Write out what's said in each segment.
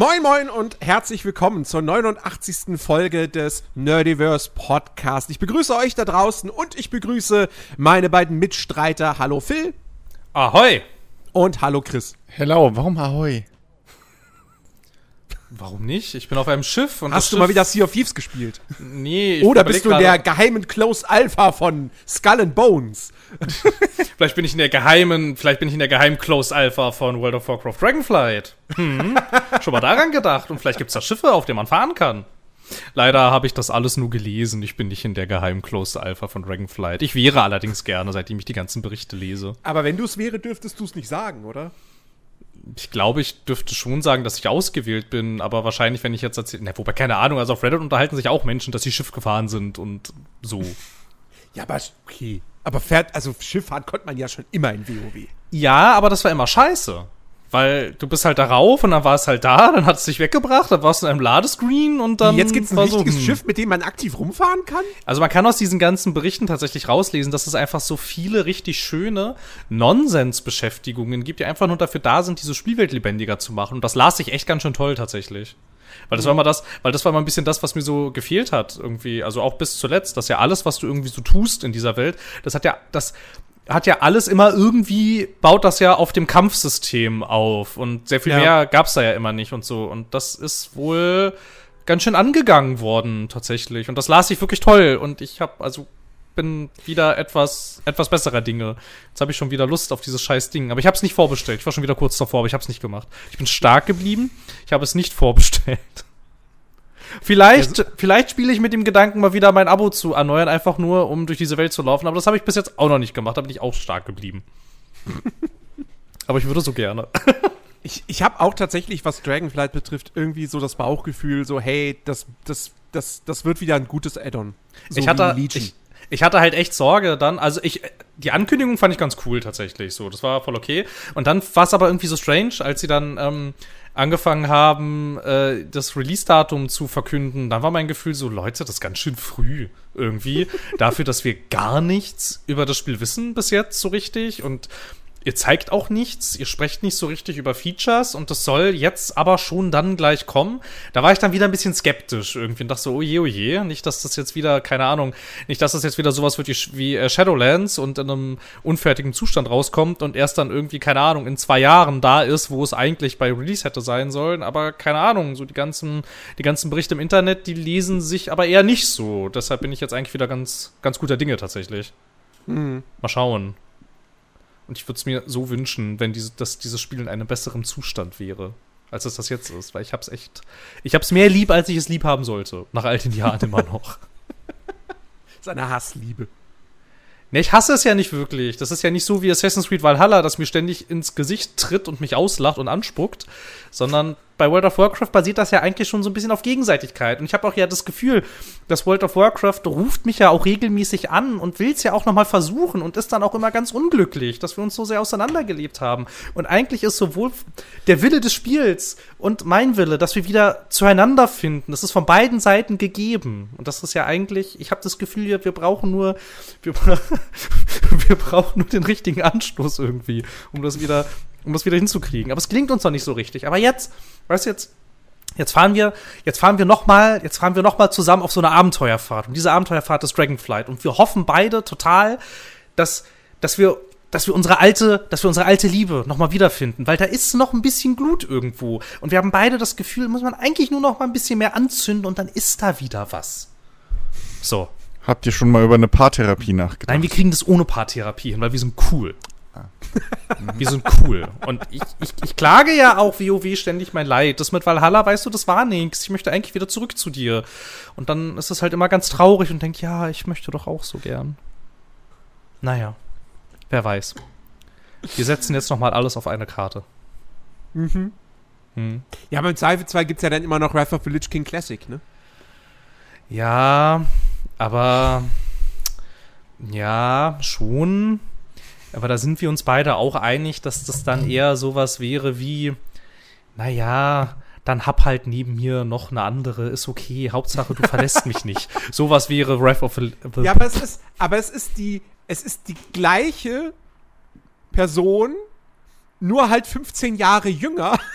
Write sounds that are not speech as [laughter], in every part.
Moin Moin und herzlich willkommen zur 89. Folge des Nerdiverse Podcast. Ich begrüße euch da draußen und ich begrüße meine beiden Mitstreiter. Hallo Phil. Ahoi. Und hallo Chris. Hello, warum Ahoi? Warum nicht? Ich bin auf einem Schiff und Hast du Schiff mal wieder Sea of Thieves gespielt? Nee, ich Oder bist du in der geheimen Close Alpha von Skull and Bones? [laughs] Vielleicht bin ich in der geheimen, vielleicht bin ich in der geheimen Close Alpha von World of Warcraft Dragonflight. Hm. Schon mal daran gedacht und vielleicht gibt's da Schiffe, auf denen man fahren kann. Leider habe ich das alles nur gelesen. Ich bin nicht in der geheimen Close Alpha von Dragonflight. Ich wäre allerdings gerne, seitdem ich die ganzen Berichte lese. Aber wenn du es wäre, dürftest du es nicht sagen, oder? Ich glaube, ich dürfte schon sagen, dass ich ausgewählt bin, aber wahrscheinlich, wenn ich jetzt erzähle, na, wobei keine Ahnung, also auf Reddit unterhalten sich auch Menschen, dass sie Schiff gefahren sind und so. Ja, aber okay. Aber fährt, also Schifffahrt konnte man ja schon immer in WoW. Ja, aber das war immer scheiße. Weil du bist halt darauf und dann war es halt da, dann hat es dich weggebracht, dann warst du in einem Ladescreen und dann. Jetzt gibt's ein richtiges hm. Schiff, mit dem man aktiv rumfahren kann? Also man kann aus diesen ganzen Berichten tatsächlich rauslesen, dass es einfach so viele richtig schöne Nonsens-Beschäftigungen gibt, die einfach nur dafür da sind, diese Spielwelt lebendiger zu machen. Und das las sich echt ganz schön toll tatsächlich. Weil das war mal das, weil das war mal ein bisschen das, was mir so gefehlt hat, irgendwie. Also auch bis zuletzt, dass ja alles, was du irgendwie so tust in dieser Welt, das hat ja, das hat ja alles immer irgendwie, baut das ja auf dem Kampfsystem auf. Und sehr viel Ja. mehr gab's da ja immer nicht und so. Und das ist wohl ganz schön angegangen worden, tatsächlich. Und das las ich wirklich toll. Und ich habe also bin wieder etwas etwas besserer Dinge. Jetzt habe ich schon wieder Lust auf dieses scheiß Ding. Aber ich habe es nicht vorbestellt. Ich war schon wieder kurz davor, aber ich habe es nicht gemacht. Ich bin stark geblieben. Ich habe es nicht [laughs] vorbestellt. Vielleicht, vielleicht spiele ich mit dem Gedanken, mal wieder mein Abo zu erneuern, einfach nur, um durch diese Welt zu laufen. Aber das habe ich bis jetzt auch noch nicht gemacht. Da bin ich auch stark geblieben. [laughs] aber ich würde so gerne. [laughs] Ich, ich habe auch tatsächlich, was Dragonflight betrifft, irgendwie so das Bauchgefühl, so, hey, das, das, das, das wird wieder ein gutes Add-on. So ich hatte, ich, ich hatte halt echt Sorge dann. Also ich, die Ankündigung fand ich ganz cool tatsächlich. So, das war voll okay. Und dann war es aber irgendwie so strange, als sie dann ähm, angefangen haben, äh, das Release-Datum zu verkünden. Dann war mein Gefühl so, Leute, das ist ganz schön früh irgendwie dafür, dass wir gar nichts über das Spiel wissen bis jetzt so richtig und Ihr zeigt auch nichts, ihr sprecht nicht so richtig über Features und das soll jetzt aber schon dann gleich kommen. Da war ich dann wieder ein bisschen skeptisch irgendwie und dachte so, oje, oje, nicht, dass das jetzt wieder, keine Ahnung, nicht, dass das jetzt wieder sowas wird wie, wie äh, Shadowlands und in einem unfertigen Zustand rauskommt und erst dann irgendwie, keine Ahnung, in zwei Jahren da ist, wo es eigentlich bei Release hätte sein sollen. Aber keine Ahnung, so die ganzen, die ganzen Berichte im Internet, die lesen sich aber eher nicht so. Deshalb bin ich jetzt eigentlich wieder ganz, ganz guter Dinge tatsächlich. Hm. Mal schauen. Und ich würde es mir so wünschen, wenn diese, dass dieses Spiel in einem besseren Zustand wäre, als es das jetzt ist. Weil ich hab's echt. Ich hab's mehr lieb, als ich es lieb haben sollte. Nach all den Jahren immer noch. [laughs] Seine Hassliebe. Ne, ich hasse es ja nicht wirklich. Das ist ja nicht so wie Assassin's Creed Valhalla, das mir ständig ins Gesicht tritt und mich auslacht und anspuckt, sondern bei World of Warcraft basiert das ja eigentlich schon so ein bisschen auf Gegenseitigkeit. Und ich habe auch ja das Gefühl, dass World of Warcraft ruft mich ja auch regelmäßig an und will es ja auch noch mal versuchen und ist dann auch immer ganz unglücklich, dass wir uns so sehr auseinandergelebt haben. Und eigentlich ist sowohl der Wille des Spiels und mein Wille, dass wir wieder zueinander finden, das ist von beiden Seiten gegeben. Und das ist ja eigentlich, ich habe das Gefühl, wir brauchen nur, wir, [laughs] wir brauchen nur den richtigen Anstoß irgendwie, um das wieder, um das wieder hinzukriegen. Aber es gelingt uns noch nicht so richtig. Aber jetzt, weißt du, jetzt, jetzt fahren wir, jetzt fahren wir noch mal, jetzt fahren wir noch mal zusammen auf so eine Abenteuerfahrt. Und diese Abenteuerfahrt ist Dragonflight. Und wir hoffen beide total, dass, dass wir dass wir unsere alte, dass wir unsere alte Liebe noch mal wiederfinden, weil da ist noch ein bisschen Glut irgendwo und wir haben beide das Gefühl, muss man eigentlich nur noch mal ein bisschen mehr anzünden und dann ist da wieder was. So, Habt ihr schon mal über eine Paartherapie nachgedacht? Nein, wir kriegen das ohne Paartherapie hin, weil wir sind cool. [laughs] wir sind cool. Und ich, ich, ich klage ja auch WoW ständig mein Leid. Das mit Valhalla, weißt du, das war nix. Ich möchte eigentlich wieder zurück zu dir. Und dann ist es halt immer ganz traurig und denkt, ja, ich möchte doch auch so gern. Naja, wer weiß. Wir setzen jetzt noch mal alles auf eine Karte. Mhm. Hm. Ja, aber im Zweifelsfall gibt's ja dann immer noch Wrath of the Lich King Classic, ne? Ja, aber ja, schon. Aber da sind wir uns beide auch einig, dass das dann eher sowas wäre wie, naja, dann hab halt neben mir noch eine andere, ist okay, Hauptsache du verlässt mich nicht. [laughs] Sowas wäre Wrath of the, Ja, aber es ist, aber es ist die, es ist die gleiche Person, nur halt 15 Jahre jünger. [laughs]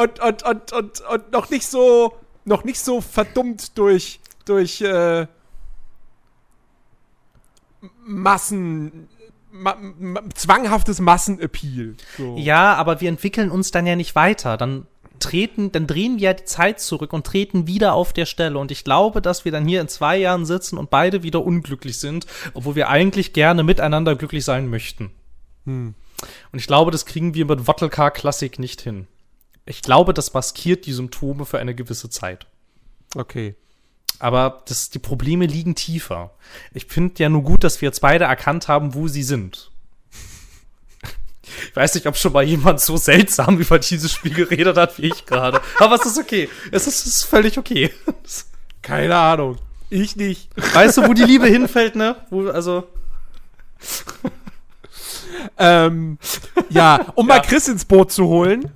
Und, und, und, und, und noch nicht so, noch nicht so verdummt durch, durch äh, Massen, ma, ma, zwanghaftes Massenappeal. So. Ja, aber wir entwickeln uns dann ja nicht weiter. Dann treten, dann drehen wir ja die Zeit zurück und treten wieder auf der Stelle. Und ich glaube, dass wir dann hier in zwei Jahren sitzen und beide wieder unglücklich sind, obwohl wir eigentlich gerne miteinander glücklich sein möchten. Hm. Und ich glaube, das kriegen wir mit Wattelcar Classic nicht hin. Ich glaube, das maskiert die Symptome für eine gewisse Zeit. Okay. Aber das, die Probleme liegen tiefer. Ich finde ja nur gut, dass wir jetzt beide erkannt haben, wo sie sind. Ich weiß nicht, ob schon mal jemand so seltsam über dieses Spiel geredet hat wie ich gerade. Aber es ist okay. Es ist, es ist völlig okay. Keine Ahnung. Ich nicht. Weißt du, wo die Liebe hinfällt, ne? Wo, also. Ähm, ja, um mal Ja. Chris ins Boot zu holen.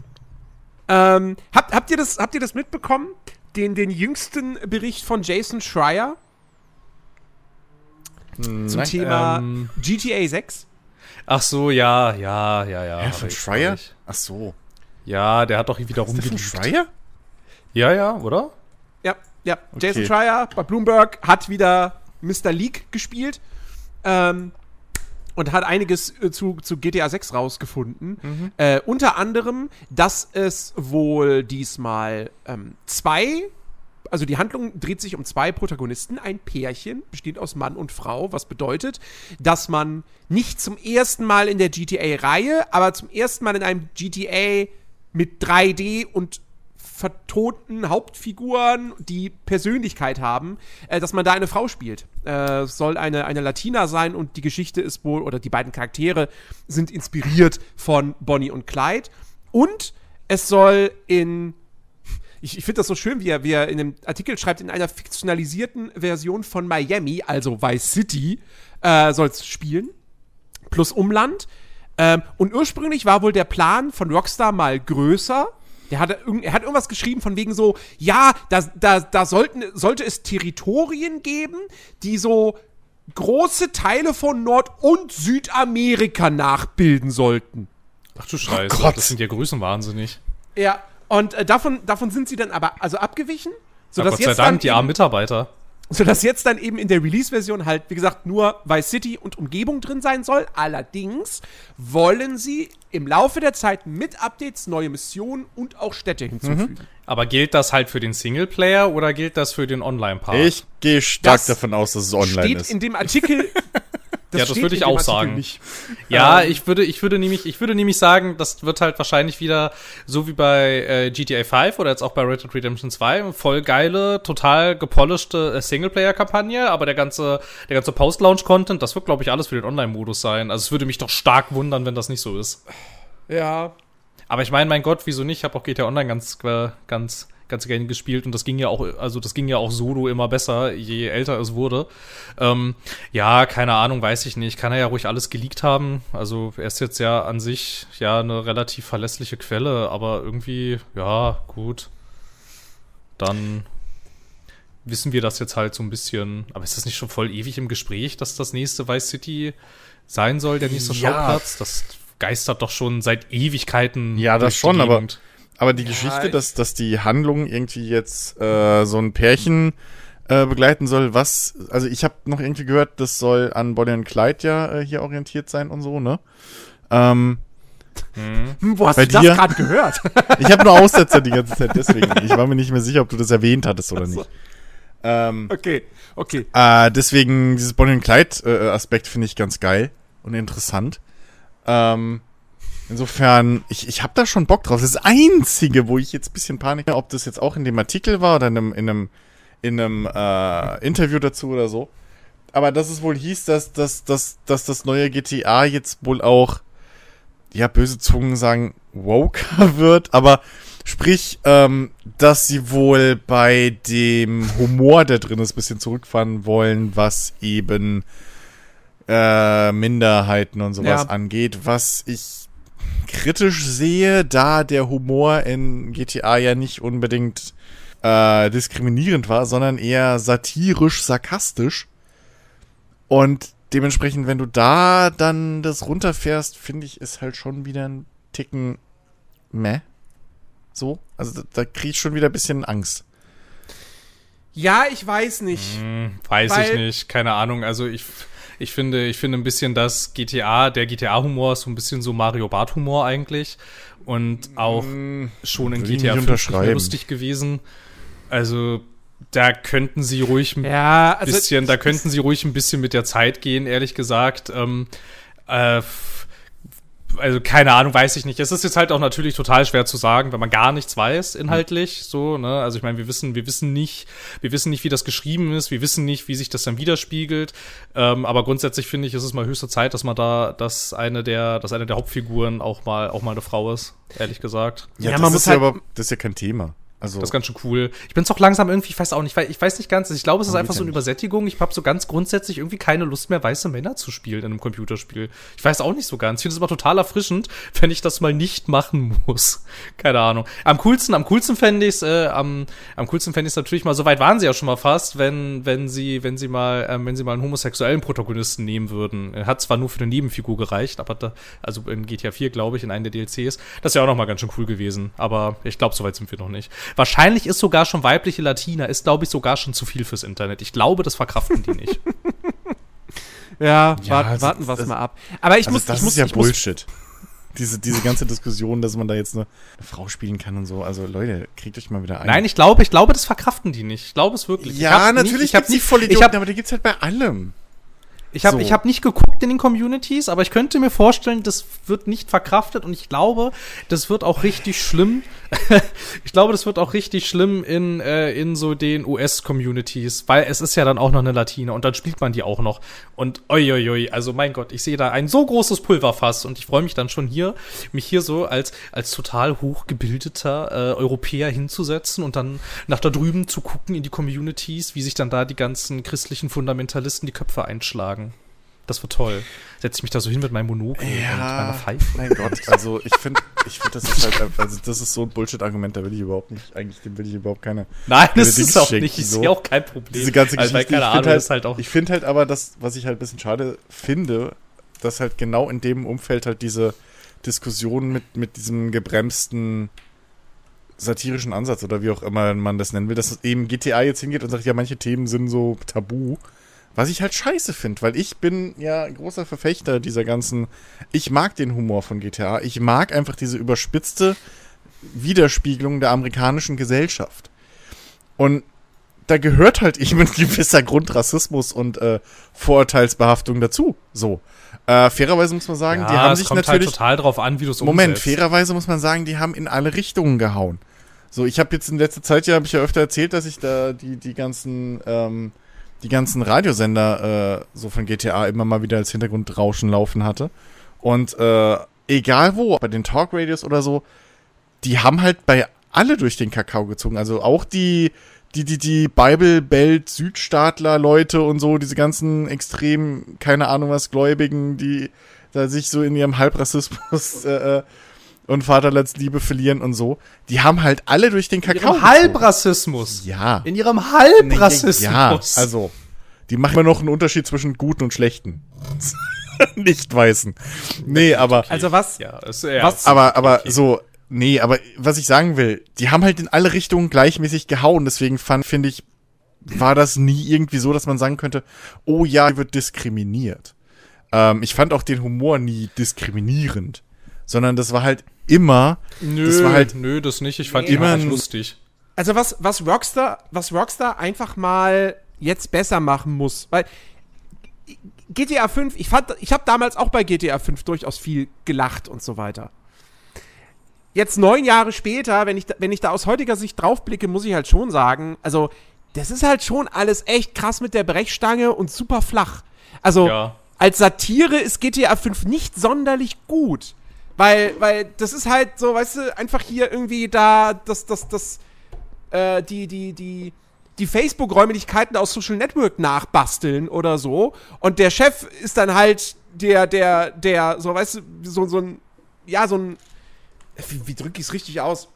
Ähm, habt, habt, ihr das, habt ihr das mitbekommen? Den, den jüngsten Bericht von Jason Schreier zum Nein. Thema ähm, GTA 6? Ach so, ja, ja, ja, ja. Ja, von Schreier? Ach so. Ja, der hat doch wieder rumgelegt. Schreier? Ja, ja, oder? Ja, ja. Jason Okay. Schreier bei Bloomberg hat wieder Mr. League gespielt. Ähm, und hat einiges äh, zu, zu GTA 6 rausgefunden. Äh, unter anderem, dass es wohl diesmal ähm, zwei, also die Handlung dreht sich um zwei Protagonisten, ein Pärchen, besteht aus Mann und Frau, was bedeutet, dass man nicht zum ersten Mal in der GTA-Reihe, aber zum ersten Mal in einem GTA mit 3D und vertonten Hauptfiguren, die Persönlichkeit haben, äh, dass man da eine Frau spielt. Äh, es soll eine, eine Latina sein und die Geschichte ist wohl, oder die beiden Charaktere sind inspiriert von Bonnie und Clyde. Und es soll in ich, ich finde das so schön, wie er, wie er in dem Artikel schreibt, in einer fiktionalisierten Version von Miami, also Vice City, äh, soll es spielen. Plus Umland. Ähm, und ursprünglich war wohl der Plan von Rockstar mal größer. Der irgend, er hat irgendwas geschrieben von wegen so, ja, da, da, da sollten, sollte es Territorien geben, die so große Teile von Nord- und Südamerika nachbilden sollten. Ach du Scheiße, Gott. das sind ja Größenwahnsinnig. Ja, und äh, davon, davon sind sie dann aber also abgewichen, Ja, sodass Gott sei jetzt Dank, dann die armen Mitarbeiter. Sodass jetzt dann eben in der Release-Version halt, wie gesagt, nur Vice City und Umgebung drin sein soll. Allerdings wollen sie im Laufe der Zeit mit Updates neue Missionen und auch Städte hinzufügen. Aber gilt das halt für den Singleplayer oder gilt das für den Online-Part? Ich gehe stark Das davon aus, dass es online steht ist. in dem Artikel. [laughs] Ja, das würde ich auch sagen. Nicht. Ja, Ähm. ich würde, ich würde nämlich, ich würde nämlich sagen, das wird halt wahrscheinlich wieder so wie bei äh, GTA 5 oder jetzt auch bei Red Dead Redemption 2 voll geile, total gepolischte äh, Singleplayer-Kampagne, aber der ganze, der ganze Post-Launch-Content, das wird, glaube ich, alles für den Online-Modus sein. Also es würde mich doch stark wundern, wenn das nicht so ist. Ja. Aber ich meine, mein Gott, wieso nicht? Ich habe auch GTA Online ganz, äh, ganz, ganz gerne gespielt und das ging ja auch, also das ging ja auch solo immer besser, je älter es wurde. Ähm, ja, keine Ahnung, weiß ich nicht. Kann er ja ruhig alles geleakt haben. Also er ist jetzt ja an sich ja eine relativ verlässliche Quelle, aber irgendwie, ja, gut. Dann wissen wir das jetzt halt so ein bisschen. Aber ist das nicht schon voll ewig im Gespräch, dass das nächste Vice City sein soll, der nächste Ja. Schauplatz? Das geistert doch schon seit Ewigkeiten. Ja, das schon, aber-. Aber die Geschichte, dass, dass die Handlung irgendwie jetzt äh, so ein Pärchen äh, begleiten soll, was, also ich habe noch irgendwie gehört, das soll an Bonnie und Clyde ja äh, hier orientiert sein und so, ne? Ähm, Hm, wo hast Bei du dir? das gerade gehört? [laughs] ich habe nur Aussetzer die ganze Zeit, deswegen. Ich war mir nicht mehr sicher, ob du das erwähnt hattest oder nicht. Ähm, okay, okay. Äh, deswegen dieses Bonnie und Clyde äh, Aspekt finde ich ganz geil und interessant. Ähm, insofern, ich, ich habe da schon Bock drauf. Das Einzige, wo ich jetzt ein bisschen Panik habe, ob das jetzt auch in dem Artikel war oder in einem, in einem, in einem äh, Interview dazu oder so. Aber dass es wohl hieß, dass, dass, dass, dass das neue GTA jetzt wohl auch, ja, böse Zungen sagen, woker wird, aber sprich, ähm, dass sie wohl bei dem Humor, der drin ist, ein bisschen zurückfahren wollen, was eben äh, Minderheiten und sowas Ja. angeht, was ich kritisch sehe, da der Humor in GTA ja nicht unbedingt äh, diskriminierend war, sondern eher satirisch, sarkastisch. Und dementsprechend, wenn du da dann das runterfährst, finde ich, ist halt schon wieder ein Ticken meh. So, also da, da kriege ich schon wieder ein bisschen Angst. Ja, ich weiß nicht. Hm, weiß ich nicht, keine Ahnung. Also ich, ich finde, ich finde ein bisschen, dass GTA, der GTA-Humor ist so ein bisschen so Mario Bart-Humor eigentlich. Und auch schon in GTA nicht 5 nicht mehr unterschreiben. lustig gewesen. Also da könnten sie ruhig ein Ja, also bisschen, da könnten sie ruhig ein bisschen mit der Zeit gehen, ehrlich gesagt. Ähm, äh, also keine Ahnung, weiß ich nicht. Es ist jetzt halt auch natürlich total schwer zu sagen, wenn man gar nichts weiß inhaltlich. So, ne? Also ich meine, wir wissen, wir wissen nicht, wir wissen nicht, wie das geschrieben ist, wir wissen nicht, wie sich das dann widerspiegelt. Ähm, aber grundsätzlich finde ich, ist es mal höchste Zeit, dass man da, dass eine der, dass eine der Hauptfiguren auch mal, auch mal eine Frau ist. Ehrlich gesagt. Ja, Ja, das man ist muss ja halt- aber, das ist ja kein Thema. Also, Das ist ganz schön cool. Ich bin's auch langsam irgendwie, ich weiß auch nicht, weil ich weiß nicht ganz, ich glaube, es ist einfach so eine? Übersättigung. Ich habe so ganz grundsätzlich irgendwie keine Lust mehr, weiße Männer zu spielen in einem Computerspiel. Ich weiß auch nicht so ganz. Ich finde es aber total erfrischend, [laughs] wenn ich das mal nicht machen muss. [laughs] Keine Ahnung. Am coolsten, am coolsten fände ich es, äh, am, am coolsten fände ich es natürlich mal, so weit waren sie ja schon mal fast, wenn, wenn sie, wenn sie mal, ähm, wenn sie mal einen homosexuellen Protagonisten nehmen würden. Hat zwar nur für eine Nebenfigur gereicht, aber da, also in GTA 4, glaube ich, in einem der DLCs. Das wäre auch noch mal ganz schön cool gewesen. Aber ich glaube, so weit sind wir noch nicht. Wahrscheinlich ist sogar schon weibliche Latina, ist, glaube ich, sogar schon zu viel fürs Internet. Ich glaube, das verkraften die nicht. [laughs] ja, Ja, wart, also warten wir das- mal ab. Aber ich also muss, das ich muss, ist ja ich muss, Bullshit. Diese, diese ganze Diskussion, dass man da jetzt eine, eine Frau spielen kann und so. Also Leute, kriegt euch mal wieder ein. Nein, ich glaube, ich glaube, das verkraften die nicht. Ich glaube es wirklich. ich ja, hab natürlich nicht, ich habe nicht, Vollidioten, ich hab, aber die gibt's halt bei allem. Ich habe So. ich hab nicht geguckt in den Communities, aber ich könnte mir vorstellen, das wird nicht verkraftet und ich glaube, das wird auch richtig schlimm. [laughs] ich glaube, das wird auch richtig schlimm in, äh, in so den US-Communities, weil es ist ja dann auch noch eine Latine und dann spielt man die auch noch. Und oi, also mein Gott, ich sehe da ein so großes Pulverfass und ich freue mich dann schon hier, mich hier so als, als total hochgebildeter äh, Europäer hinzusetzen und dann nach da drüben zu gucken in die Communities, wie sich dann da die ganzen christlichen Fundamentalisten die Köpfe einschlagen. Das wird toll. Setze ich mich da so hin mit meinem Monokel und meiner Pfeife. mein Gott, also ich finde, ich finde, das ist halt, also das ist so ein Bullshit-Argument, da will ich überhaupt nicht, eigentlich, dem will ich überhaupt keine, Nein, Keine das Dings ist auch schicken, nicht. Ich so. sehe auch kein Problem. diese ganze Also, Geschichte. weil, keine ich finde halt, ist halt auch. ich finde halt aber, das, was ich halt ein bisschen schade finde, dass halt genau in dem Umfeld halt diese Diskussion mit, mit diesem gebremsten satirischen Ansatz oder wie auch immer man das nennen will, dass eben GTA jetzt hingeht und sagt, ja, manche Themen sind so tabu. Was ich halt scheiße finde, weil ich bin ja großer Verfechter dieser ganzen. Ich mag den Humor von GTA. Ich mag einfach diese überspitzte Widerspiegelung der amerikanischen Gesellschaft. Und da gehört halt [laughs] eben ein gewisser Grundrassismus und äh, Vorurteilsbehaftung dazu. So. Äh, fairerweise muss man sagen, ja, die haben sich kommt natürlich. halt total drauf an, wie du es Moment, umsetzt. fairerweise muss man sagen, die haben in alle Richtungen gehauen. So, ich habe jetzt in letzter Zeit ja, habe ich ja öfter erzählt, dass ich da die, die ganzen, ähm, die ganzen Radiosender äh, so von GTA immer mal wieder als Hintergrundrauschen laufen hatte. Und äh, egal wo, bei den Talkradios oder so, die haben halt bei alle durch den Kakao gezogen. Also auch die, die, die, die Bible Belt Südstaatler Leute und so, diese ganzen extrem, keine Ahnung was, Gläubigen, die da sich so in ihrem Halbrassismus [laughs] äh, äh, und Vaterlandsliebe verlieren und so, die haben halt alle durch den In Kakao ihrem gezogen. Halbrassismus. Ja. In ihrem Halbrassismus. Ja, also, die machen immer noch einen Unterschied zwischen guten und schlechten. [laughs] Nicht weißen. Nee, aber, also was, Ja, es, ja, Was- aber, aber okay. so, nee, aber was ich sagen will, die haben halt in alle Richtungen gleichmäßig gehauen, deswegen fand, finde ich, war das nie irgendwie so, dass man sagen könnte, oh ja, die wird diskriminiert. Ähm, ich fand auch den Humor nie diskriminierend, sondern das war halt immer, Nö, das war halt nö, das nicht. Ich fand Nee, aber- halt lustig. also was, was Rockstar, was Rockstar einfach mal jetzt besser machen muss, weil GTA 5, ich fand, ich habe damals auch bei GTA 5 durchaus viel gelacht und so weiter. Jetzt neun Jahre später, wenn ich, da, wenn ich da aus heutiger Sicht draufblicke, muss ich halt schon sagen, also das ist halt schon alles echt krass mit der Brechstange und super flach. Also Ja. als Satire ist GTA 5 nicht sonderlich gut. Weil, weil das ist halt so, weißt du, einfach hier irgendwie da, das, das, das, äh, die, die, die, die Facebook-Räumlichkeiten aus Social Network nachbasteln oder so. Und der Chef ist dann halt der, der, der, so, weißt du, so, so ein, ja, so ein, wie, wie drücke ich es richtig aus?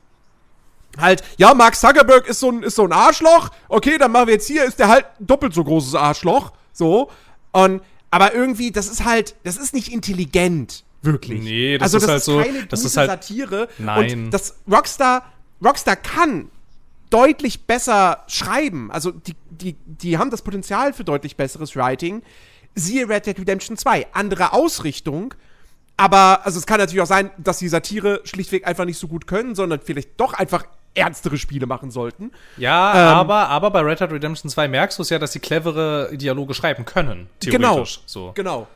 Halt, ja, Mark Zuckerberg ist so, ein, ist so ein Arschloch. Okay, dann machen wir jetzt hier, ist der halt doppelt so großes Arschloch. So. Und, aber irgendwie, das ist halt, das ist nicht intelligent. Wirklich. Nee, das also, ist das halt ist so- keine das gute ist halt- Satire. Nein. Und das Rockstar, Rockstar kann deutlich besser schreiben. Also die, die, die haben das Potenzial für deutlich besseres Writing. Siehe Red Dead Redemption 2. Andere Ausrichtung. Aber, also es kann natürlich auch sein, dass die Satire schlichtweg einfach nicht so gut können, sondern vielleicht doch einfach ernstere Spiele machen sollten. Ja, Ähm, aber, aber bei Red Dead Redemption 2 merkst du es ja, dass sie clevere Dialoge schreiben können. Genau. Theoretisch. So. Genau.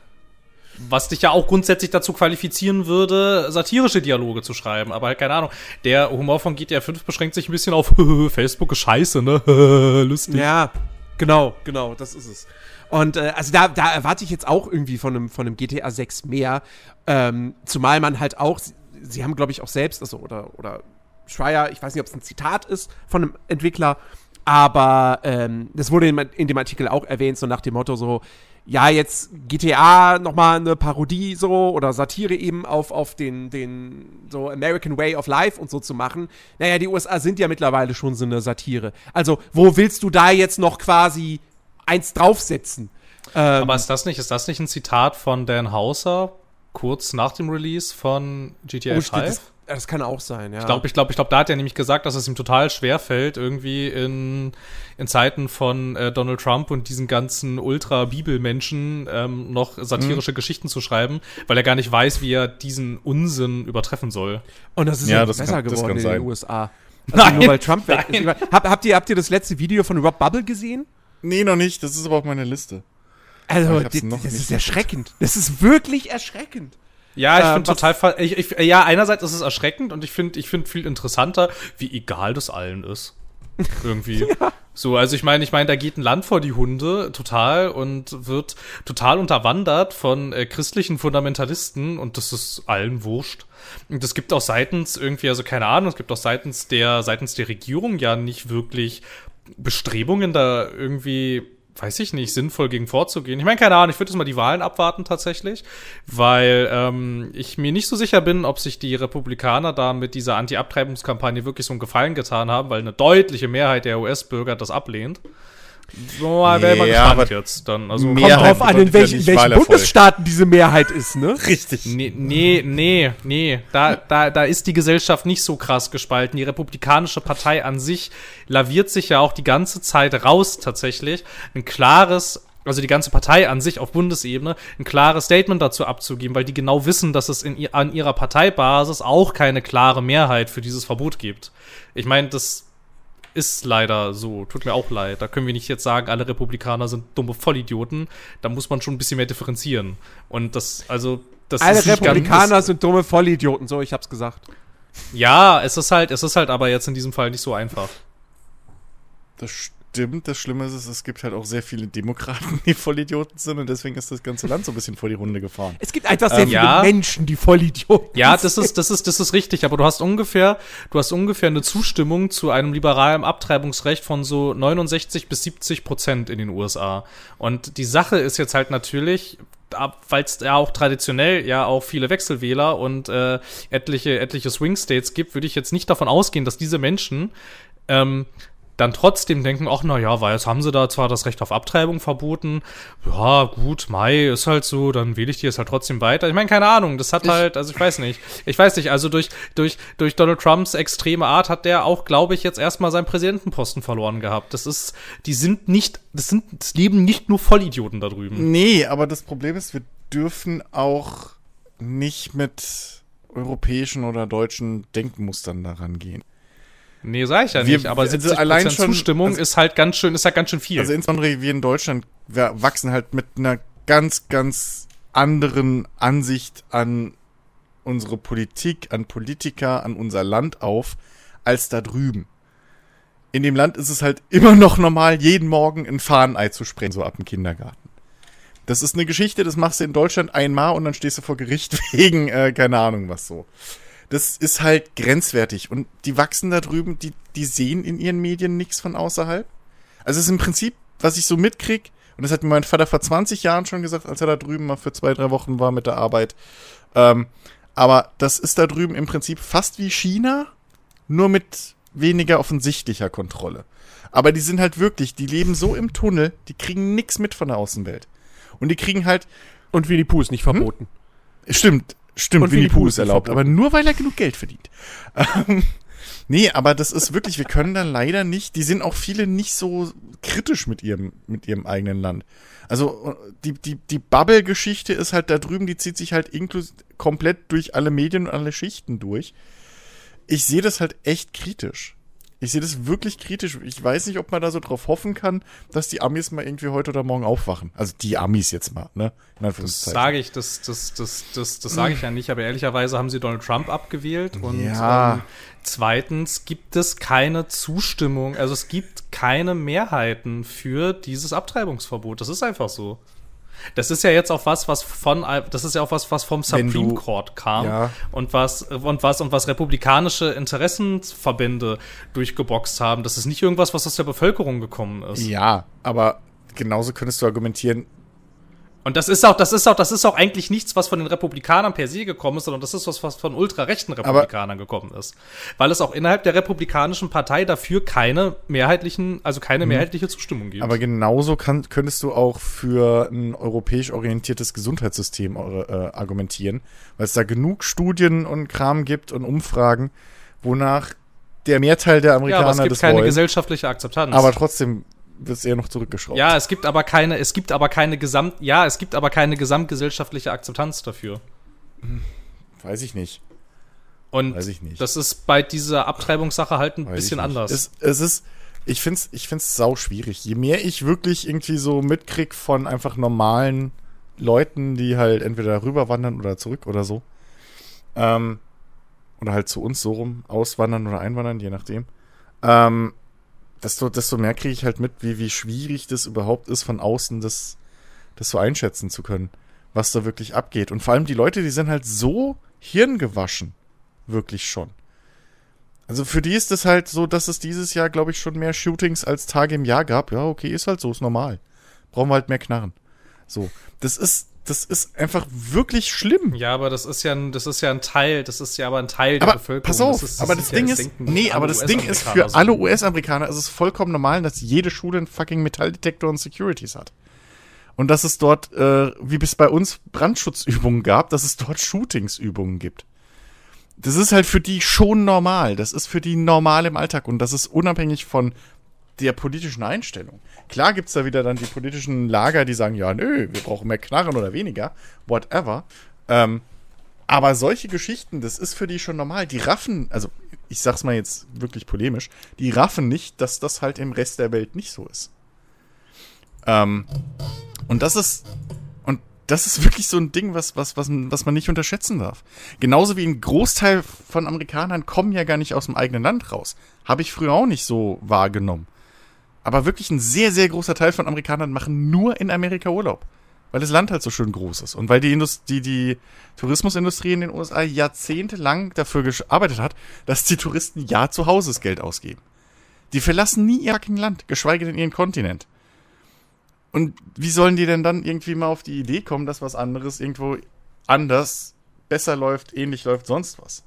Was dich ja auch grundsätzlich dazu qualifizieren würde, satirische Dialoge zu schreiben. Aber halt, keine Ahnung. Der Humor von GTA 5 beschränkt sich ein bisschen auf [laughs] Facebook ist scheiße, ne? [laughs] Lustig. Ja, genau, genau, das ist es. Und äh, also da, da erwarte ich jetzt auch irgendwie von einem, von einem GTA 6 mehr. Ähm, zumal man halt auch, sie, sie haben, glaube ich, auch selbst, also, oder, oder Schreier, ich weiß nicht, ob es ein Zitat ist von einem Entwickler, aber ähm, das wurde in, in dem Artikel auch erwähnt, so nach dem Motto so, ja, jetzt GTA nochmal eine Parodie so oder Satire eben auf, auf den, den so American Way of Life und so zu machen. Naja, die USA sind ja mittlerweile schon so eine Satire. Also, wo willst du da jetzt noch quasi eins draufsetzen? Ähm, Aber ist das nicht, ist das nicht ein Zitat von Dan Hauser, kurz nach dem Release von GTA oh, 5? Das, das kann auch sein, ja. Ich glaube, ich glaube, ich glaube, da hat er nämlich gesagt, dass es ihm total schwer fällt, irgendwie in, in Zeiten von äh, Donald Trump und diesen ganzen Ultra-Bibelmenschen ähm, noch satirische Mhm. Geschichten zu schreiben, weil er gar nicht weiß, wie er diesen Unsinn übertreffen soll. Und das ist Ja, ja, das besser kann- das geworden in sein. den USA. Also Nein, nur weil Trump weg ist. meine, Hab, habt, ihr, habt ihr das letzte Video von Rob Bubble gesehen? Nee, noch nicht. Das ist aber auf meiner Liste. Also, das, ist erschreckend. Das ist wirklich erschreckend. Ja, ich Ähm, finde total, ich, ich, ja, einerseits ist es erschreckend und ich finde, ich finde viel interessanter, wie egal das allen ist. Irgendwie. [laughs] So, also ich meine, ich meine, da geht ein Land vor die Hunde total und wird total unterwandert von äh, christlichen Fundamentalisten und das ist allen wurscht. Und es gibt auch seitens irgendwie, also keine Ahnung, es gibt auch seitens der, seitens der Regierung ja nicht wirklich Bestrebungen, da irgendwie, weiß ich nicht, sinnvoll gegen vorzugehen. Ich meine, keine Ahnung, ich würde jetzt mal die Wahlen abwarten tatsächlich, weil ähm, ich mir nicht so sicher bin, ob sich die Republikaner da mit dieser Anti-Abtreibungskampagne wirklich so einen Gefallen getan haben, weil eine deutliche Mehrheit der US-Bürger das ablehnt. So, mal, wär mal Ja, gespannt aber jetzt dann. Also, mehr- Kommt Mehrheit drauf an, in welchen, welchen. Bundesstaaten diese Mehrheit ist, ne? Richtig. Nee, nee, nee, nee. Da, da, da ist die Gesellschaft nicht so krass gespalten. Die Republikanische Partei an sich laviert sich ja auch die ganze Zeit raus, tatsächlich. Ein klares, also die ganze Partei an sich auf Bundesebene, ein klares Statement dazu abzugeben, weil die genau wissen, dass es in, an ihrer Parteibasis auch keine klare Mehrheit für dieses Verbot gibt. Ich meine, das ist leider so. Tut mir auch leid. Da können wir nicht jetzt sagen, alle Republikaner sind dumme Vollidioten. Da muss man schon ein bisschen mehr differenzieren. Und das, also, das Alle ist nicht Republikaner ganz, sind dumme Vollidioten, so, ich hab's gesagt. Ja, es ist halt, es ist halt aber jetzt in diesem Fall nicht so einfach. Das stimmt. Das Schlimme ist, es gibt halt auch sehr viele Demokraten, die Vollidioten sind und deswegen ist das ganze Land so ein bisschen vor die Runde gefahren. Es gibt einfach sehr Ähm, viele ja. Menschen, die Vollidioten Ja, das ist, das ist, das ist richtig, aber du hast ungefähr, du hast ungefähr eine Zustimmung zu einem liberalen Abtreibungsrecht von so 69 bis 70 Prozent in den USA. Und die Sache ist jetzt halt natürlich, weil es ja auch traditionell ja auch viele Wechselwähler und äh, etliche, etliche Swing States gibt, würde ich jetzt nicht davon ausgehen, dass diese Menschen ähm, dann trotzdem denken, ach na ja, weil jetzt haben sie da zwar das Recht auf Abtreibung verboten, ja gut, Mai ist halt so, dann wähle ich die jetzt halt trotzdem weiter. Ich meine, keine Ahnung, das hat halt, also ich weiß nicht, ich weiß nicht, also durch durch durch Donald Trumps extreme Art hat der auch, glaube ich, jetzt erstmal seinen Präsidentenposten verloren gehabt. Das ist, die sind nicht, das sind, das leben nicht nur Vollidioten da drüben. Nee, aber das Problem ist, wir dürfen auch nicht mit europäischen oder deutschen Denkmustern daran gehen. Nee, sag ich ja Wir- nicht, aber also 70 allein schon- Zustimmung also- ist halt ganz schön, ist halt ganz schön viel. Also insbesondere wir in Deutschland, wir wachsen halt mit einer ganz, ganz anderen Ansicht an unsere Politik, an Politiker, an unser Land auf, als da drüben. In dem Land ist es halt immer noch normal, jeden Morgen ein Fahnenei zu sprengen, so ab dem Kindergarten. Das ist eine Geschichte, das machst du in Deutschland einmal und dann stehst du vor Gericht [laughs] wegen, äh, keine Ahnung was so. Das ist halt grenzwertig und die wachsen da drüben, die, die sehen in ihren Medien nichts von außerhalb. Also es ist im Prinzip, was ich so mitkrieg, und das hat mir mein Vater vor 20 Jahren schon gesagt, als er da drüben mal für zwei, drei Wochen war mit der Arbeit. Ähm, aber das ist da drüben im Prinzip fast wie China, nur mit weniger offensichtlicher Kontrolle. Aber die sind halt wirklich, die leben so im Tunnel, die kriegen nichts mit von der Außenwelt. Und die kriegen halt, Und Winnie Pooh ist nicht verboten. stimmt, stimmt, Winnie Pooh ist erlaubt, aber nur weil er genug Geld verdient. [laughs] Ähm, Nee, aber das ist wirklich, wir können da leider nicht, die sind auch viele nicht so kritisch mit ihrem, mit ihrem eigenen Land. Also die, die, die Bubble-Geschichte ist halt da drüben, die zieht sich halt inklus komplett durch alle Medien und alle Schichten durch. Ich sehe das halt echt kritisch. Ich sehe das wirklich kritisch. Ich weiß nicht, ob man da so drauf hoffen kann, dass die Amis mal irgendwie heute oder morgen aufwachen. Also die Amis jetzt mal, ne? Das sage ich, das, das, das, das, das sage ich ja nicht, aber ehrlicherweise haben sie Donald Trump abgewählt und Ja. ähm, zweitens gibt es keine Zustimmung, also es gibt keine Mehrheiten für dieses Abtreibungsverbot. Das ist einfach so. Das ist ja jetzt auch was, was von, das ist ja auch was, was vom Supreme Court kam Ja. und was, und was, und was republikanische Interessenverbände durchgeboxt haben. Das ist nicht irgendwas, was aus der Bevölkerung gekommen ist. Ja, aber genauso könntest du argumentieren, Und das ist auch, das ist auch, das ist auch eigentlich nichts, was von den Republikanern per se gekommen ist, sondern das ist was, was von ultrarechten Republikanern gekommen ist. Weil es auch innerhalb der Republikanischen Partei dafür keine mehrheitlichen, also keine mehrheitliche Zustimmung gibt. Mhm. aber genauso kann, könntest du auch für ein europäisch orientiertes Gesundheitssystem äh, argumentieren, weil es da genug Studien und Kram gibt und Umfragen, wonach der Mehrteil der ja, Amerikaner aber es gibt das keine wollen, gesellschaftliche Akzeptanz. aber trotzdem wird es eher noch zurückgeschraubt. ja, es gibt aber keine, es gibt aber keine Gesamt, ja, es gibt aber keine gesamtgesellschaftliche Akzeptanz dafür. Weiß ich nicht. Und Weiß ich nicht. das ist bei dieser Abtreibungssache halt ein Weiß bisschen anders. Es, es ist, ich find's, ich find's sau schwierig. Je mehr ich wirklich irgendwie so mitkrieg von einfach normalen Leuten, die halt entweder rüberwandern oder zurück oder so, ähm, oder halt zu uns so rum auswandern oder einwandern, je nachdem, ähm, desto, desto mehr kriege ich halt mit, wie, wie schwierig das überhaupt ist, von außen das, das so einschätzen zu können, was da wirklich abgeht. Und vor allem die Leute, die sind halt so hirngewaschen. Wirklich schon. Also für die ist es halt so, dass es dieses Jahr, glaube ich, schon mehr Shootings als Tage im Jahr gab. Ja, okay, ist halt so, ist normal. Brauchen wir halt mehr Knarren. So. Das ist, das ist einfach wirklich schlimm. Ja, aber das ist ja ein, das ist ja ein Teil, das ist ja aber ein Teil Aber der Bevölkerung. pass auf, das ist, aber ist das Ding das ist, nee, aber das Ding ist, für so. alle US-Amerikaner ist es vollkommen normal, dass jede Schule einen fucking Metalldetektor und Securities hat. Und dass es dort, äh, wie bis bei uns Brandschutzübungen gab, dass es dort Shootingsübungen gibt. Das ist halt für die schon normal. Das ist für die normal im Alltag und das ist unabhängig von der politischen Einstellung. Klar gibt's da wieder dann die politischen Lager, die sagen, ja, nö, wir brauchen mehr Knarren oder weniger, whatever. Ähm, aber solche Geschichten, das ist für die schon normal. Die raffen, also ich sag's mal jetzt wirklich polemisch, die raffen nicht, dass das halt im Rest der Welt nicht so ist. Ähm, und das ist, und das ist wirklich so ein Ding, was, was, was, was man nicht unterschätzen darf. Genauso wie ein Großteil von Amerikanern kommen ja gar nicht aus dem eigenen Land raus. Habe ich früher auch nicht so wahrgenommen. Aber wirklich ein sehr, sehr großer Teil von Amerikanern machen nur in Amerika Urlaub. Weil das Land halt so schön groß ist. Und weil die, Indust die, die Tourismusindustrie in den USA jahrzehntelang dafür gearbeitet hat, dass die Touristen ja zu Hause das Geld ausgeben. Die verlassen nie ihr fucking Land, geschweige denn ihren Kontinent. Und wie sollen die denn dann irgendwie mal auf die Idee kommen, dass was anderes irgendwo anders besser läuft, ähnlich läuft, sonst was?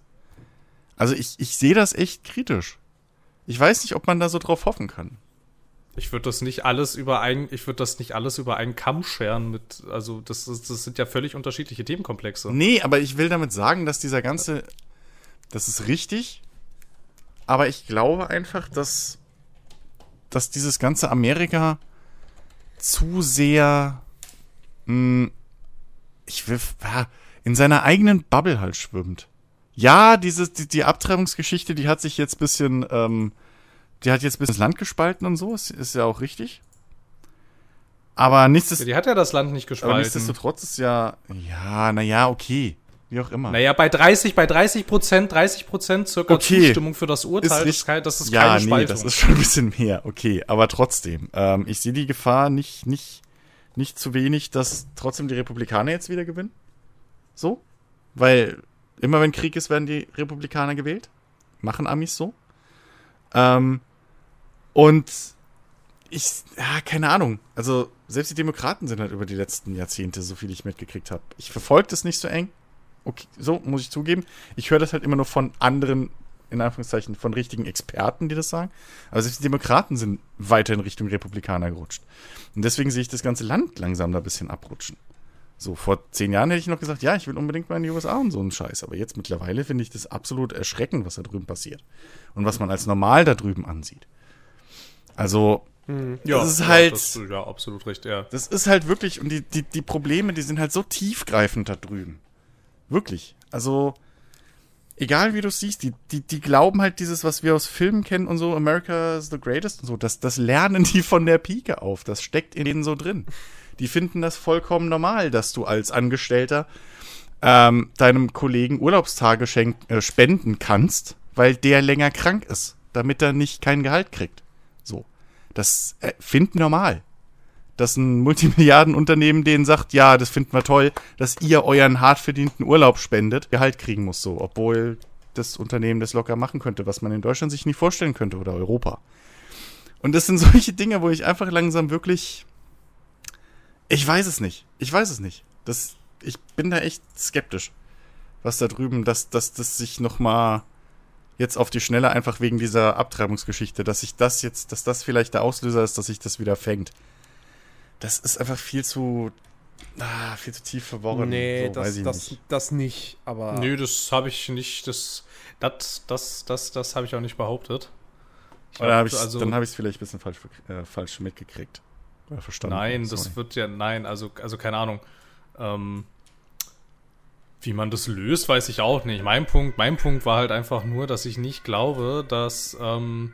Also ich, ich sehe das echt kritisch. Ich weiß nicht, ob man da so drauf hoffen kann. Ich würde das nicht alles über ein, ich würde das nicht alles über einen Kamm scheren mit, also das, das sind ja völlig unterschiedliche Themenkomplexe. Nee, aber ich will damit sagen, dass dieser ganze, das ist richtig, aber ich glaube einfach, dass, dass dieses ganze Amerika zu sehr, mh, ich will, in seiner eigenen Bubble halt schwimmt. Ja, dieses, die, die Abtreibungsgeschichte, die hat sich jetzt bisschen, ähm, die hat jetzt ein bisschen das Land gespalten und so, ist, ist ja auch richtig. Aber Ja, nichtsdestotrotz, die hat ja das Land nicht aber gespalten. nichtsdestotrotz ist ja, ja, naja, okay. Wie auch immer. Naja, bei 30, bei 30 Prozent, 30 Prozent circa Okay. Zustimmung für das Urteil, richtig- ist kein, das ist ja, keine nee, Spaltung. das ist schon ein bisschen mehr, okay. Aber trotzdem, ähm, ich sehe die Gefahr nicht, nicht, nicht zu wenig, dass trotzdem die Republikaner jetzt wieder gewinnen. So? Weil immer wenn Krieg ist, werden die Republikaner gewählt. Machen Amis so. Ähm, und ich, ja, keine Ahnung. Also, selbst die Demokraten sind halt über die letzten Jahrzehnte, so viel ich mitgekriegt habe. Ich verfolge das nicht so eng. Okay, so muss ich zugeben. Ich höre das halt immer nur von anderen, in Anführungszeichen, von richtigen Experten, die das sagen. Aber selbst die Demokraten sind weiter in Richtung Republikaner gerutscht. Und deswegen sehe ich das ganze Land langsam da ein bisschen abrutschen. So, vor zehn Jahren hätte ich noch gesagt, ja, ich will unbedingt mal in die USA und so einen Scheiß. Aber jetzt mittlerweile finde ich das absolut erschreckend, was da drüben passiert. Und was man als normal da drüben ansieht. Also, das ist halt. Das, ja, absolut recht, ja. Das ist halt wirklich, und die, die, die Probleme, die sind halt so tiefgreifend da drüben. Wirklich. Also, egal wie du es siehst, die, die, die glauben halt dieses, was wir aus Filmen kennen und so, America is the greatest und so, das, das lernen die von der Pike auf. Das steckt in denen so drin. Die finden das vollkommen normal, dass du als Angestellter ähm, deinem Kollegen Urlaubstage schenk, äh, spenden kannst, weil der länger krank ist, damit er nicht kein Gehalt kriegt. So. Das äh, finden normal. Dass ein Multimilliardenunternehmen denen sagt, ja, das finden wir toll, dass ihr euren hart verdienten Urlaub spendet, Gehalt kriegen muss so, obwohl das Unternehmen das locker machen könnte, was man in Deutschland sich nie vorstellen könnte oder Europa. Und das sind [laughs] solche Dinge, wo ich einfach langsam wirklich ich weiß es nicht. Ich weiß es nicht. Das, ich bin da echt skeptisch, was da drüben, dass, dass das sich noch mal jetzt auf die Schnelle einfach wegen dieser Abtreibungsgeschichte, dass sich das jetzt, dass das vielleicht der Auslöser ist, dass sich das wieder fängt. Das ist einfach viel zu, ah, viel zu tief verworren. Nee, so, das, weiß ich das, nicht. das nicht, aber. Nö, das habe ich nicht, das, das, das, das, das habe ich auch nicht behauptet. Ich Oder hab ich's, also- dann habe ich es vielleicht ein bisschen falsch, äh, falsch mitgekriegt. Verstanden. Nein, Sorry. das wird ja, nein, also, also keine Ahnung. Ähm, wie man das löst, weiß ich auch nicht. Mein Punkt, mein Punkt war halt einfach nur, dass ich nicht glaube, dass, ähm,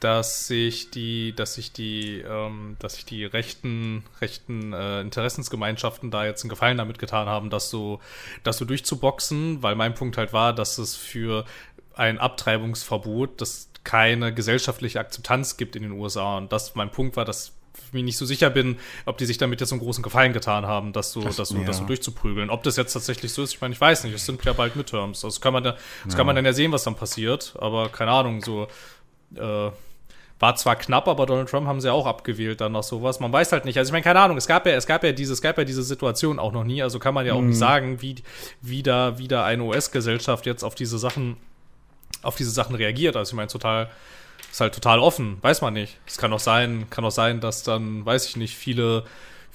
dass sich die, dass sich die, ähm, dass sich die rechten, rechten äh, Interessensgemeinschaften da jetzt einen Gefallen damit getan haben, das so, das so durchzuboxen, weil mein Punkt halt war, dass es für ein Abtreibungsverbot, das keine gesellschaftliche Akzeptanz gibt in den USA. Und das mein Punkt war, dass mir nicht so sicher bin, ob die sich damit jetzt so einen großen Gefallen getan haben, das so, das, so, ja. das so durchzuprügeln. Ob das jetzt tatsächlich so ist, ich meine, ich weiß nicht. Es sind ja bald Midterms. Das kann man, da, das kann man dann ja sehen, was dann passiert. Aber keine Ahnung, so äh, war zwar knapp, aber Donald Trump haben sie auch abgewählt dann noch sowas. Man weiß halt nicht. Also ich meine, keine Ahnung, es gab ja, es gab ja diese, es gab ja diese Situation auch noch nie. Also kann man ja auch nicht sagen, wie, wie da, wie da eine US-Gesellschaft jetzt auf diese Sachen, auf diese Sachen reagiert. Also ich meine, total, ist halt total offen, weiß man nicht. Es kann auch sein, kann auch sein, dass dann, weiß ich nicht, viele,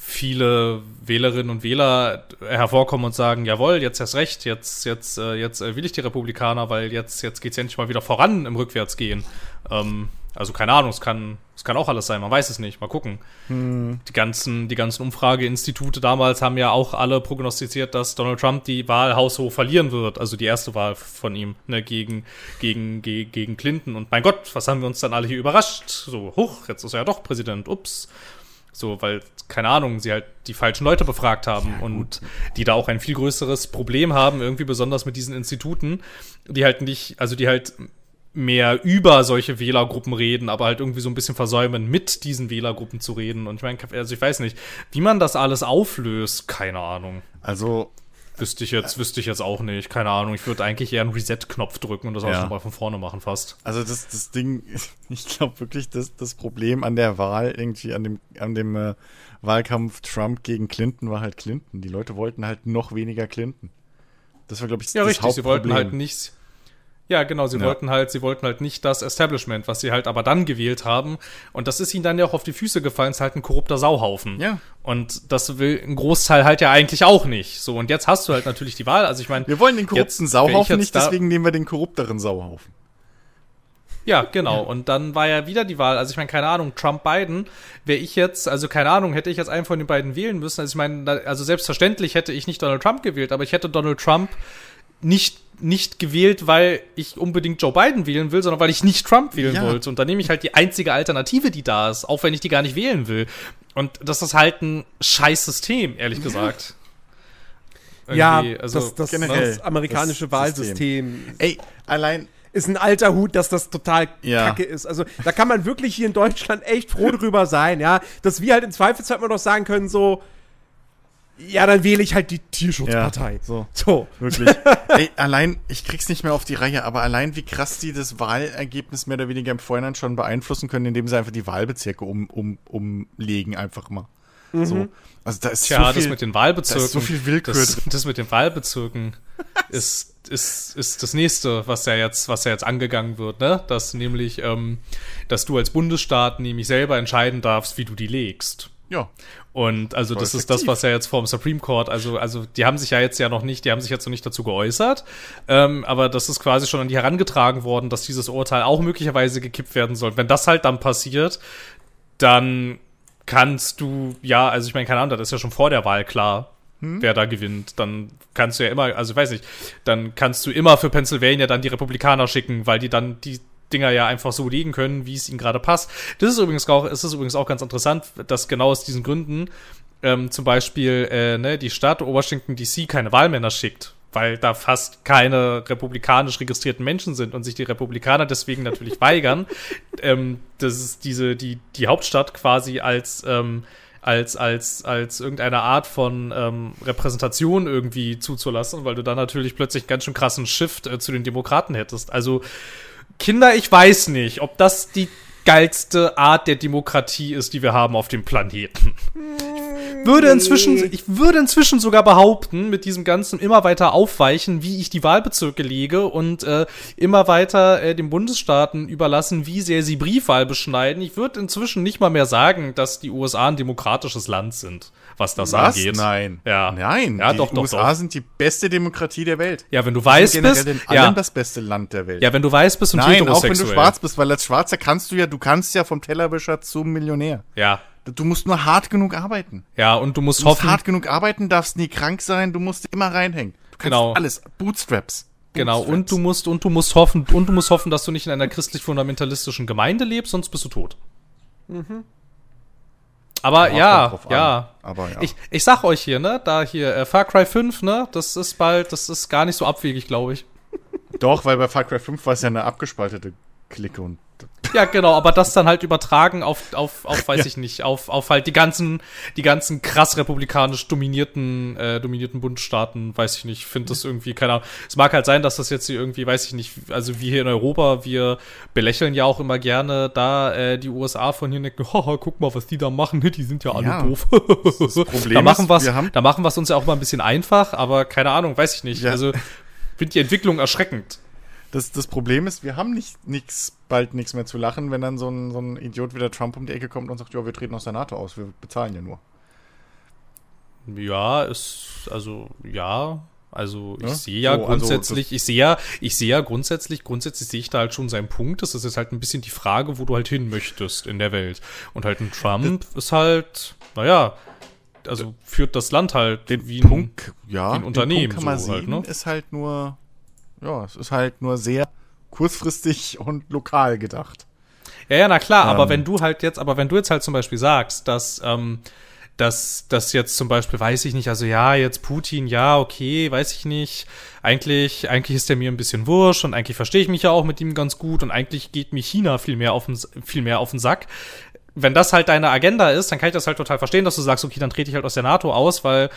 viele Wählerinnen und Wähler hervorkommen und sagen, jawohl, jetzt erst recht, jetzt, jetzt, äh, jetzt äh, will ich die Republikaner, weil jetzt, jetzt geht's endlich mal wieder voran im Rückwärtsgehen. Ähm, also keine Ahnung, es kann, es kann auch alles sein, man weiß es nicht, mal gucken. Die ganzen, die ganzen Umfrageinstitute damals haben ja auch alle prognostiziert, dass Donald Trump die Wahl haushoch verlieren wird, also die erste Wahl von ihm, ne, gegen, gegen, gegen, gegen Clinton. Und mein Gott, was haben wir uns dann alle hier überrascht? So, huch, jetzt ist er ja doch Präsident, ups. So, weil, keine Ahnung, sie halt die falschen Leute befragt haben und die da auch ein viel größeres Problem haben, irgendwie besonders mit diesen Instituten, die halt nicht, also die halt mehr über solche Wählergruppen reden, aber halt irgendwie so ein bisschen versäumen, mit diesen Wählergruppen zu reden. Und ich meine, also ich weiß nicht, wie man das alles auflöst, keine Ahnung. Also, Wüsste ich jetzt, wüsste ich jetzt auch nicht, keine Ahnung. Ich würde eigentlich eher einen Reset-Knopf drücken und das auch Ja. schon mal von vorne machen fast. Also das, das Ding, [laughs] ich glaube wirklich, dass das Problem an der Wahl irgendwie, an dem, an dem äh, Wahlkampf Trump gegen Clinton war halt Clinton. Die Leute wollten halt noch weniger Clinton. Das war, glaube ich, Ja, das richtig, sie wollten Hauptproblem. halt nicht. Ja, genau, sie Ja. wollten halt, sie wollten halt nicht das Establishment, was sie halt aber dann gewählt haben. Und das ist ihnen dann ja auch auf die Füße gefallen, es ist halt ein korrupter Sauhaufen. Ja. Und das will ein Großteil halt ja eigentlich auch nicht. So, und jetzt hast du halt natürlich die Wahl. Also ich meine, Wir wollen den korrupten Jetzt, Sauhaufen nicht, deswegen nehmen wir den korrupteren Sauhaufen. Ja, genau. Und dann war ja wieder die Wahl. Also ich meine, keine Ahnung, Trump Biden, wäre ich jetzt, also keine Ahnung, hätte ich jetzt einen von den beiden wählen müssen. Also ich meine, also selbstverständlich hätte ich nicht Donald Trump gewählt, aber ich hätte Donald Trump nicht nicht gewählt, weil ich unbedingt Joe Biden wählen will, sondern weil ich nicht Trump wählen Ja. wollte. Und dann nehme ich halt die einzige Alternative, die da ist, auch wenn ich die gar nicht wählen will. Und das ist halt ein scheiß System, ehrlich gesagt. Ja, also, das, das, generell, das amerikanische das Wahlsystem Ey, allein, ist ein alter Hut, dass das total Ja. kacke ist. Also da kann man wirklich hier in Deutschland echt froh drüber sein, ja, dass wir halt in Zweifelsfall mal noch sagen können, so, ja, dann wähle ich halt die Tierschutzpartei. Ja, so. So. wirklich. [laughs] Ey, allein, ich krieg's nicht mehr auf die Reihe, aber allein wie krass die das Wahlergebnis mehr oder weniger im Vorhinein schon beeinflussen können, indem sie einfach die Wahlbezirke um, um, umlegen, einfach mal. So. Also da ist Tja, so viel, das mit den Wahlbezirken. da ist so viel Willkür Das, das mit den Wahlbezirken [laughs] ist, ist, ist das nächste, was ja jetzt, was ja jetzt angegangen wird, ne? Dass nämlich, ähm, dass du als Bundesstaat nämlich selber entscheiden darfst, wie du die legst. Ja. Und also Voll das ist das, effektiv. was ja jetzt vom Supreme Court, also, also die haben sich ja jetzt ja noch nicht, die haben sich jetzt noch nicht dazu geäußert, ähm, aber das ist quasi schon an die herangetragen worden, dass dieses Urteil auch möglicherweise gekippt werden soll. Wenn das halt dann passiert, dann kannst du, ja, also ich meine, keine Ahnung, das ist ja schon vor der Wahl klar, wer da gewinnt. Dann kannst du ja immer, also ich weiß nicht, dann kannst du immer für Pennsylvania dann die Republikaner schicken, weil die dann die Dinger ja einfach so legen können, wie es ihnen gerade passt. Das ist übrigens auch, es ist übrigens auch ganz interessant, dass genau aus diesen Gründen ähm, zum Beispiel äh, ne, die Stadt Washington DC keine Wahlmänner schickt, weil da fast keine republikanisch registrierten Menschen sind und sich die Republikaner deswegen natürlich [laughs] weigern, ähm, das ist diese die die Hauptstadt quasi als ähm, als als als irgendeine Art von ähm, Repräsentation irgendwie zuzulassen, weil du dann natürlich plötzlich einen ganz schön krassen Shift äh, zu den Demokraten hättest. Also Kinder, ich weiß nicht, ob das die geilste Art der Demokratie ist, die wir haben auf dem Planeten. Würde inzwischen, ich würde inzwischen sogar behaupten, mit diesem ganzen immer weiter aufweichen, wie ich die Wahlbezirke lege und äh, immer weiter äh, den Bundesstaaten überlassen, wie sehr sie Briefwahl beschneiden. Ich würde inzwischen nicht mal mehr sagen, dass die USA ein demokratisches Land sind, was das Was? angeht. Nein. Ja. Nein. Ja, die doch, doch, USA doch. sind die beste Demokratie der Welt. Ja, wenn du weiß sind generell bist, in allem ja, das beste Land der Welt. ja, wenn du weiß bist und Nein, auch wenn du schwarz bist, weil als Schwarzer kannst du ja, du kannst ja vom Tellerwischer zum Millionär. Ja, Du musst nur hart genug arbeiten. ja, und du musst Du musst hoffen, hart genug arbeiten, darfst nie krank sein, du musst immer reinhängen. Du kannst Genau. alles. Bootstraps. Genau, und du musst, und du musst hoffen, und du musst hoffen, dass du nicht in einer christlich-fundamentalistischen Gemeinde lebst, sonst bist du tot. Aber ja, ja. Aber ja. Ich, ich sag euch hier, ne, da hier, äh, Far Cry 5, ne, das ist bald, das ist gar nicht so abwegig, glaube ich. Doch, weil bei Far Cry 5 war es ja eine abgespaltete Clique und Ja, genau, aber das dann halt übertragen auf, auf, auf weiß ich nicht, auf, auf halt die ganzen, die ganzen krass republikanisch dominierten, äh, dominierten Bundesstaaten, weiß ich nicht, finde das irgendwie, keine Ahnung. Es mag halt sein, dass das jetzt hier irgendwie, weiß ich nicht, also wie hier in Europa, wir belächeln ja auch immer gerne da äh, die USA von hier denken, [laughs] haha, guck mal, was die da machen, [laughs] die sind ja alle Ja, doof. das Problem [laughs] da machen wir haben- da machen wir es uns ja auch mal ein bisschen einfach, aber keine Ahnung, weiß ich nicht. Ja. Also finde die Entwicklung erschreckend. Das, das Problem ist, wir haben nicht nix, bald nichts mehr zu lachen, wenn dann so ein, so ein Idiot wie der Trump um die Ecke kommt und sagt, ja, wir treten aus der NATO aus, wir bezahlen ja nur. Ja, ist, also, ja. Also ich Ja, sehe ja so, also grundsätzlich, ich sehe ja, ich sehe ja grundsätzlich, grundsätzlich sehe ich da halt schon seinen Punkt. Das ist jetzt halt ein bisschen die Frage, wo du halt hin möchtest in der Welt. Und halt ein Trump ist halt, naja, also führt das Land halt Den wie ein, Punkt, ja, wie ein den Unternehmen Punkt kann man so halt, sehen, ne? ist halt nur, ja, es ist halt nur sehr kurzfristig [laughs] und lokal gedacht. Ja, ja, na klar, aber Ähm. wenn du halt jetzt, aber wenn du jetzt halt zum Beispiel sagst, dass, ähm, dass, dass jetzt zum Beispiel, weiß ich nicht, also ja, jetzt Putin, ja, okay, weiß ich nicht. Eigentlich, eigentlich ist der mir ein bisschen wurscht und eigentlich verstehe ich mich ja auch mit ihm ganz gut und eigentlich geht mir China viel mehr auf den, viel mehr auf den Sack. Wenn das halt deine Agenda ist, dann kann ich das halt total verstehen, dass du sagst, okay, dann trete ich halt aus der NATO aus, weil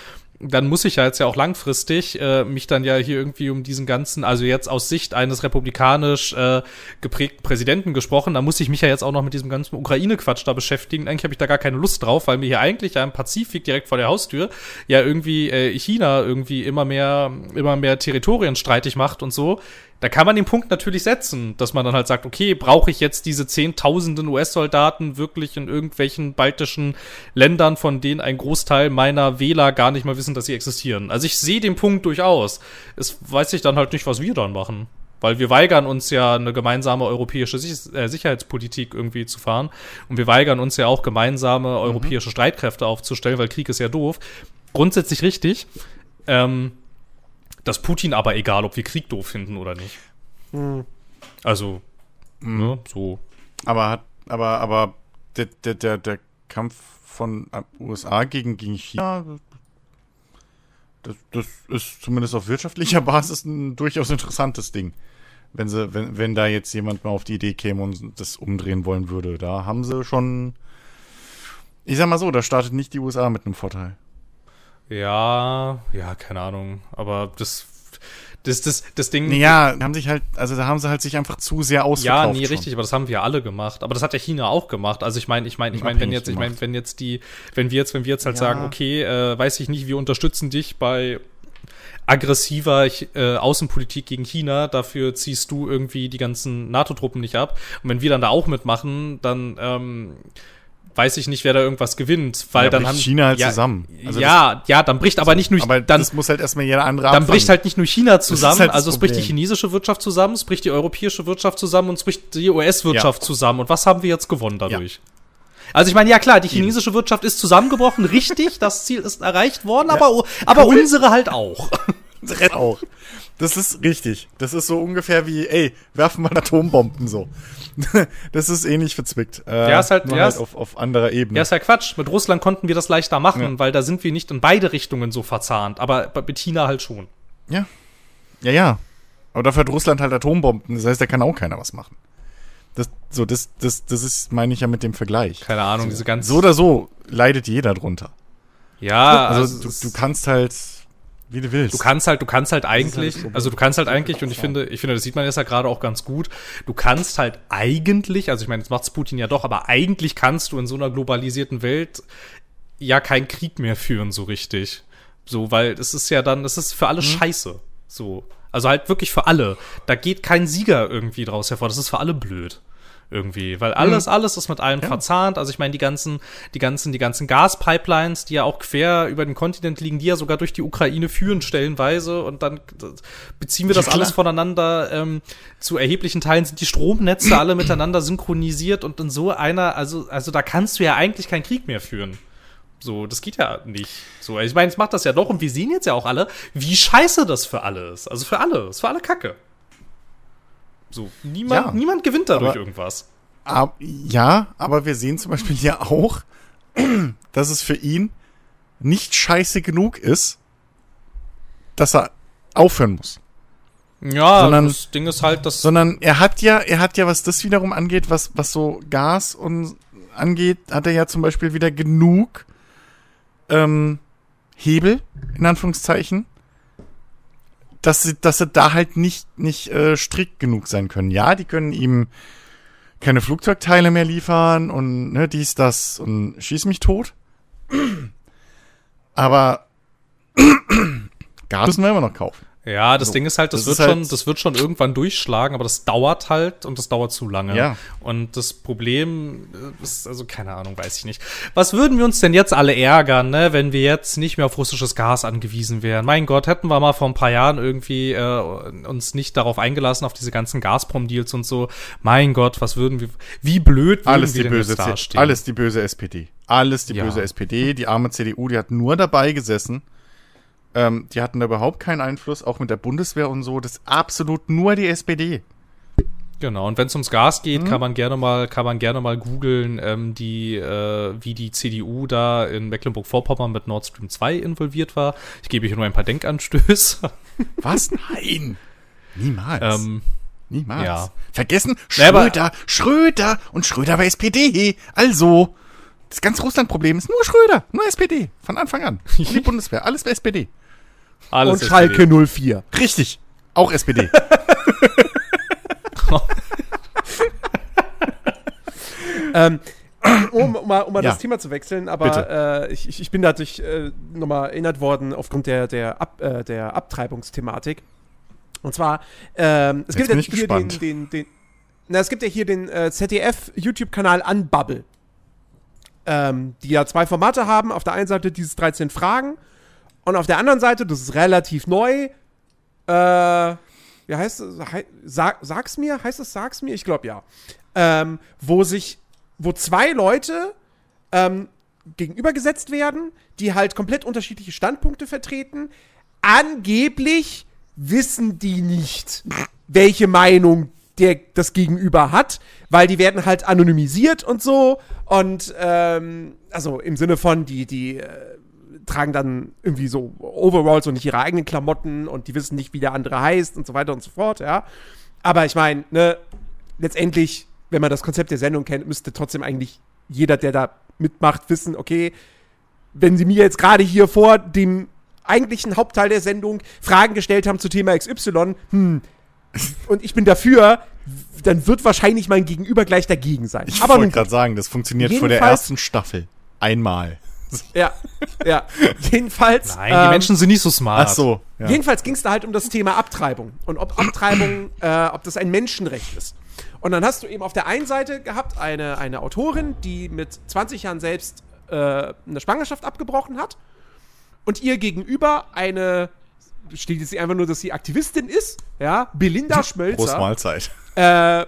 dann muss ich ja jetzt ja auch langfristig äh, mich dann ja hier irgendwie um diesen ganzen, also jetzt aus Sicht eines republikanisch äh, geprägten Präsidenten gesprochen, da muss ich mich ja jetzt auch noch mit diesem ganzen Ukraine-Quatsch da beschäftigen. Eigentlich habe ich da gar keine Lust drauf, weil mir hier eigentlich ja im Pazifik direkt vor der Haustür ja irgendwie äh, China irgendwie immer mehr, immer mehr Territorien streitig macht und so. Da kann man den Punkt natürlich setzen, dass man dann halt sagt, okay, brauche ich jetzt diese zehntausenden US-Soldaten wirklich in irgendwelchen baltischen Ländern, von denen ein Großteil meiner Wähler gar nicht mal wissen, dass sie existieren. Also ich sehe den Punkt durchaus. Es weiß ich dann halt nicht, was wir dann machen. Weil wir weigern uns ja, eine gemeinsame europäische äh, Sicherheitspolitik irgendwie zu fahren. Und wir weigern uns ja auch, gemeinsame europäische Streitkräfte aufzustellen, weil Krieg ist ja doof. Grundsätzlich richtig. Ähm, dass Putin aber egal, ob wir Krieg doof finden oder nicht. Also, ne, so. Aber hat, aber, aber der, der, der, der Kampf von USA gegen, gegen China, das, das ist zumindest auf wirtschaftlicher [laughs] Basis ein durchaus interessantes Ding. Wenn sie, wenn, wenn da jetzt jemand mal auf die Idee käme und das umdrehen wollen würde, da haben sie schon, ich sag mal so, da startet nicht die USA mit einem Vorteil. Ja, ja, keine Ahnung. Aber das, das, das, das Ding. Naja, haben sich halt, also da haben sie halt sich einfach zu sehr Ja, ausverkauft. nee, schon. richtig, aber das haben wir alle gemacht. Aber das hat ja China auch gemacht. Also ich meine, ich meine, ich meine, wenn jetzt, ich meine, wenn jetzt die, wenn wir jetzt, wenn wir jetzt halt Ja. sagen, okay, äh, weiß ich nicht, wir unterstützen dich bei aggressiver äh, Außenpolitik gegen China, dafür ziehst du irgendwie die ganzen NATO-Truppen nicht ab. Und wenn wir dann da auch mitmachen, dann ähm, weiß ich nicht, wer da irgendwas gewinnt, weil Ja, dann bricht haben China halt ja, zusammen. Also ja, ja, dann bricht aber nicht nur Aber dann das muss halt erstmal jeder andere dann anfangen. bricht halt nicht nur China zusammen, halt das also es bricht die chinesische Wirtschaft zusammen, es bricht die europäische Wirtschaft zusammen und es bricht die US-Wirtschaft zusammen. Und was haben wir jetzt gewonnen dadurch? Also ich meine, ja klar, die chinesische Wirtschaft ist zusammengebrochen, richtig, das Ziel ist erreicht worden, aber, aber unsere halt auch. Rennt auch. Das ist richtig. Das ist so ungefähr wie, ey, werfen wir Atombomben so. [laughs] das ist ähnlich verzwickt. Äh, Ja, ist halt- nur ja, halt auf, auf anderer Ebene. Ja, ist ja Quatsch. Mit Russland konnten wir das leichter machen, Ja. weil da sind wir nicht in beide Richtungen so verzahnt, aber mit China halt schon. Ja. Ja, ja. Aber dafür hat Russland halt Atombomben. Das heißt, da kann auch keiner was machen. Das, so, das, das, das ist, meine ich ja mit dem Vergleich. Keine Ahnung, diese ganze So oder so leidet jeder drunter. Ja, Also, also, du, du kannst halt, wie du willst. Du kannst halt, du kannst halt halt eigentlich, also du kannst halt eigentlich, und ich finde, ich finde, das sieht man jetzt ja gerade auch ganz gut, du kannst halt eigentlich, also ich meine, jetzt macht's Putin ja doch, aber eigentlich kannst du in so einer globalisierten Welt ja keinen Krieg mehr führen, so richtig. So, weil es ist ja dann, es ist für Mhm. alle scheiße. So. Also halt wirklich für alle. Da geht kein Sieger irgendwie draus hervor. Das ist für alle blöd. Irgendwie. Weil alles, alles ist mit allem verzahnt. Also ich meine, die ganzen, die ganzen, die ganzen Gaspipelines, die ja auch quer über den Kontinent liegen, die ja sogar durch die Ukraine führen, stellenweise. Und dann das- beziehen wir das Ja, alles voneinander. Ähm, zu erheblichen Teilen sind die Stromnetze alle [clears throat] miteinander synchronisiert und in so einer, also, also da kannst du ja eigentlich keinen Krieg mehr führen. So, das geht ja nicht. So, ich meine, es macht das ja doch und wir sehen jetzt ja auch alle, wie scheiße das für alle ist. Also für alle, ist für alle Kacke. So, niemand, Ja, niemand gewinnt dadurch aber- irgendwas. Ab, ja, aber wir sehen zum Beispiel hier auch, [clears throat] dass es für ihn nicht scheiße genug ist, dass er aufhören muss. Ja, Sondern- das Ding ist halt, dass Sondern er hat ja, er hat ja, was das wiederum angeht, was, was so Gas und angeht, hat er ja zum Beispiel wieder genug ähm, Hebel, in Anführungszeichen, dass sie, dass sie da halt nicht, nicht äh, strikt genug sein können. Ja, die können ihm keine Flugzeugteile mehr liefern und ne, dies, das und schieß mich tot. Aber [clears throat] Gas müssen wir immer noch kaufen. Ja, das So, Ding ist halt, das, das wird halt- schon, das wird schon irgendwann durchschlagen, aber das dauert halt und das dauert zu lange. Ja. Und das Problem ist, also keine Ahnung, weiß ich nicht. Was würden wir uns denn jetzt alle ärgern, ne, wenn wir jetzt nicht mehr auf russisches Gas angewiesen wären? Mein Gott, hätten wir mal vor ein paar Jahren irgendwie äh, uns nicht darauf eingelassen, auf diese ganzen Gazprom-Deals und so. Mein Gott, was würden wir, wie blöd würden Alles wir die denn böse, jetzt dastehen? alles die böse SPD. Alles die Ja. böse SPD. Die arme CDU, die hat nur dabei gesessen. Ähm, die hatten da überhaupt keinen Einfluss, auch mit der Bundeswehr und so. Das ist absolut nur die SPD. Genau, und wenn es ums Gas Mhm. geht, kann man gerne mal, kann man gerne mal googeln, ähm, die, äh, wie die CDU da in Mecklenburg-Vorpommern mit Nord Stream 2 involviert war. Ich gebe hier nur ein paar Denkanstöße. [laughs] Was? Nein. Niemals. ähm, Niemals. ja. Vergessen, Ja, aber- Schröder, Schröder und Schröder war SPD. Also, das ganze Russland-Problem ist nur Schröder, nur SPD. Von Anfang an. [laughs] Und die Bundeswehr, alles bei SPD. Alles und SPD. Schalke 04. Richtig. Auch SPD. [laughs] ähm, um, um mal, um mal Ja. das Thema zu wechseln, aber äh, ich, ich- bin dadurch äh, nochmal erinnert worden aufgrund der, der, Ab, äh, der Abtreibungsthematik. Und zwar, ähm, es Jetzt gibt ja bin ich hier den, gespannt. den, den, na, es gibt ja hier den äh, ZDF-YouTube-Kanal Unbubble. Ähm, die ja zwei Formate haben. Auf der einen Seite dieses 13 Fragen und auf der anderen Seite, das ist relativ neu, äh, wie heißt es? Sag, sag's mir? Heißt es Sag's mir? Ich glaube ja. Ähm, wo sich, wo zwei Leute ähm, gegenübergesetzt werden, die halt komplett unterschiedliche Standpunkte vertreten. Angeblich wissen die nicht, welche Meinung der das Gegenüber hat, weil die werden halt anonymisiert und so. Und ähm, also im Sinne von, die, die äh, tragen dann irgendwie so Overalls und nicht ihre eigenen Klamotten und die wissen nicht, wie der andere heißt und so weiter und so fort, ja. Aber ich meine, ne, letztendlich, wenn man das Konzept der Sendung kennt, müsste trotzdem eigentlich jeder, der da mitmacht, wissen, okay, wenn sie mir jetzt gerade hier vor dem eigentlichen Hauptteil der Sendung Fragen gestellt haben zu Thema XY, hm, und ich bin dafür, dann wird wahrscheinlich mein Gegenüber gleich dagegen sein. Ich wollte gerade sagen, das funktioniert vor der ersten Staffel. Einmal. [laughs] Ja, ja. Jedenfalls. Nein, die ähm, Menschen sind nicht so smart. Ach so. Ja. Jedenfalls ging es da halt um das Thema Abtreibung und ob Abtreibung, äh, ob das ein Menschenrecht ist. Und dann hast du eben auf der einen Seite gehabt eine, eine Autorin, die mit 20 Jahren selbst äh, eine Schwangerschaft abgebrochen hat. Und ihr gegenüber eine, steht jetzt einfach nur, dass sie Aktivistin ist, ja, Belinda [laughs] Schmölzer Mahlzeit. äh,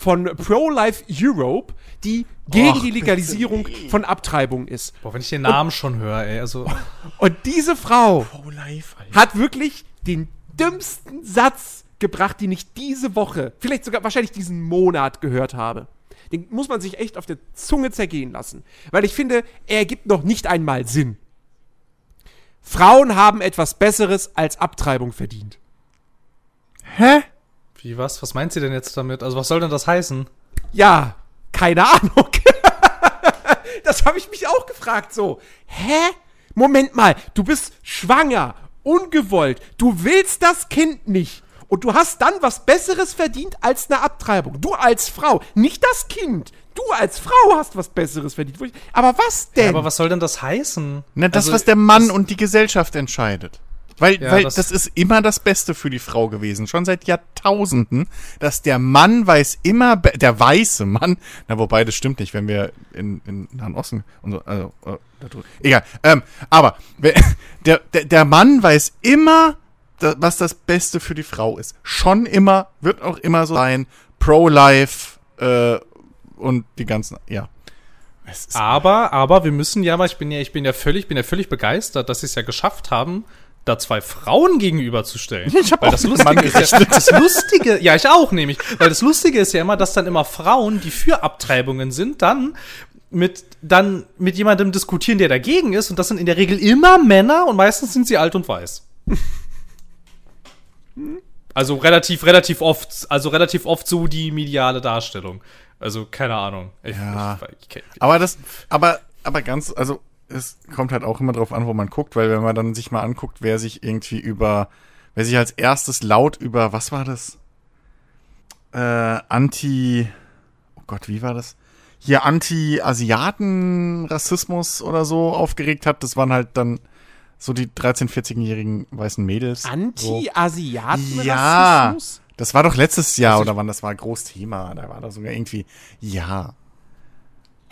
von Pro-Life Europe, die gegen Och, die Legalisierung von Abtreibung ist. Boah, wenn ich den Namen schon höre, ey, also. Und diese Frau hat wirklich den dümmsten Satz gebracht, den ich diese Woche, vielleicht sogar wahrscheinlich diesen Monat gehört habe. Den muss man sich echt auf der Zunge zergehen lassen. Weil ich finde, er ergibt noch nicht einmal Sinn. Frauen haben etwas Besseres als Abtreibung verdient. Hä? Wie, was? Was meint sie denn jetzt damit? Also, was soll denn das heißen? Ja, keine Ahnung. [laughs] das habe ich mich auch gefragt so. Hä? Moment mal, du bist schwanger, ungewollt, du willst das Kind nicht. Und du hast dann was Besseres verdient als eine Abtreibung. Du als Frau, nicht das Kind. Du als Frau hast was Besseres verdient. Aber was denn? Ja, aber was soll denn das heißen? Na, das, Also, was der Mann und die Gesellschaft entscheidet. Weil, Ja, weil das- das, ist immer das Beste für die Frau gewesen, schon seit Jahrtausenden, dass der Mann weiß immer, der weiße Mann, na wobei das stimmt nicht, wenn wir in, in Nahen Osten und so, also, äh, egal, ähm, aber [laughs] der, der, der Mann weiß immer, was das Beste für die Frau ist. Schon immer, wird auch immer so sein, Pro-Life äh, und die ganzen, ja. Aber, aber wir müssen ja mal, ich bin ja, ich bin ja völlig, bin ja völlig begeistert, dass sie es ja geschafft haben, da zwei Frauen gegenüberzustellen. [laughs] Ich hab Weil auch das Lustige ist ja, das Lustige, ja, ich auch nämlich, weil das Lustige ist ja immer, dass dann immer Frauen, die für Abtreibungen sind, dann mit, dann mit jemandem diskutieren, der dagegen ist, und das sind in der Regel immer Männer und meistens sind sie alt und weiß. Also relativ, relativ oft, also relativ oft so die mediale Darstellung. Also keine Ahnung. Ich, Ja. ich, ich, Aber das, aber, aber ganz, also es kommt halt auch immer drauf an, wo man guckt, weil wenn man dann sich mal anguckt, wer sich irgendwie über, wer sich als erstes laut über, was war das? Äh, Anti, oh Gott, wie war das? Hier Anti-Asiaten-Rassismus oder so aufgeregt hat, das waren halt dann so die 13-, 14-jährigen weißen Mädels. Anti-Asiaten-Rassismus? Ja. Das war doch letztes Jahr Also oder wann, das war ein Großthema. Da war da sogar irgendwie, ja.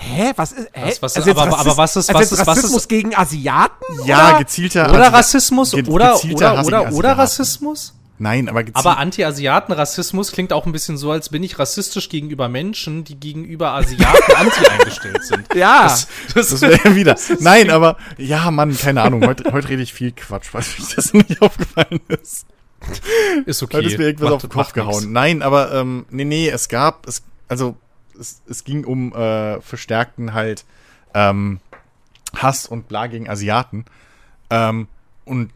Hä? Was ist. Hä? Was- was- Also jetzt aber- aber Rassist- was ist- also was jetzt ist- was ist- Rassismus gegen Asiaten? Ja, oder? gezielter Oder Rassismus ge- oder, gezielter oder, oder, oder. Rassismus? Nein, aber gezielt. Aber Anti-Asiaten-Rassismus klingt auch ein bisschen so, als bin ich rassistisch gegenüber Menschen, die gegenüber Asiaten [laughs] anti eingestellt sind. Ja. Das, das, das wäre wieder. Nein, aber ja, Mann, keine Ahnung. Heute, heute rede ich viel Quatsch, weil mir das nicht aufgefallen ist. ist okay. Heute ist mir irgendwas Macht- auf den Kopf gehauen. nix. Nein, aber ähm, nee, nee, es gab, es, also es, es ging um äh, verstärkten halt ähm, Hass und bla gegen Asiaten. Ähm, und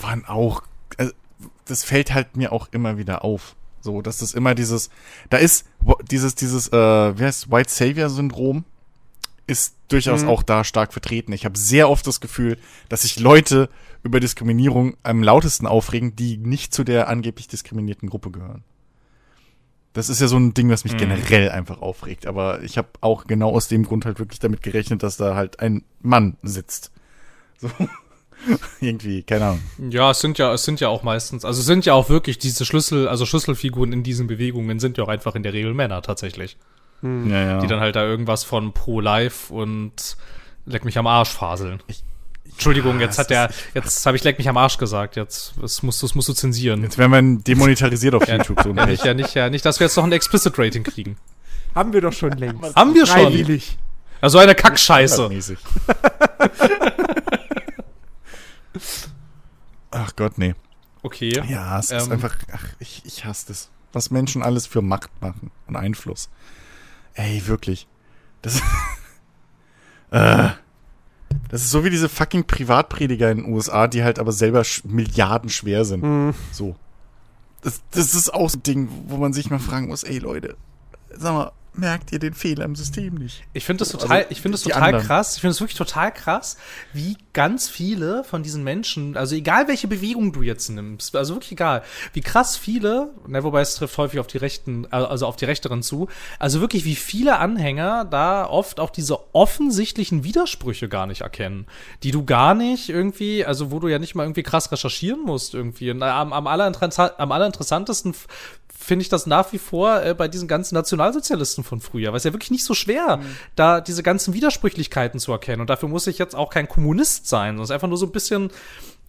waren auch, also, das fällt halt mir auch immer wieder auf. So, dass das immer dieses, da ist dieses, dieses, äh, wie heißt White Savior Syndrom ist durchaus Mhm. auch da stark vertreten. Ich habe sehr oft das Gefühl, dass sich Leute über Diskriminierung am lautesten aufregen, die nicht zu der angeblich diskriminierten Gruppe gehören. Das ist ja so ein Ding, was mich Mhm. generell einfach aufregt. Aber ich habe auch genau aus dem Grund halt wirklich damit gerechnet, dass da halt ein Mann sitzt. So. [laughs] Irgendwie, keine Ahnung. Ja, es sind ja, es sind ja auch meistens, also es sind ja auch wirklich diese Schlüssel, also Schlüsselfiguren in diesen Bewegungen sind ja auch einfach in der Regel Männer tatsächlich. Ja, ja. Die dann halt da irgendwas von Pro-Life und Leck mich am Arsch faseln. Entschuldigung, Ja, jetzt hat der, jetzt habe ich Leck mich am Arsch gesagt, jetzt, das musst, du- das musst du zensieren. Jetzt werden wir demonetarisiert auf YouTube. So Ja, nicht, ja, nicht, ja, nicht, dass wir jetzt noch ein Explicit Rating kriegen. Haben wir doch schon längst. [laughs] Haben wir schon. Freiwillig. Also eine Kackscheiße. [laughs] Ach Gott, nee. Okay. Ja, es ist Ähm. einfach, ach, ich, ich hasse das. Was Menschen alles für Macht machen und Einfluss. Ey, wirklich. Das, [laughs] äh, das ist so wie diese fucking Privatprediger in den USA, die halt aber selber Milliarden schwer sind. Mhm. So. Das, das ist auch so ein Ding, wo man sich mal fragen muss, ey Leute, sag mal, merkt ihr den Fehler im System nicht? Ich finde das total, Also, ich finde das total anderen. krass. Ich finde es wirklich total krass, wie ganz viele von diesen Menschen, also egal welche Bewegung du jetzt nimmst, also wirklich egal, wie krass viele, ne, wobei es trifft häufig auf die rechten, äh, also auf die rechteren zu, also wirklich wie viele Anhänger da oft auch diese offensichtlichen Widersprüche gar nicht erkennen, die du gar nicht irgendwie, also wo du ja nicht mal irgendwie krass recherchieren musst irgendwie. Und am, am, allerinteressa am allerinteressantesten finde ich das nach wie vor äh, bei diesen ganzen Nationalsozialisten von früher, weil es ja wirklich nicht so schwer, da diese ganzen Widersprüchlichkeiten zu erkennen. Und dafür muss ich jetzt auch kein Kommunist sein, sondern einfach nur so ein bisschen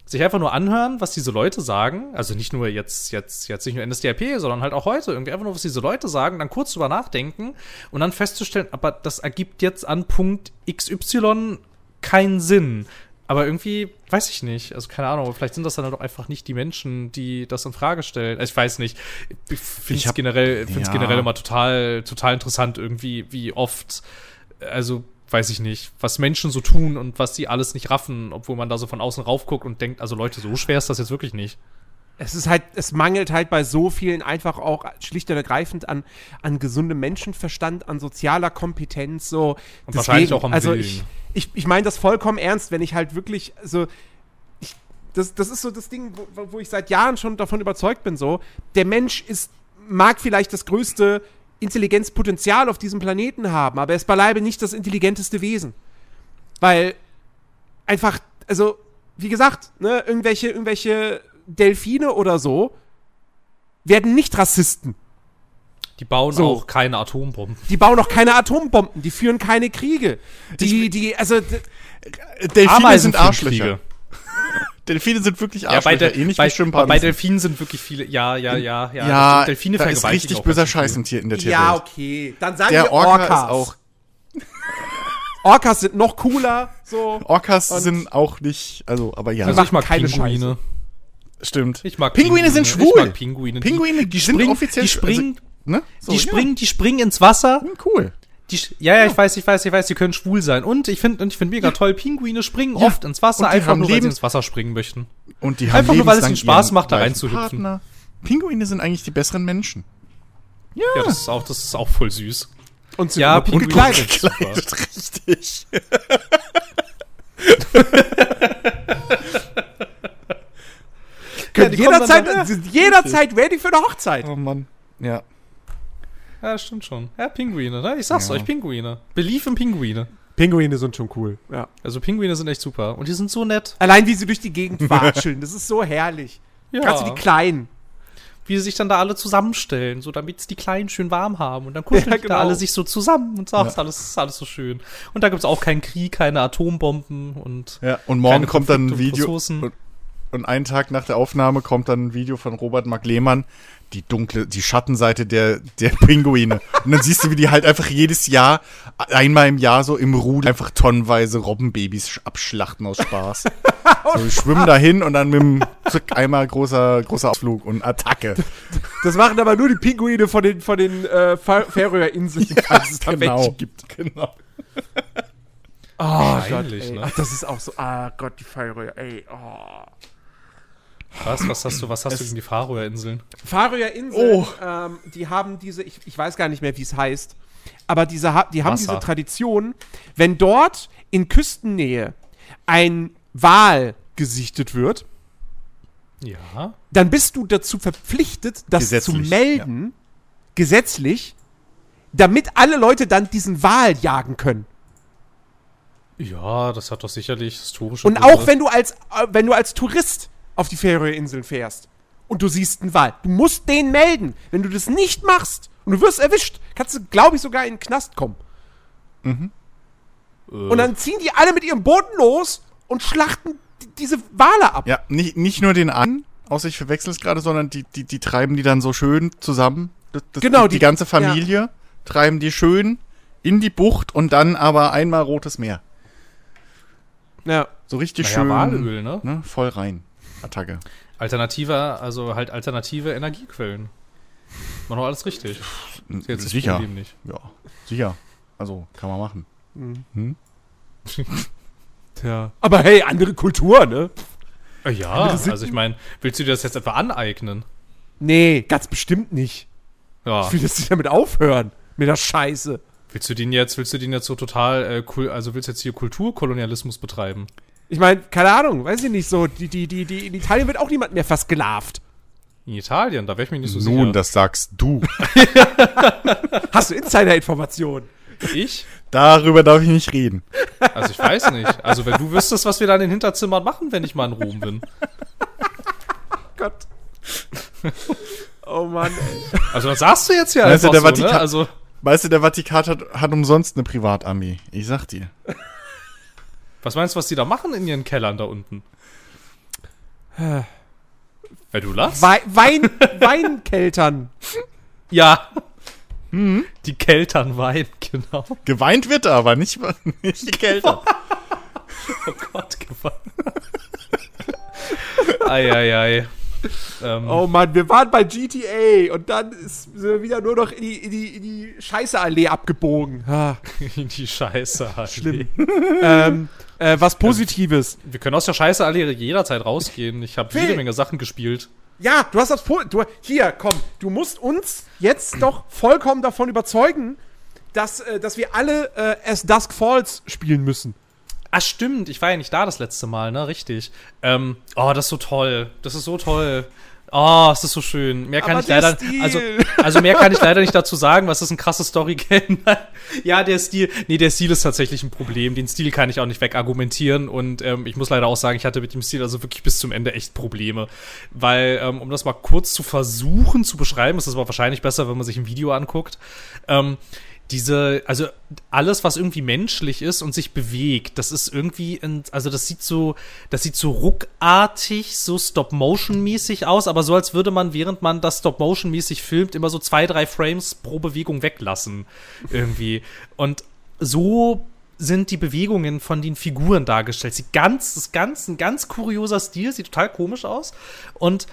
sich einfach nur anhören, was diese Leute sagen. Also nicht nur jetzt, jetzt, jetzt nicht nur NSDAP, sondern halt auch heute. Irgendwie einfach nur, was diese Leute sagen, dann kurz drüber nachdenken und dann festzustellen, aber das ergibt jetzt an Punkt XY keinen Sinn. Aber irgendwie, weiß ich nicht, also keine Ahnung, vielleicht sind das dann doch einfach nicht die Menschen, die das in Frage stellen. Also ich weiß nicht. Ich finde Ich es generell, find's ja. generell immer total, total interessant, irgendwie, wie oft, also weiß ich nicht, was Menschen so tun und was sie alles nicht raffen, obwohl man da so von außen raufguckt und denkt, also Leute, so schwer ist das jetzt wirklich nicht. Es ist halt, es mangelt halt bei so vielen einfach auch schlicht und ergreifend an, an gesundem Menschenverstand, an sozialer Kompetenz, so. Und wahrscheinlich auch am also Willen. ich, ich, ich meine das vollkommen ernst, wenn ich halt wirklich, so, ich, das, das ist so das Ding, wo, wo ich seit Jahren schon davon überzeugt bin, so, der Mensch ist, mag vielleicht das größte Intelligenzpotenzial auf diesem Planeten haben, aber er ist beileibe nicht das intelligenteste Wesen. Weil einfach, also, wie gesagt, ne, irgendwelche, irgendwelche Delfine oder so werden nicht Rassisten. Die bauen So. auch keine Atombomben. Die bauen auch keine Atombomben, die führen keine Kriege. Die, die, also, Delfine sind führen Arschlöcher. Kriege. [laughs] Delfine sind wirklich Ja, Arschlöcher, bei, der, ähnlich bei, wie Schimpansen. bei Delfinen sind wirklich viele. Ja, ja, ja, ja. ja. Delfine da ist richtig böser Scheiß im Tier in der Tierwelt. ja, okay. Dann sagen Der wir Orca Orcas. ist auch. Orcas sind noch cooler, so. Orcas Und- sind auch nicht, also, aber ja, Also ich mag keine Pinguine. Stimmt. Ich mag Pinguine sind Ich schwul. mag Pinguine. Pinguine die sind springen, offiziell die springen, Also, ne? So, die ja. springen, die springen ins Wasser. Hm, Cool. Die, ja, ja, ich weiß, ich weiß, ich weiß, die können schwul sein. Und ich finde, und ich finde mega toll, Pinguine springen Ja. oft ins Wasser, Und die einfach nur, weil sie ins Wasser springen möchten. Und die haben Einfach nur, weil es ihnen Spaß macht, da reinzuhüpfen. Pinguine sind eigentlich die besseren Menschen. Ja, das ist auch, das ist auch voll süß. Und sind Ja, Pinguine gekleidet. sind. [laughs] Gekleidet, richtig. [laughs] Können kommen jederzeit, jederzeit ready für eine Hochzeit. Oh Mann. Ja. Ja, das stimmt schon. Ja, Pinguine, ne? Ich sag's Ja. euch, Pinguine. Belief in Pinguine. Pinguine sind schon cool, ja. Also Pinguine sind echt super. Und die sind so nett. Allein wie sie durch die Gegend watscheln, das ist so herrlich. Ja. Gerade so die Kleinen. Wie sie sich dann da alle zusammenstellen, so damit die Kleinen schön warm haben. Und dann kuscheln Ja, genau. da alle sich so zusammen und sagen, Ja. ist alles, ist alles so schön. Und da gibt's auch keinen Krieg, keine Atombomben und ja. Und morgen kommt dann ein Video. Und, und einen Tag nach der Aufnahme kommt dann ein Video von Robert Mark Lehmann, die dunkle, die Schattenseite der, der Pinguine. Und dann siehst du, wie die halt einfach jedes Jahr, einmal im Jahr so im Rudel einfach tonnenweise Robbenbabys sch- abschlachten aus Spaß. [laughs] so, die schwimmen dahin und dann mit dem Zuck einmal großer, großer Ausflug und Attacke. Das machen aber nur die Pinguine von den, von den äh, Fär- Färöerinseln, [laughs] falls es da welche gibt. Genau. Oh ey. ne? Ach, das ist auch so, ah Gott, die Färöer, ey, oh. Was, was hast du, was hast du gegen die Färöerinseln? Färöerinseln, Oh. ähm, die haben diese, ich, ich weiß gar nicht mehr, wie es heißt, aber diese, die haben Wasser. diese Tradition, wenn dort in Küstennähe ein Wal gesichtet wird, Ja. dann bist du dazu verpflichtet, das zu melden, gesetzlich, damit alle Leute dann diesen Wal jagen können. Ja, das hat doch sicherlich historische Und Gründe. auch wenn du als, äh, wenn du als Tourist auf die Färöerinseln fährst und du siehst einen Wal, du musst den melden. Wenn du das nicht machst und du wirst erwischt, kannst du, glaube ich, sogar in den Knast kommen. Äh, Und dann ziehen die alle mit ihrem Booten los und schlachten die, diese Wale ab. Ja, nicht, nicht nur den an, außer ich verwechsel es gerade, sondern die, die, die treiben die dann so schön zusammen. Das, das, Genau, die, die ganze Familie treiben die schön in die Bucht und dann aber einmal Rotes Meer. Ja. So richtig naja, schön. Walöl, ne? Ne, voll rein. Attacke. Alternative, also halt alternative Energiequellen. War doch alles richtig. Ist jetzt sicher. Problem nicht. Ja, sicher. Also, kann man machen. [laughs] Tja. Aber hey, andere Kultur, ne? Äh, Ja, also ich meine, willst du dir das jetzt etwa aneignen? Nee, ganz bestimmt nicht. Ja. Ich will, dass die damit aufhören. Mit der Scheiße. Willst du den jetzt, willst du den jetzt so total, äh, cool, also willst du jetzt hier Kulturkolonialismus betreiben? Ich meine, keine Ahnung, weiß ich nicht so. Die, die, die, die, in Italien wird auch niemand mehr versklavt. In Italien, da wäre ich mir nicht so Nun, sicher. das sagst du. [laughs] Hast du Insider-Informationen? Ich? Darüber darf ich nicht reden. Also ich weiß nicht. Also wenn du wüsstest, was wir da in den Hinterzimmern machen, wenn ich mal in Rom bin. Gott. Oh Mann, ey. Also das sagst du jetzt ja Weißt du, einfach der so, ne? Vatikan- Also, Weißt du, der Vatikan hat, hat umsonst eine Privatarmee. Ich sag dir. Was meinst du, was die da machen in ihren Kellern da unten? Wenn du lachst? Wei Wein, [laughs] Weinkeltern. Ja. Die Keltern weinen, genau. Geweint wird er, aber nicht, nicht die Kälte. [laughs] Oh Gott, geweint. Eieiei. Ähm, Oh Mann, wir waren bei GTA und dann ist sind wir wieder nur noch in die, in die, in die Scheiße-Allee abgebogen. Ah, [laughs] die Scheiße. Allee. schlimm. ähm, äh, was Positives. Wir können aus der Scheiße alle jederzeit rausgehen. Ich habe jede Menge Sachen gespielt. Ja, du hast das. Po du, hier, komm, du musst uns jetzt doch vollkommen davon überzeugen, dass, äh, dass wir alle äh, As Dusk Falls spielen müssen. Ah, stimmt. Ich war ja nicht da das letzte Mal, ne? Richtig. Ähm, oh, das ist so toll. Das ist so toll. Oh, es ist so schön. Mehr kann Aber ich der leider, also, also mehr kann ich leider nicht dazu sagen, was ist ein krasses Story-Game. [laughs] ja, der Stil, nee, der Stil ist tatsächlich ein Problem. Den Stil kann ich auch nicht wegargumentieren und ähm, ich muss leider auch sagen, ich hatte mit dem Stil also wirklich bis zum Ende echt Probleme. Weil, ähm, um das mal kurz zu versuchen zu beschreiben, ist es aber wahrscheinlich besser, wenn man sich ein Video anguckt. Ähm, diese, also alles, was irgendwie menschlich ist und sich bewegt, das ist irgendwie, in, also das sieht so, das sieht so ruckartig, so Stop-Motion-mäßig aus, aber so, als würde man, während man das Stop-Motion-mäßig filmt, immer so zwei, drei Frames pro Bewegung weglassen. Irgendwie. Und so sind die Bewegungen von den Figuren dargestellt. Sie ganz, das ganz, ein ganz kurioser Stil, sieht total komisch aus. Und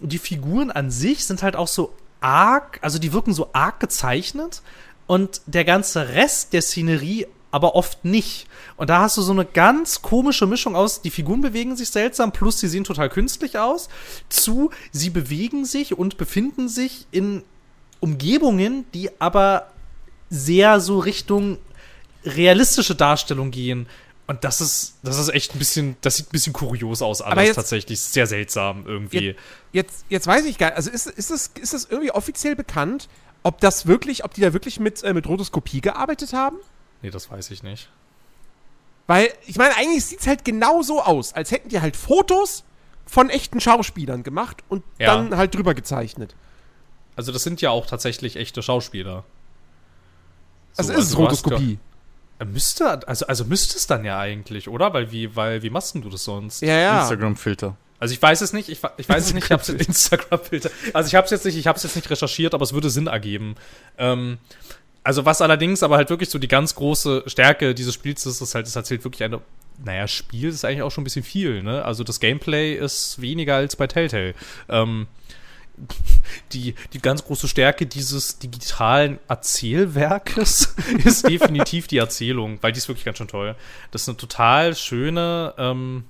die Figuren an sich sind halt auch so arg, also die wirken so arg gezeichnet und der ganze Rest der Szenerie aber oft nicht. Und da hast du so eine ganz komische Mischung aus, die Figuren bewegen sich seltsam, plus sie sehen total künstlich aus, zu, sie bewegen sich und befinden sich in Umgebungen, die aber sehr so Richtung realistische Darstellung gehen. Und das ist, das ist echt ein bisschen, das sieht ein bisschen kurios aus alles Aber jetzt- tatsächlich. Sehr seltsam irgendwie. Jetzt, jetzt, jetzt weiß ich gar nicht, also ist, ist, das, ist das irgendwie offiziell bekannt, ob das wirklich, ob die da wirklich mit, äh, mit Rotoskopie gearbeitet haben? Nee, das weiß ich nicht. Weil, ich meine, eigentlich sieht es halt genau so aus, als hätten die halt Fotos von echten Schauspielern gemacht und Ja. dann halt drüber gezeichnet. Also das sind ja auch tatsächlich echte Schauspieler. Das So, ist also du hast Rotoskopie. Ja, müsste, also, also müsste es dann ja eigentlich, oder? Weil wie, weil, wie machst denn du das sonst? Ja, ja. Instagram-Filter. Also ich weiß es nicht, ich, ich weiß es nicht, ich habe es Instagram-Filter. Also ich habe es jetzt nicht, ich habe es jetzt nicht recherchiert, aber es würde Sinn ergeben. Ähm, also was allerdings aber halt wirklich so die ganz große Stärke dieses Spiels ist, ist halt, es erzählt wirklich eine, naja, Spiel ist eigentlich auch schon ein bisschen viel, ne? Also das Gameplay ist weniger als bei Telltale. Ähm, die, die ganz große Stärke dieses digitalen Erzählwerkes ist [laughs] definitiv die Erzählung, weil die ist wirklich ganz schön toll. Das ist eine total schöne, ähm,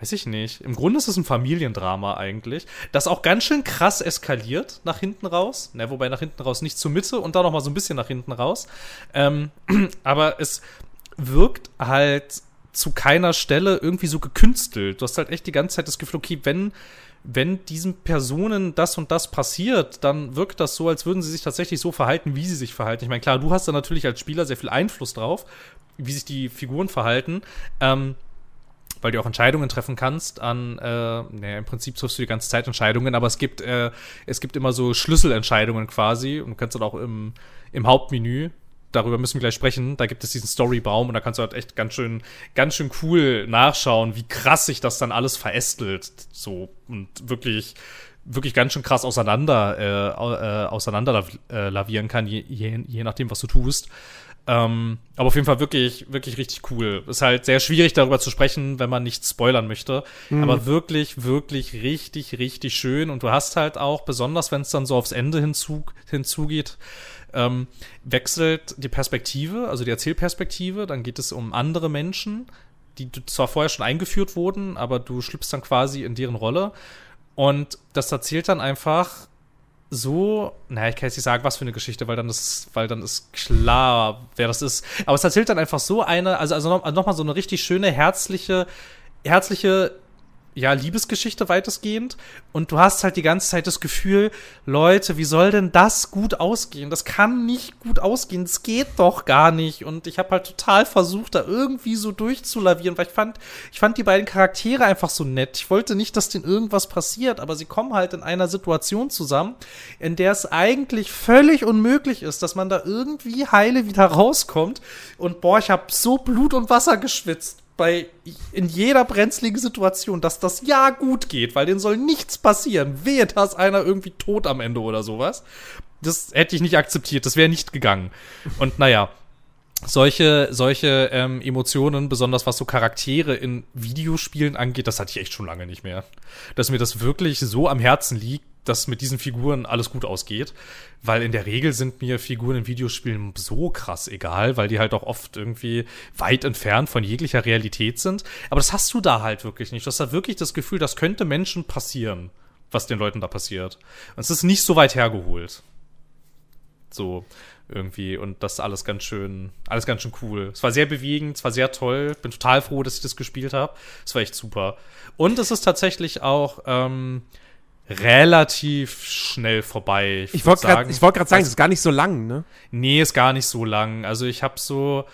weiß ich nicht. Im Grunde ist es ein Familiendrama eigentlich, das auch ganz schön krass eskaliert nach hinten raus. Ne, wobei nach hinten raus nicht zur Mitte und da noch mal so ein bisschen nach hinten raus. Ähm, [clears throat] aber es wirkt halt zu keiner Stelle irgendwie so gekünstelt. Du hast halt echt die ganze Zeit das Gefühl, okay, wenn wenn diesen Personen das und das passiert, dann wirkt das so, als würden sie sich tatsächlich so verhalten, wie sie sich verhalten. Ich meine, klar, du hast da natürlich als Spieler sehr viel Einfluss drauf, wie sich die Figuren verhalten. Ähm, weil du auch Entscheidungen treffen kannst an, äh, naja, im Prinzip triffst du die ganze Zeit Entscheidungen, aber es gibt, äh, es gibt immer so Schlüsselentscheidungen quasi und du kannst dann auch im, im Hauptmenü, darüber müssen wir gleich sprechen, da gibt es diesen Storybaum und da kannst du halt echt ganz schön, ganz schön cool nachschauen, wie krass sich das dann alles verästelt, so, und wirklich, wirklich ganz schön krass auseinander, äh, äh, auseinander lav- lavieren kann, je, je, je nachdem, was du tust. Ähm, aber auf jeden Fall wirklich, wirklich richtig cool. Ist halt sehr schwierig darüber zu sprechen, wenn man nicht spoilern möchte. Aber wirklich, wirklich richtig, richtig schön. Und du hast halt auch, besonders wenn es dann so aufs Ende hinzu, hinzugeht, ähm, wechselt die Perspektive, also die Erzählperspektive. Dann geht es um andere Menschen, die zwar vorher schon eingeführt wurden, aber du schlüpfst dann quasi in deren Rolle. Und das erzählt dann einfach so, naja, ich kann jetzt nicht sagen, was für eine Geschichte, weil dann ist, weil dann ist klar, wer das ist. Aber es erzählt dann einfach so eine, also, also noch, noch mal so eine richtig schöne, herzliche, herzliche ja, Liebesgeschichte weitestgehend. Und du hast halt die ganze Zeit das Gefühl, Leute, wie soll denn das gut ausgehen? Das kann nicht gut ausgehen. Das geht doch gar nicht. Und ich habe halt total versucht, da irgendwie so durchzulavieren, weil ich fand, ich fand die beiden Charaktere einfach so nett. Ich wollte nicht, dass denen irgendwas passiert, aber sie kommen halt in einer Situation zusammen, in der es eigentlich völlig unmöglich ist, dass man da irgendwie heile wieder rauskommt. Und boah, ich habe so Blut und Wasser geschwitzt bei in jeder brenzligen Situation, dass das ja gut geht, weil denen soll nichts passieren. Wehe, da ist einer irgendwie tot am Ende oder sowas. Das hätte ich nicht akzeptiert, das wäre nicht gegangen. Und naja, solche, solche ähm, Emotionen, besonders was so Charaktere in Videospielen angeht, das hatte ich echt schon lange nicht mehr. Dass mir das wirklich so am Herzen liegt, dass mit diesen Figuren alles gut ausgeht. Weil in der Regel sind mir Figuren in Videospielen so krass egal, weil die halt auch oft irgendwie weit entfernt von jeglicher Realität sind. Aber das hast du da halt wirklich nicht. Du hast da wirklich das Gefühl, das könnte Menschen passieren, was den Leuten da passiert. Und es ist nicht so weit hergeholt. So irgendwie und das alles ganz schön, alles ganz schön cool. Es war sehr bewegend, es war sehr toll. Bin total froh, dass ich das gespielt habe. Es war echt super. Und es ist tatsächlich auch ähm, relativ schnell vorbei. Ich, wollte gerade wollt sagen, also, es ist gar nicht so lang, ne? Nee, ist gar nicht so lang. Also ich habe so,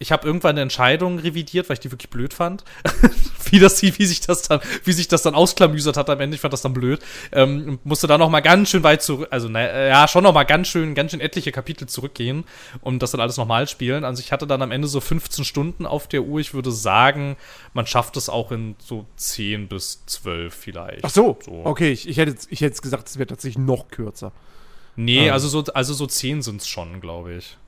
ich habe irgendwann eine Entscheidung revidiert, weil ich die wirklich blöd fand. [laughs] wie das, wie sich das dann, wie sich das dann ausklamüsert hat am Ende. Ich fand das dann blöd. Ähm, musste da noch mal ganz schön weit zurück, also na, ja, schon noch mal ganz schön, ganz schön etliche Kapitel zurückgehen und das dann alles nochmal spielen. Also ich hatte dann am Ende so 15 Stunden auf der Uhr. Ich würde sagen, man schafft es auch in so 10 bis 12 vielleicht. Ach so, so. okay. Ich, ich hätte jetzt, ich hätte gesagt, es wäre tatsächlich noch kürzer. Nee, ähm. also so, also so 10 sind es schon, glaube ich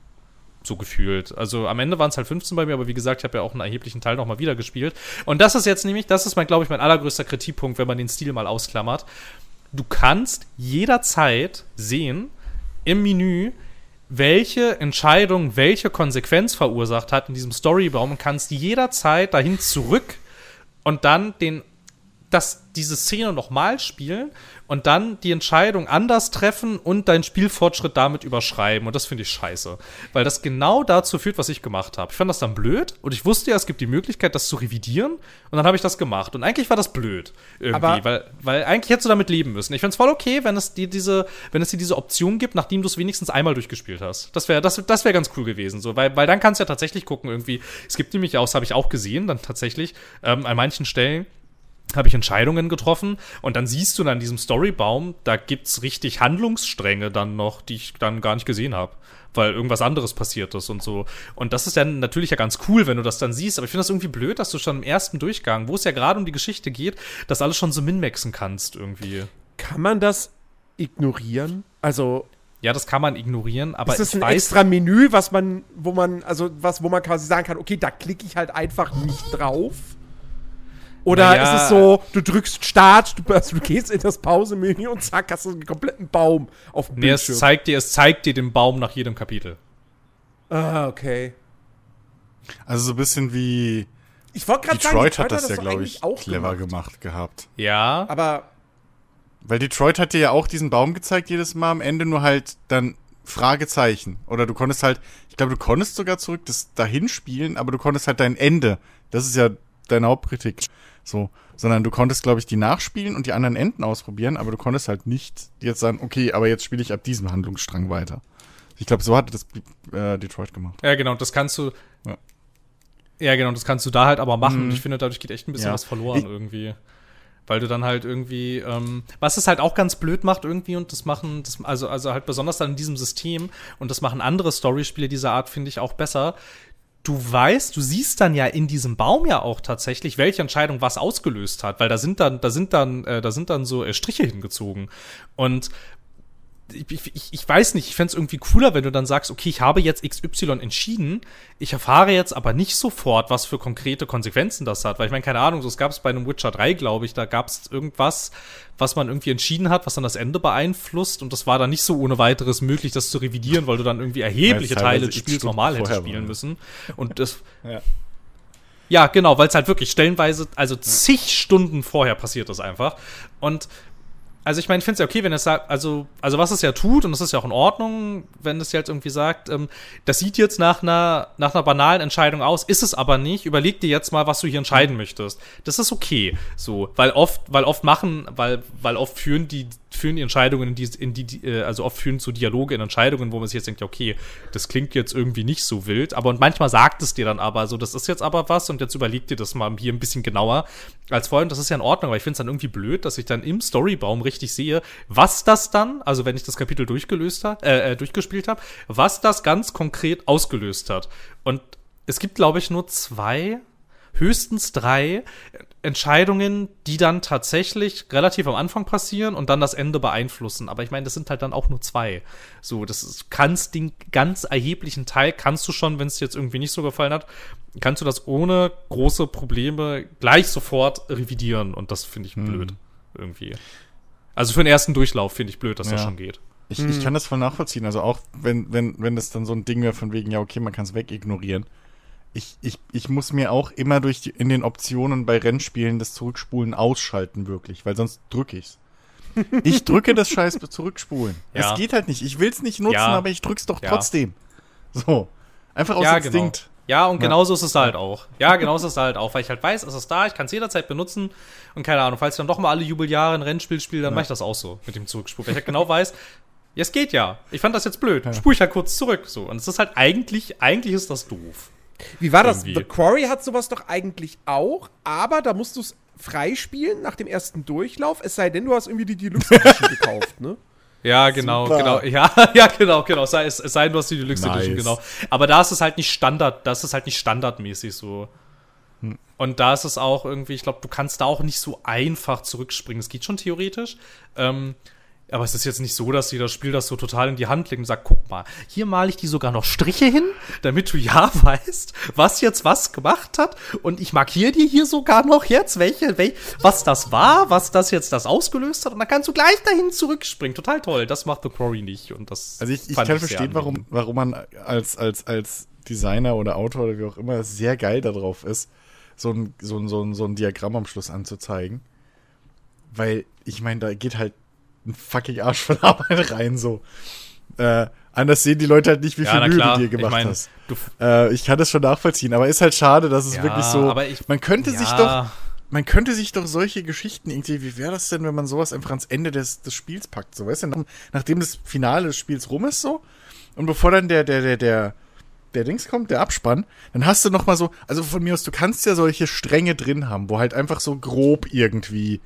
so gefühlt. Also am Ende waren es halt 15 bei mir, aber wie gesagt, ich habe ja auch einen erheblichen Teil nochmal wieder gespielt. Und das ist jetzt nämlich, das ist mein, glaube ich, mein allergrößter Kritikpunkt, wenn man den Stil mal ausklammert. Du kannst jederzeit sehen im Menü, welche Entscheidung welche Konsequenz verursacht hat in diesem Storybaum und kannst jederzeit dahin zurück und dann den das, diese Szene nochmal spielen und dann die Entscheidung anders treffen und deinen Spielfortschritt damit überschreiben. Und das finde ich scheiße. Weil das genau dazu führt, was ich gemacht habe. Ich fand das dann blöd und ich wusste ja, es gibt die Möglichkeit, das zu revidieren. Und dann habe ich das gemacht. Und eigentlich war das blöd. Irgendwie. Aber weil, weil eigentlich hättest du damit leben müssen. Ich finde es voll okay, wenn es dir diese, wenn es dir diese Option gibt, nachdem du es wenigstens einmal durchgespielt hast. Das wäre das, das wär ganz cool gewesen. So, weil, weil dann kannst du ja tatsächlich gucken, irgendwie. Es gibt nämlich auch, das habe ich auch gesehen, dann tatsächlich, ähm, an manchen Stellen habe ich Entscheidungen getroffen und dann siehst du dann in diesem Storybaum, da gibt's richtig Handlungsstränge dann noch, die ich dann gar nicht gesehen habe, weil irgendwas anderes passiert ist und so. Und das ist dann natürlich ja ganz cool, wenn du das dann siehst, aber ich finde das irgendwie blöd, dass du schon im ersten Durchgang, wo es ja gerade um die Geschichte geht, das alles schon so minmaxen kannst irgendwie. Kann man das ignorieren? Also ja, das kann man ignorieren, aber ist das ein weiß, extra Menü, was man, wo man, also was, wo man quasi sagen kann, okay, da klicke ich halt einfach nicht drauf. Oder naja. ist es so, du drückst Start, du, also du gehst in das Pausemenü und zack, hast du einen kompletten Baum auf dem nee, Bildschirm. Es zeigt, dir, es zeigt dir den Baum nach jedem Kapitel. Ah, okay. Also so ein bisschen wie ich wollte gerade sagen, Detroit hat das, das ja, glaube ich, auch clever gemacht. gemacht gehabt. Ja. Aber. Weil Detroit hat dir ja auch diesen Baum gezeigt jedes Mal am Ende, nur halt dann Fragezeichen. Oder du konntest halt, ich glaube, du konntest sogar zurück das dahin spielen, aber du konntest halt dein Ende. Das ist ja deine Hauptkritik. So, sondern du konntest, glaube ich, die nachspielen und die anderen Enden ausprobieren, aber du konntest halt nicht jetzt sagen, okay, aber jetzt spiele ich ab diesem Handlungsstrang weiter. Ich glaube, so hat das äh, Detroit gemacht. Ja, genau, das kannst du. Ja. ja, genau, das kannst du da halt aber machen. Mhm. Und ich finde, dadurch geht echt ein bisschen ja. was verloren ich, irgendwie. Weil du dann halt irgendwie, ähm, was es halt auch ganz blöd macht irgendwie und das machen, das, also, also halt besonders dann in diesem System und das machen andere Storyspiele dieser Art, finde ich auch besser du weißt, du siehst dann ja in diesem Baum ja auch tatsächlich, welche Entscheidung was ausgelöst hat, weil da sind dann, da sind dann, äh, da sind dann so äh, Striche hingezogen. Und ich, ich, ich weiß nicht, ich fände es irgendwie cooler, wenn du dann sagst, okay, ich habe jetzt XY entschieden, ich erfahre jetzt aber nicht sofort, was für konkrete Konsequenzen das hat. Weil ich meine, keine Ahnung, so es gab es bei einem Witcher 3, glaube ich, da gab es irgendwas, was man irgendwie entschieden hat, was dann das Ende beeinflusst und das war dann nicht so ohne weiteres möglich, das zu revidieren, weil du dann irgendwie erhebliche Teile des Spiels normal hättest spielen müssen. Und das. [laughs] ja. Ja, genau, weil es halt wirklich stellenweise, also zig Stunden vorher passiert das einfach. Und Also ich meine, ich finde es ja okay, wenn es sagt, also, also was es ja tut, und das ist ja auch in Ordnung, wenn es jetzt irgendwie sagt, ähm, das sieht jetzt nach einer, nach einer banalen Entscheidung aus, ist es aber nicht, überleg dir jetzt mal, was du hier entscheiden möchtest. Das ist okay. So, weil oft, weil oft machen, weil, weil oft führen die, führen die Entscheidungen in die, in die, äh, also oft führen zu Dialoge in Entscheidungen, wo man sich jetzt denkt, okay, das klingt jetzt irgendwie nicht so wild, aber und manchmal sagt es dir dann aber so, das ist jetzt aber was und jetzt überleg dir das mal hier ein bisschen genauer als vorhin, das ist ja in Ordnung, aber ich finde es dann irgendwie blöd, dass ich dann im Storybaum richtig sehe, was das dann, also wenn ich das Kapitel durchgelöst habe, äh, äh, durchgespielt habe, was das ganz konkret ausgelöst hat. Und es gibt, glaube ich, nur zwei höchstens drei Entscheidungen, die dann tatsächlich relativ am Anfang passieren und dann das Ende beeinflussen. Aber ich meine, das sind halt dann auch nur zwei. So, das ist, kannst den ganz erheblichen Teil kannst du schon, wenn es dir jetzt irgendwie nicht so gefallen hat, kannst du das ohne große Probleme gleich sofort revidieren. Und das finde ich Hm. blöd. Irgendwie. Also für den ersten Durchlauf finde ich blöd, dass das Ja. schon geht. Ich, ich kann das voll nachvollziehen. Also auch wenn, wenn, wenn das dann so ein Ding wäre von wegen, ja, okay, man kann es wegignorieren. Ich, ich, ich muss mir auch immer durch die, in den Optionen bei Rennspielen das Zurückspulen ausschalten, wirklich, weil sonst drücke ich's. [laughs] Ich drücke das scheiß Zurückspulen. Ja. Es geht halt nicht. Ich will's nicht nutzen, Ja. aber ich drück's doch Ja. trotzdem. So. Einfach aus ja, Instinkt. genau. Ja, und Ja. genauso ist es halt auch. Ja, genauso ist es halt auch, weil ich halt weiß, es ist da, ich kann es jederzeit benutzen und keine Ahnung, falls ich dann doch mal alle Jubeljahre ein Rennspiel spiele, dann mache ich das auch so mit dem Zurückspulen, weil ich halt genau weiß, ja, es geht ja. Ich fand das jetzt blöd. Spule ich halt kurz zurück, so. Und es ist halt eigentlich, eigentlich ist das doof. Wie war das? Irgendwie. The Quarry hat sowas doch eigentlich auch, aber da musst du es freispielen nach dem ersten Durchlauf, es sei denn, du hast irgendwie die Deluxe [laughs] Edition gekauft, ne? Ja, genau, Super. genau. Ja, [laughs] ja, genau, genau. Es sei, es sei denn, du hast die Deluxe Nice. Edition, genau. Aber da ist es halt nicht Standard, das ist halt nicht standardmäßig so. Und da ist es auch irgendwie, ich glaube, du kannst da auch nicht so einfach zurückspringen. Es geht schon theoretisch. Ähm, aber es ist jetzt nicht so, dass dir das Spiel das so total in die Hand legt und sagt, guck mal, hier male ich die sogar noch Striche hin, damit du ja [laughs] weißt, was jetzt was gemacht hat. Und ich markiere dir hier sogar noch jetzt, welche, wel, was das war, was das jetzt das ausgelöst hat. Und dann kannst du gleich dahin zurückspringen. Total toll. Das macht The Quarry nicht. Und das Also ich, ich kann sehr verstehen, warum, warum man als, als, als Designer oder Autor oder wie auch immer sehr geil darauf ist, so ein, so ein, so ein, so ein Diagramm am Schluss anzuzeigen. Weil, ich meine, da geht halt ein fucking Arsch voll [laughs] Arbeit rein, so. Äh, anders sehen die Leute halt nicht, wie Ja, viel Mühe du dir Ich gemacht mein, hast. du- Äh, ich kann das schon nachvollziehen, aber ist halt schade, dass es Ja, wirklich so. aber ich- man könnte sich Ja. doch, man könnte sich doch solche Geschichten irgendwie, wie wäre das denn, wenn man sowas einfach ans Ende des, des Spiels packt, so, weißt du, nach, nachdem das Finale des Spiels rum ist, so, und bevor dann der, der, der, der, der Dings kommt, der Abspann, dann hast du noch mal so, also von mir aus, du kannst ja solche Stränge drin haben, wo halt einfach so grob irgendwie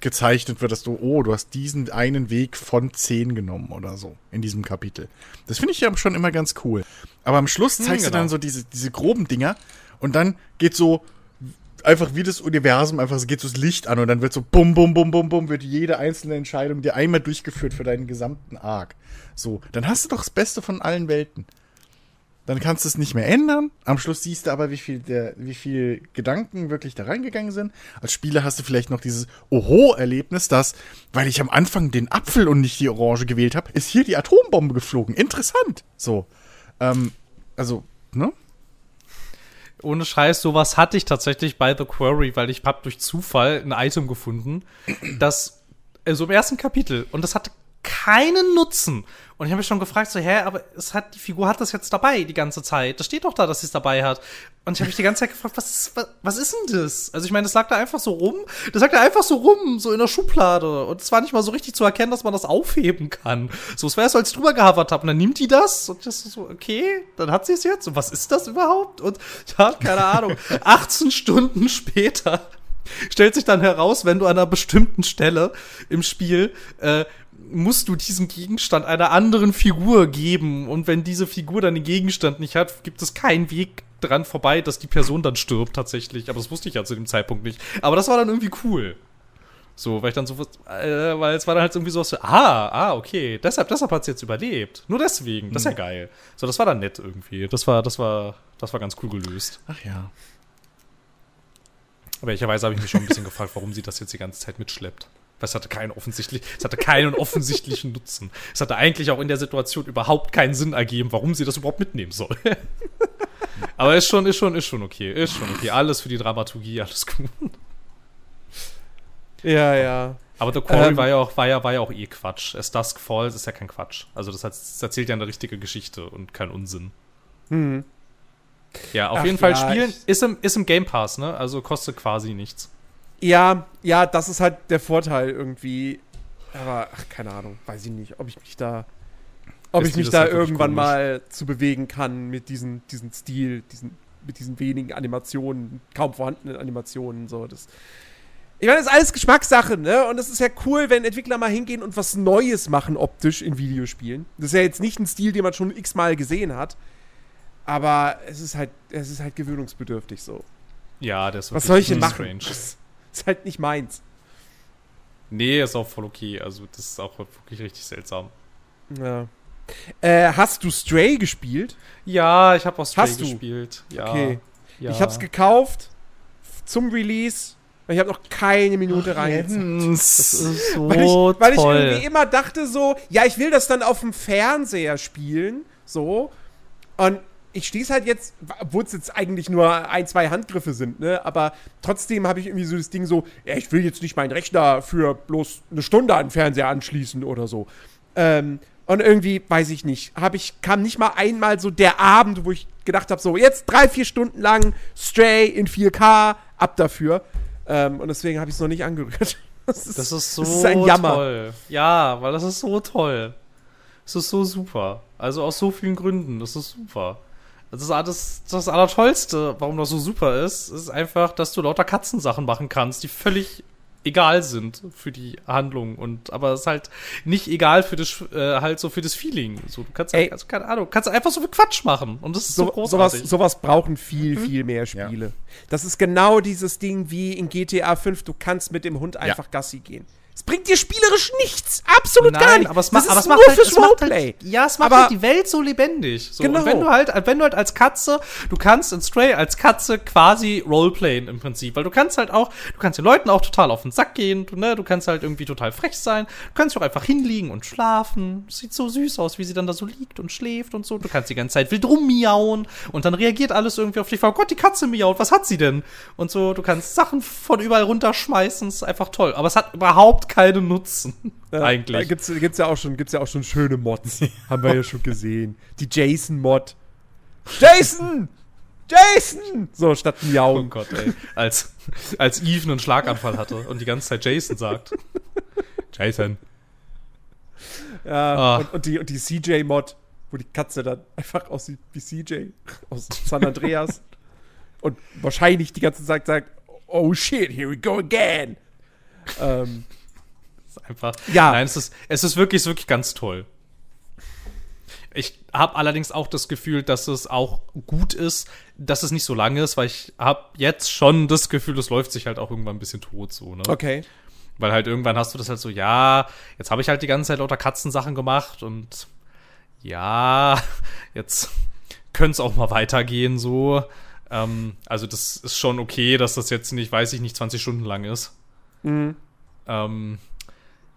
gezeichnet wird, dass du, oh, du hast diesen einen Weg von 10 genommen oder so in diesem Kapitel. Das finde ich ja schon immer ganz cool. Aber am Schluss zeigst du genau. dann so diese, diese groben Dinger und dann geht so einfach wie das Universum, einfach so geht so das Licht an und dann wird so bum, bum, bum, bum, bum, wird jede einzelne Entscheidung dir einmal durchgeführt für deinen gesamten Arc. So, dann hast du doch das Beste von allen Welten. Dann kannst du es nicht mehr ändern. Am Schluss siehst du aber, wie viel, der, wie viel Gedanken wirklich da reingegangen sind. Als Spieler hast du vielleicht noch dieses Oho-Erlebnis, dass, weil ich am Anfang den Apfel und nicht die Orange gewählt habe, ist hier die Atombombe geflogen. Interessant. So. Ähm, also, ne? Ohne Scheiß, sowas hatte ich tatsächlich bei The Quarry, weil ich hab durch Zufall ein Item gefunden, das äh, so im ersten Kapitel und das hatte keinen Nutzen. Und ich habe mich schon gefragt, so, hä, aber es hat, die Figur hat das jetzt dabei die ganze Zeit. Das steht doch da, dass sie es dabei hat. Und ich habe mich die ganze Zeit gefragt, was ist, was, was ist denn das? Also ich meine, das lag da einfach so rum. Das lag da einfach so rum, so in der Schublade. Und es war nicht mal so richtig zu erkennen, dass man das aufheben kann. So, es wäre so, als ich drüber gehavert habe. Und dann nimmt die das und das ist so, okay, dann hat sie es jetzt. Und was ist das überhaupt? Und ja, keine Ahnung. [laughs] 18 Stunden später stellt sich dann heraus, wenn du an einer bestimmten Stelle im Spiel äh, musst du diesen Gegenstand einer anderen Figur geben und wenn diese Figur dann den Gegenstand nicht hat, gibt es keinen Weg dran vorbei, dass die Person dann stirbt tatsächlich. Aber das wusste ich ja zu dem Zeitpunkt nicht. Aber das war dann irgendwie cool. So, weil ich dann so, äh, weil es war dann halt irgendwie so, ah, ah, okay, deshalb, deshalb hat sie jetzt überlebt. Nur deswegen, das ist ja geil. So, das war dann nett irgendwie. Das war, das war, das war ganz cool gelöst. Ach ja. Aber ehrlicherweise habe ich mich schon ein bisschen [laughs] gefragt, warum sie das jetzt die ganze Zeit mitschleppt. Es hatte keinen offensichtlich, es hatte keinen offensichtlichen Nutzen. Es hatte eigentlich auch in der Situation überhaupt keinen Sinn ergeben, warum sie das überhaupt mitnehmen soll. [laughs] Aber ist schon, ist schon, ist schon okay. Ist schon okay. Alles für die Dramaturgie, alles gut. Ja, ja. Aber The Quarry Ähm, war, ja auch, war, ja, war ja auch eh Quatsch. As Dusk Falls ist ja kein Quatsch. Also das, heißt, das erzählt ja eine richtige Geschichte und kein Unsinn. Hm. Ja, auf Ach jeden Fall ja, spielen. Ist im, ist im Game Pass, ne? Also kostet quasi nichts. Ja, ja, das ist halt der Vorteil irgendwie. Aber, ach, keine Ahnung, weiß ich nicht, ob ich mich da. Ob Ist ich mich das da irgendwann mal zu bewegen kann mit diesem diesen Stil, diesen, mit diesen wenigen Animationen, kaum vorhandenen Animationen, so. Das, ich meine, das ist alles Geschmackssache, ne? Und es ist ja cool, wenn Entwickler mal hingehen und was Neues machen optisch in Videospielen. Das ist ja jetzt nicht ein Stil, den man schon x-mal gesehen hat. Aber es ist halt, es ist halt gewöhnungsbedürftig so. Ja, der ist Was soll ich denn machen? strange. [laughs] [laughs] Ist halt nicht meins. Nee, ist auch voll okay. Also das ist auch wirklich richtig seltsam. Ja. Äh, hast du Stray gespielt? Ja, ich habe auch Stray Hast du? gespielt. Ja, Okay. Ja. Ich hab's gekauft f- zum Release. Ich habe noch keine Minute rein. Das ist so Weil ich, weil ich irgendwie immer dachte so, ja, ich will das dann auf dem Fernseher spielen, so. Und ich stieß halt jetzt, obwohl es jetzt eigentlich nur ein, zwei Handgriffe sind, ne, aber trotzdem habe ich irgendwie so das Ding so, ja, ich will jetzt nicht meinen Rechner für bloß eine Stunde an den Fernseher anschließen oder so. Ähm, und irgendwie, weiß ich nicht, habe ich, kam nicht mal einmal so der Abend, wo ich gedacht habe, so, jetzt drei, vier Stunden lang Stray in 4K, ab dafür. Ähm, und deswegen habe ich es noch nicht angerührt. [laughs] Das ist, Das ist so das ist ein Jammer. toll. Ja, weil das ist so toll. Es ist so super. Also aus so vielen Gründen. Das ist super. Das ist alles, das Allertollste, warum das so super ist, ist einfach, dass du lauter Katzensachen machen kannst, die völlig egal sind für die Handlung und aber es ist halt nicht egal für das äh, halt so für das Feeling. So du kannst halt, also, keine Ahnung kannst einfach so viel Quatsch machen und das ist so, so, sowas, großartig. sowas brauchen viel, viel mehr Spiele. Das ist genau dieses Ding wie in GTA 5, du kannst mit dem Hund einfach Gassi gehen. Es bringt dir spielerisch nichts. Absolut gar Nein, nicht. aber es, ist aber es nur macht halt, es macht Roleplay. halt, ja, es macht Aber- halt die Welt so lebendig. So. Genau. Und wenn du halt, wenn du halt als Katze, du kannst in Stray als Katze quasi Roleplayen im Prinzip, weil du kannst halt auch, du kannst den Leuten auch total auf den Sack gehen, du, ne, du kannst halt irgendwie total frech sein, du kannst auch einfach hinliegen und schlafen. Sieht so süß aus, wie sie dann da so liegt und schläft und so. Du kannst die ganze Zeit wild rummiauen und dann reagiert alles irgendwie auf dich. Oh Gott, die Katze miaut, was hat sie denn? Und so, du kannst Sachen von überall runterschmeißen, ist einfach toll. Aber es hat überhaupt keinen Nutzen. [laughs] Da eigentlich. gibt's, gibt's, ja auch schon, gibt's ja auch schon schöne Mods. [laughs] Haben wir ja schon gesehen. Die Jason-Mod. Jason! Jason! So, statt Oh Miauen. Gott, ey. Als, als Eve einen Schlaganfall hatte und die ganze Zeit Jason sagt. Jason. Ja, Ah. und, und die, und die CJ-Mod, wo die Katze dann einfach aussieht wie CJ aus San Andreas. [laughs] und wahrscheinlich die ganze Zeit sagt, oh shit, here we go again. Ähm, Ist einfach. Ja. Nein, es ist, es ist wirklich, es ist wirklich ganz toll. Ich habe allerdings auch das Gefühl, dass es auch gut ist, dass es nicht so lang ist, weil ich habe jetzt schon das Gefühl, es läuft sich halt auch irgendwann ein bisschen tot so, ne? okay. Weil halt irgendwann hast du das halt so, ja, jetzt habe ich halt die ganze Zeit lauter Katzensachen gemacht und ja, jetzt könnte es auch mal weitergehen so. Ähm, also das ist schon okay, dass das jetzt nicht, weiß ich nicht, 20 Stunden lang ist. Mhm. Ähm,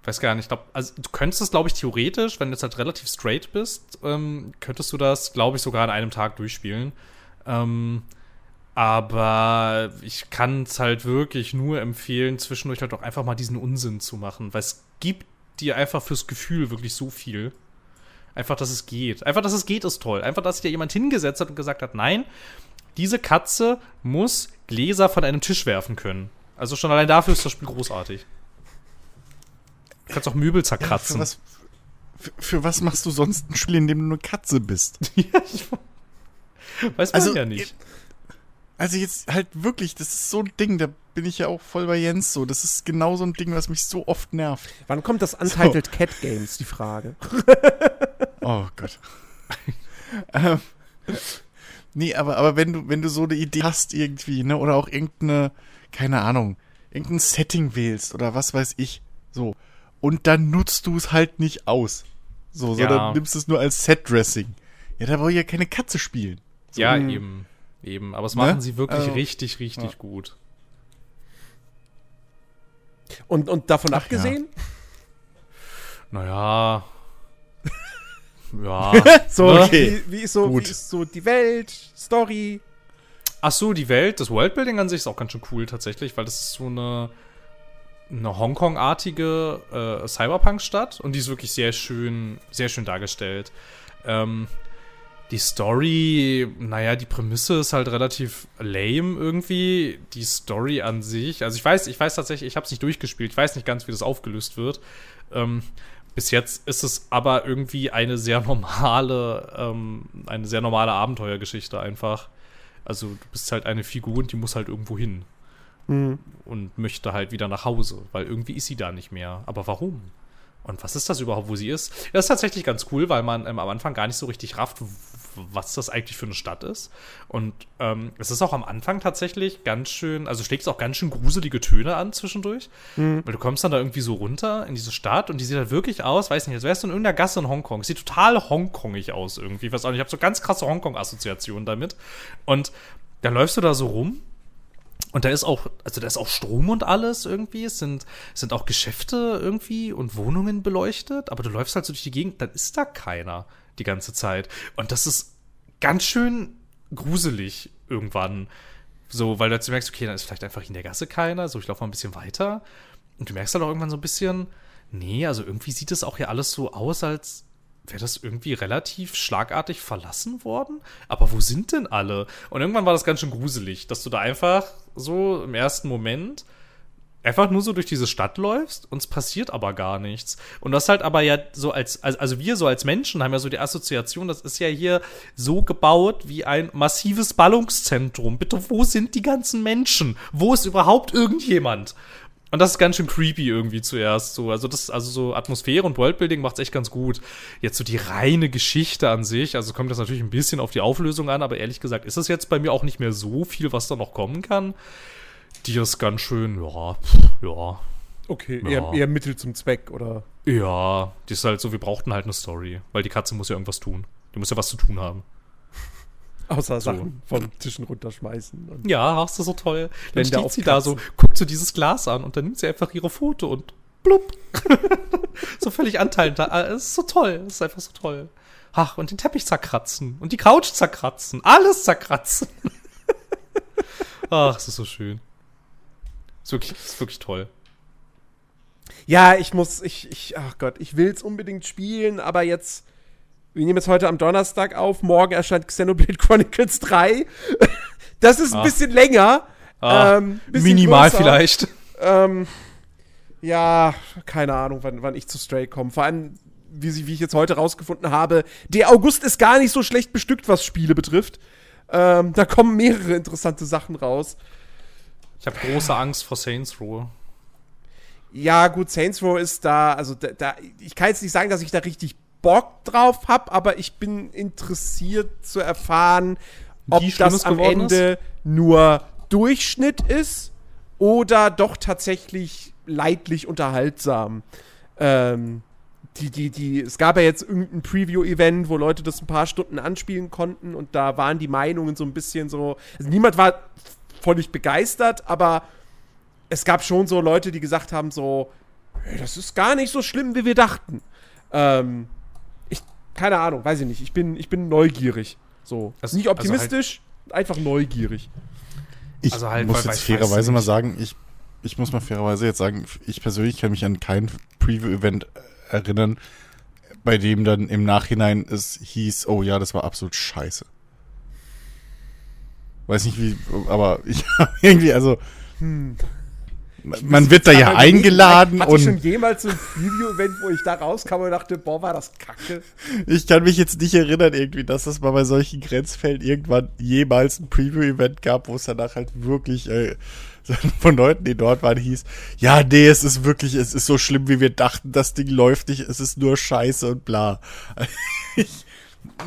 weiß gar nicht, ich glaube, also du könntest es, glaube ich, theoretisch, wenn du jetzt halt relativ straight bist, ähm, könntest du das, glaube ich, sogar an einem Tag durchspielen. Ähm, aber ich kann es halt wirklich nur empfehlen, zwischendurch halt auch einfach mal diesen Unsinn zu machen, weil es gibt dir einfach fürs Gefühl wirklich so viel. Einfach, dass es geht. Einfach, dass es geht, ist toll. Einfach, dass sich da jemand hingesetzt hat und gesagt hat, nein, diese Katze muss Gläser von einem Tisch werfen können. Also schon allein dafür ist das Spiel großartig. Du kannst auch Möbel Für zerkratzen. was, für, für was machst du sonst ein Spiel, in dem du eine Katze bist? [laughs] Ja, ich weiß man Also, ja nicht. Also jetzt halt wirklich, das ist so ein Ding, da bin ich ja auch voll bei Jens so. Das ist genau so ein Ding, was mich so oft nervt. Wann kommt das Untitled Cat Games, die Frage? [laughs] Oh Gott. [laughs] ähm, nee, aber, aber wenn du, wenn du so eine Idee hast irgendwie, ne, oder auch irgendeine, keine Ahnung, irgendein Setting wählst oder was weiß ich, so, und dann nutzt du es halt nicht aus. So, Ja. sondern nimmst es nur als Set-Dressing. Ja, da brauche ich ja keine Katze spielen. So, ja, Mhm. eben. Eben. Aber es Ne? machen sie wirklich Also, richtig, richtig ja. gut. Und, und davon Ach ja. abgesehen? Naja. [laughs] ja. So, Ne? Okay, wie, wie, ist so, gut. wie ist so die Welt, Story? Ach so, die Welt, das Worldbuilding an sich ist auch ganz schön cool tatsächlich, weil das ist so eine eine Hongkong-artige äh, Cyberpunk-Stadt und die ist wirklich sehr schön, sehr schön dargestellt. Ähm, die Story, naja, die Prämisse ist halt relativ lame irgendwie. Die Story an sich, also ich weiß, ich weiß tatsächlich, ich habe es nicht durchgespielt, ich weiß nicht ganz, wie das aufgelöst wird. Ähm, bis jetzt ist es aber irgendwie eine sehr normale, ähm, eine sehr normale Abenteuergeschichte einfach. Also du bist halt eine Figur und die muss halt irgendwo hin. Mhm. Und möchte halt wieder nach Hause, weil irgendwie ist sie da nicht mehr. Aber warum? Und was ist das überhaupt, wo sie ist? Das ist tatsächlich ganz cool, weil man ähm, am Anfang gar nicht so richtig rafft, was das eigentlich für eine Stadt ist. Und ähm, es ist auch am Anfang tatsächlich ganz schön, also schlägt es auch ganz schön gruselige Töne an zwischendurch. Weil du kommst dann da irgendwie so runter in diese Stadt und die sieht halt wirklich aus, weiß nicht, als wärst du in irgendeiner Gasse in Hongkong. Sieht total Hongkongig aus irgendwie. Ich weiß auch nicht, ich habe so ganz krasse Hongkong-Assoziationen damit. Und dann läufst du da so rum und da ist auch, also da ist auch Strom und alles irgendwie. Es sind, sind auch Geschäfte irgendwie und Wohnungen beleuchtet, aber du läufst halt so durch die Gegend, dann ist da keiner die ganze Zeit. Und das ist ganz schön gruselig irgendwann. So, weil du jetzt merkst, okay, dann ist vielleicht einfach in der Gasse keiner, so ich laufe mal ein bisschen weiter. Und du merkst halt auch irgendwann so ein bisschen, nee, also irgendwie sieht es auch hier alles so aus, als wäre das irgendwie relativ schlagartig verlassen worden. Aber wo sind denn alle? Und irgendwann war das ganz schön gruselig, dass du da einfach so im ersten Moment einfach nur so durch diese Stadt läufst und es passiert aber gar nichts. Und das halt aber ja so als, also, wir so als Menschen haben ja so die Assoziation, das ist ja hier so gebaut wie ein massives Ballungszentrum. Bitte, wo sind die ganzen Menschen? Wo ist überhaupt irgendjemand? Und das ist ganz schön creepy irgendwie zuerst so. Also das, also so Atmosphäre und Worldbuilding macht's echt ganz gut. Jetzt so die reine Geschichte an sich, also kommt das natürlich ein bisschen auf die Auflösung an, aber ehrlich gesagt ist es jetzt bei mir auch nicht mehr so viel, was da noch kommen kann. Die ist ganz schön, ja, ja, Okay, Ja. eher, eher Mittel zum Zweck, oder? ja. Die ist halt so, wir brauchten halt eine Story, weil die Katze muss ja irgendwas tun. Die muss ja was zu tun haben. Außer So. Sachen von Tischen runterschmeißen. Und Ja, hast du so toll. Dann steht sie da so, guckt so dieses Glas an und dann nimmt sie einfach ihre Foto und blub. [laughs] so völlig anteilend. Ah, Es ist so toll. Es ist einfach so toll. Ach, und den Teppich zerkratzen. Und die Couch zerkratzen. Alles zerkratzen. [laughs] Ach, es ist so schön. Es ist wirklich, es ist wirklich toll. Ja, ich muss, ich, ich, ach Gott, ich will es unbedingt spielen, aber jetzt, wir nehmen jetzt heute am Donnerstag auf, morgen erscheint Xenoblade Chronicles 3. Das ist ein Ah. bisschen länger. Ah, ähm, bisschen Minimal größer. vielleicht. Ähm, ja, keine Ahnung, wann, wann ich zu Stray komme. Vor allem, wie, sie, wie ich jetzt heute rausgefunden habe, der August ist gar nicht so schlecht bestückt, was Spiele betrifft. Ähm, da kommen mehrere interessante Sachen raus. Ich habe große Angst vor Saints Row. Ja, gut, Saints Row ist da, also da, da ich kann jetzt nicht sagen, dass ich da richtig Bock drauf habe, aber ich bin interessiert zu erfahren, ob Wie das am Ende nur Durchschnitt ist oder doch tatsächlich leidlich unterhaltsam. Ähm, die, die, die, es gab ja jetzt irgendein Preview-Event, wo Leute das ein paar Stunden anspielen konnten und da waren die Meinungen so ein bisschen so. Also niemand war völlig begeistert, aber es gab schon so Leute, die gesagt haben: so, "Hey, das ist gar nicht so schlimm, wie wir dachten. Ähm, keine Ahnung, weiß ich nicht. Ich bin, ich bin neugierig. So. Das- nicht also optimistisch, einfach neugierig. Ich Also halt, muss jetzt fairerweise mal sagen, ich, ich muss mal fairerweise jetzt sagen, ich persönlich kann mich an kein Preview-Event erinnern, bei dem dann im Nachhinein es hieß, oh ja, das war absolut scheiße. Weiß nicht wie, aber ich [laughs] irgendwie, also man wird da ja eingeladen Hatte ich schon und jemals so ein Preview-Event, wo ich da rauskam und dachte, boah, war das kacke. ich kann mich jetzt nicht erinnern irgendwie, dass es mal bei solchen Grenzfällen irgendwann jemals ein Preview-Event gab, wo es danach halt wirklich äh, [laughs] von Leuten, die dort waren, hieß, ja, nee, es ist wirklich, es ist so schlimm, wie wir dachten, das Ding läuft nicht, es ist nur Scheiße und bla. [laughs] Ich,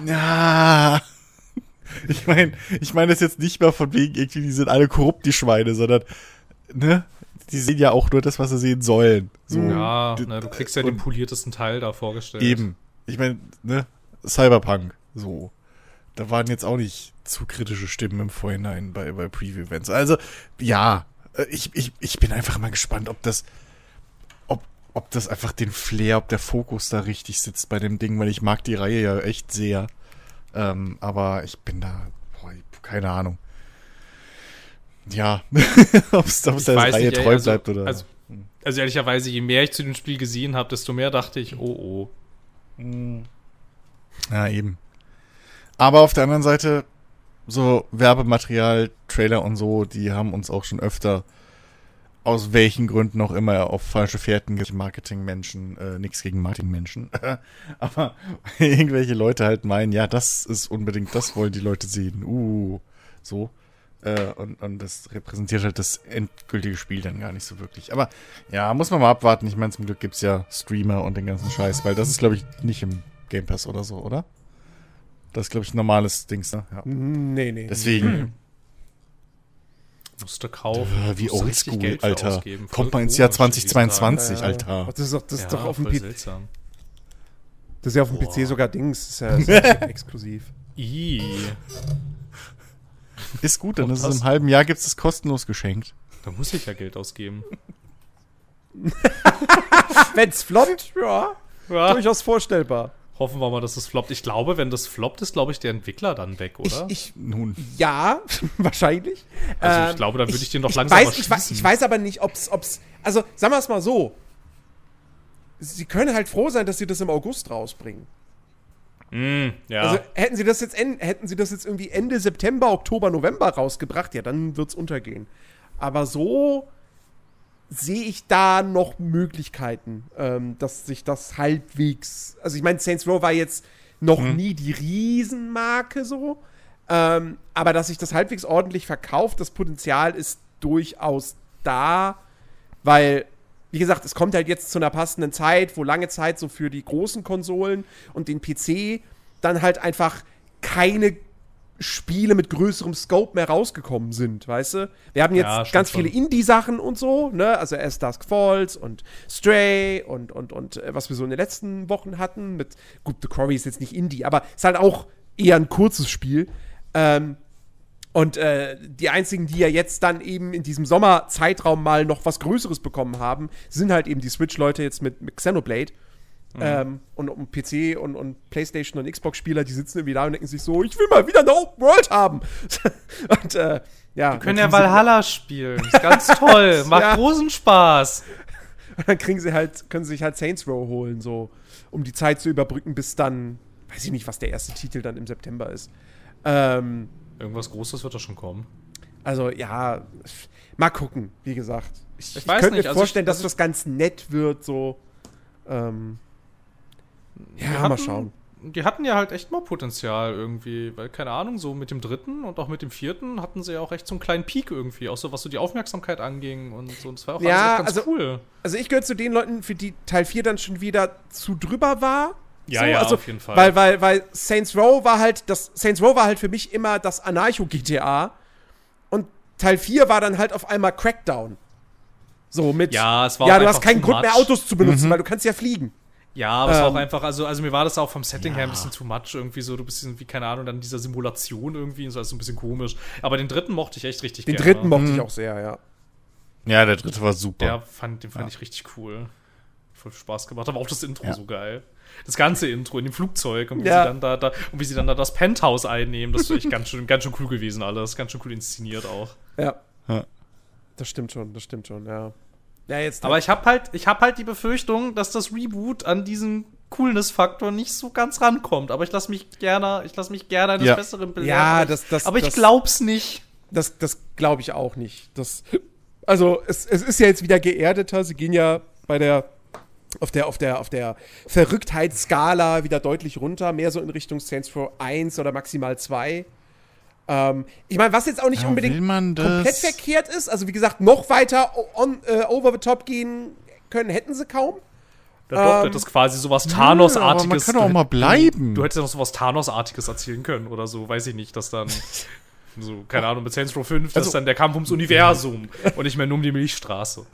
ja, ich meine, ich meine das jetzt nicht mal von wegen irgendwie, die sind alle korrupt, die Schweine, sondern, ne, die sehen ja auch nur das, was sie sehen sollen. So. Ja, D- ne, du kriegst ja den poliertesten Teil da vorgestellt. Eben. Ich meine, ne, Cyberpunk, so. Da waren jetzt auch nicht zu kritische Stimmen im Vorhinein bei, bei Preview-Events. Also, ja, äh, ich, ich, ich bin einfach mal gespannt, ob das, ob, ob das einfach den Flair, ob der Fokus da richtig sitzt bei dem Ding, weil ich mag die Reihe ja echt sehr. Ähm, aber ich bin da, boah, keine Ahnung. Ja, [laughs] ob es der Reihe nicht, treu also- bleibt oder. Also, Also ehrlicherweise, je mehr ich zu dem Spiel gesehen habe, desto mehr dachte ich, oh oh. Ja, eben. Aber auf der anderen Seite, so Werbematerial, Trailer und so, die haben uns auch schon öfter aus welchen Gründen auch immer auf falsche Fährten Marketingmenschen, äh, nichts gegen Marketingmenschen, [laughs] aber [laughs] irgendwelche Leute halt meinen, ja, das ist unbedingt, das wollen die Leute sehen. Uh, so. Äh, und, und das repräsentiert halt das endgültige Spiel dann gar nicht so wirklich. Aber ja, muss man mal abwarten. Ich meine, zum Glück gibt's ja Streamer und den ganzen Scheiß, weil das ist, glaube ich, nicht im Game Pass oder so, oder? Das ist, glaube ich, ein normales Dings, ne? Ja. Nee, nee. Deswegen, Musste kaufen. äh, wie oldschool, Alter. Kommt man ins Jahr komisch in diesen Tagen. 2022, Äh, Alter. Das ist doch, das ist Ja, doch auf dem PC. seltsam. Das ist ja auf dem Boah. PC sogar Dings. Das ist ja, [laughs] das ist ja exklusiv. Ih. Ist gut, dann ist es im halben Jahr gibt's es kostenlos geschenkt. Da muss ich ja Geld ausgeben. [laughs] Wenn's floppt, ja, Ja. durchaus vorstellbar. Hoffen wir mal, dass es floppt. Ich glaube, wenn das floppt, ist, glaube ich, der Entwickler dann weg, Ich, oder? ich, Nun. ja, [laughs] wahrscheinlich. Also ich Ähm, glaube, dann würde ich den doch ich langsam weiß, ich, weiß, ich weiß aber nicht, ob's, ob's, also sagen wir es mal so. Sie können halt froh sein, dass sie das im August rausbringen. Mm, ja. Also hätten sie das jetzt en- hätten sie das jetzt irgendwie Ende September, Oktober, November rausgebracht, ja, dann wird's untergehen. Aber so sehe ich da noch Möglichkeiten, ähm, dass sich das halbwegs. Also ich meine, Saints Row war jetzt noch nie die Riesenmarke so, ähm, aber dass sich das halbwegs ordentlich verkauft, das Potenzial ist durchaus da, weil wie gesagt, es kommt halt jetzt zu einer passenden Zeit, wo lange Zeit so für die großen Konsolen und den PC dann halt einfach keine Spiele mit größerem Scope mehr rausgekommen sind, weißt du? Wir haben jetzt Ja, ganz viele Indie-Sachen und so, ne? Also erst Dusk Falls und Stray und, und, und äh, was wir so in den letzten Wochen hatten mit, gut, The Quarry ist jetzt nicht Indie, aber ist halt auch eher ein kurzes Spiel. Ähm, und äh, die einzigen, die ja jetzt dann eben in diesem Sommerzeitraum mal noch was Größeres bekommen haben, sind halt eben die Switch-Leute jetzt mit, mit Xenoblade. Ähm, und um PC und, und PlayStation und Xbox-Spieler, die sitzen irgendwie da und denken sich so, ich will mal wieder eine Open World haben. [laughs] und äh, ja. Wir können ja Valhalla spielen. Ist ganz toll. [laughs] Macht Ja. großen Spaß. dann kriegen sie halt, können sie sich halt Saints Row holen, so, um die Zeit zu überbrücken, bis dann, weiß ich nicht, was der erste Titel dann im September ist. Ähm, Irgendwas Großes wird da schon kommen. Also ja, mal gucken, wie gesagt. Ich, Ich ich könnte nicht, mir also vorstellen, ich- dass also das ganz nett wird, so. Ähm, ja, Wir mal hatten- schauen. Die hatten ja halt echt mal Potenzial irgendwie, weil, keine Ahnung, so mit dem dritten und auch mit dem vierten hatten sie ja auch echt so einen kleinen Peak irgendwie, auch so was so die Aufmerksamkeit anging und so. Und das war auch Ja, ganz also- cool. Also ich gehöre zu den Leuten, für die Teil 4 dann schon wieder zu drüber war. Ja, so, ja, also, auf jeden Fall. Weil, weil, weil Saints Row war halt, das Saints Row war halt für mich immer das Anarcho-GTA. Und Teil 4 war dann halt auf einmal Crackdown. So mit. Ja, es war Ja, auch du hast keinen Grund mehr, much. Autos zu benutzen, weil du kannst ja fliegen. Ja, aber es war auch Ähm, einfach, also, also mir war das auch vom Setting her ein Ja. bisschen too much irgendwie so, du bist irgendwie, keine Ahnung, dann in dieser Simulation irgendwie, so alles so ein bisschen komisch. Aber den dritten mochte ich echt richtig Den gerne. dritten mochte ich auch sehr, ja. Ja, der dritte war super. Der fand, den fand Ja. ich richtig cool. Voll Spaß gemacht, aber auch das Intro Ja. so geil. Das ganze Intro in dem Flugzeug und wie Ja. sie dann da, da und wie sie dann da das Penthouse einnehmen, das ist echt ganz schön, ganz schön cool gewesen alles, ganz schön cool inszeniert auch. Ja. Ja. Das stimmt schon, das stimmt schon, ja. Ja, jetzt. Aber ich habe halt, ich habe halt die Befürchtung, dass das Reboot an diesen Coolness-Faktor nicht so ganz rankommt. Aber ich lasse mich gerne, ich lasse mich gerne eines Ja. Besseren belehren. Ja, aber ich, das- das- aber ich das- glaub's nicht. Das, das glaube ich auch nicht. Das, also, es, es ist ja jetzt wieder geerdeter. Sie gehen ja bei der auf der, auf der, auf der Verrücktheitsskala wieder deutlich runter, mehr so in Richtung Saints Row 1 oder maximal 2. Ähm, ich meine, was jetzt auch nicht Ja, unbedingt komplett verkehrt ist, also wie gesagt, noch weiter on, äh, over the top gehen können, hätten sie kaum. Da doch, Ähm, das ist quasi sowas Thanos-artiges. man kann auch mal bleiben. Du hättest ja noch sowas Thanos-artiges erzählen können oder so, weiß ich nicht, dass dann. [laughs] So, keine Ahnung, mit Saints Row 5, das Also- ist dann der Kampf ums Universum und nicht mehr nur um die Milchstraße.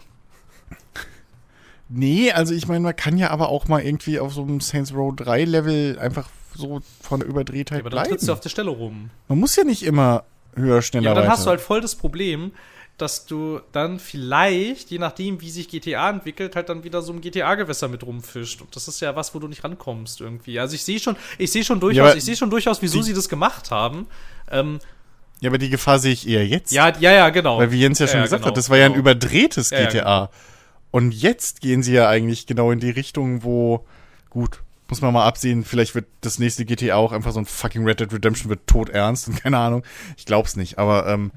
Nee, also ich meine, man kann ja aber auch mal irgendwie auf so einem Saints Row 3 Level einfach so von der Überdrehtheit aber dann bleiben. trittst du auf der Stelle rum. Man muss ja nicht immer höher, schneller, Ja, aber dann weiter. hast du halt voll das Problem, dass du dann vielleicht, je nachdem, wie sich GTA entwickelt, halt dann wieder so im GTA-Gewässer mit rumfischt. Und das ist ja was, wo du nicht rankommst irgendwie. Also ich sehe schon, ich sehe schon durchaus, Ja, ich sehe schon durchaus, wieso die- sie das gemacht haben. Ähm, ja, aber die Gefahr sehe ich eher jetzt. ja, ja, ja, genau. Weil wie Jens ja schon Ja, gesagt genau, hat, das war ja ein genau. überdrehtes Ja, ja, GTA. Und jetzt gehen sie ja eigentlich genau in die Richtung, wo, gut, muss man mal absehen, vielleicht wird das nächste GTA auch einfach so ein fucking Red Dead Redemption wird tot ernst und [laughs] keine Ahnung. Ich glaub's nicht, aber ähm,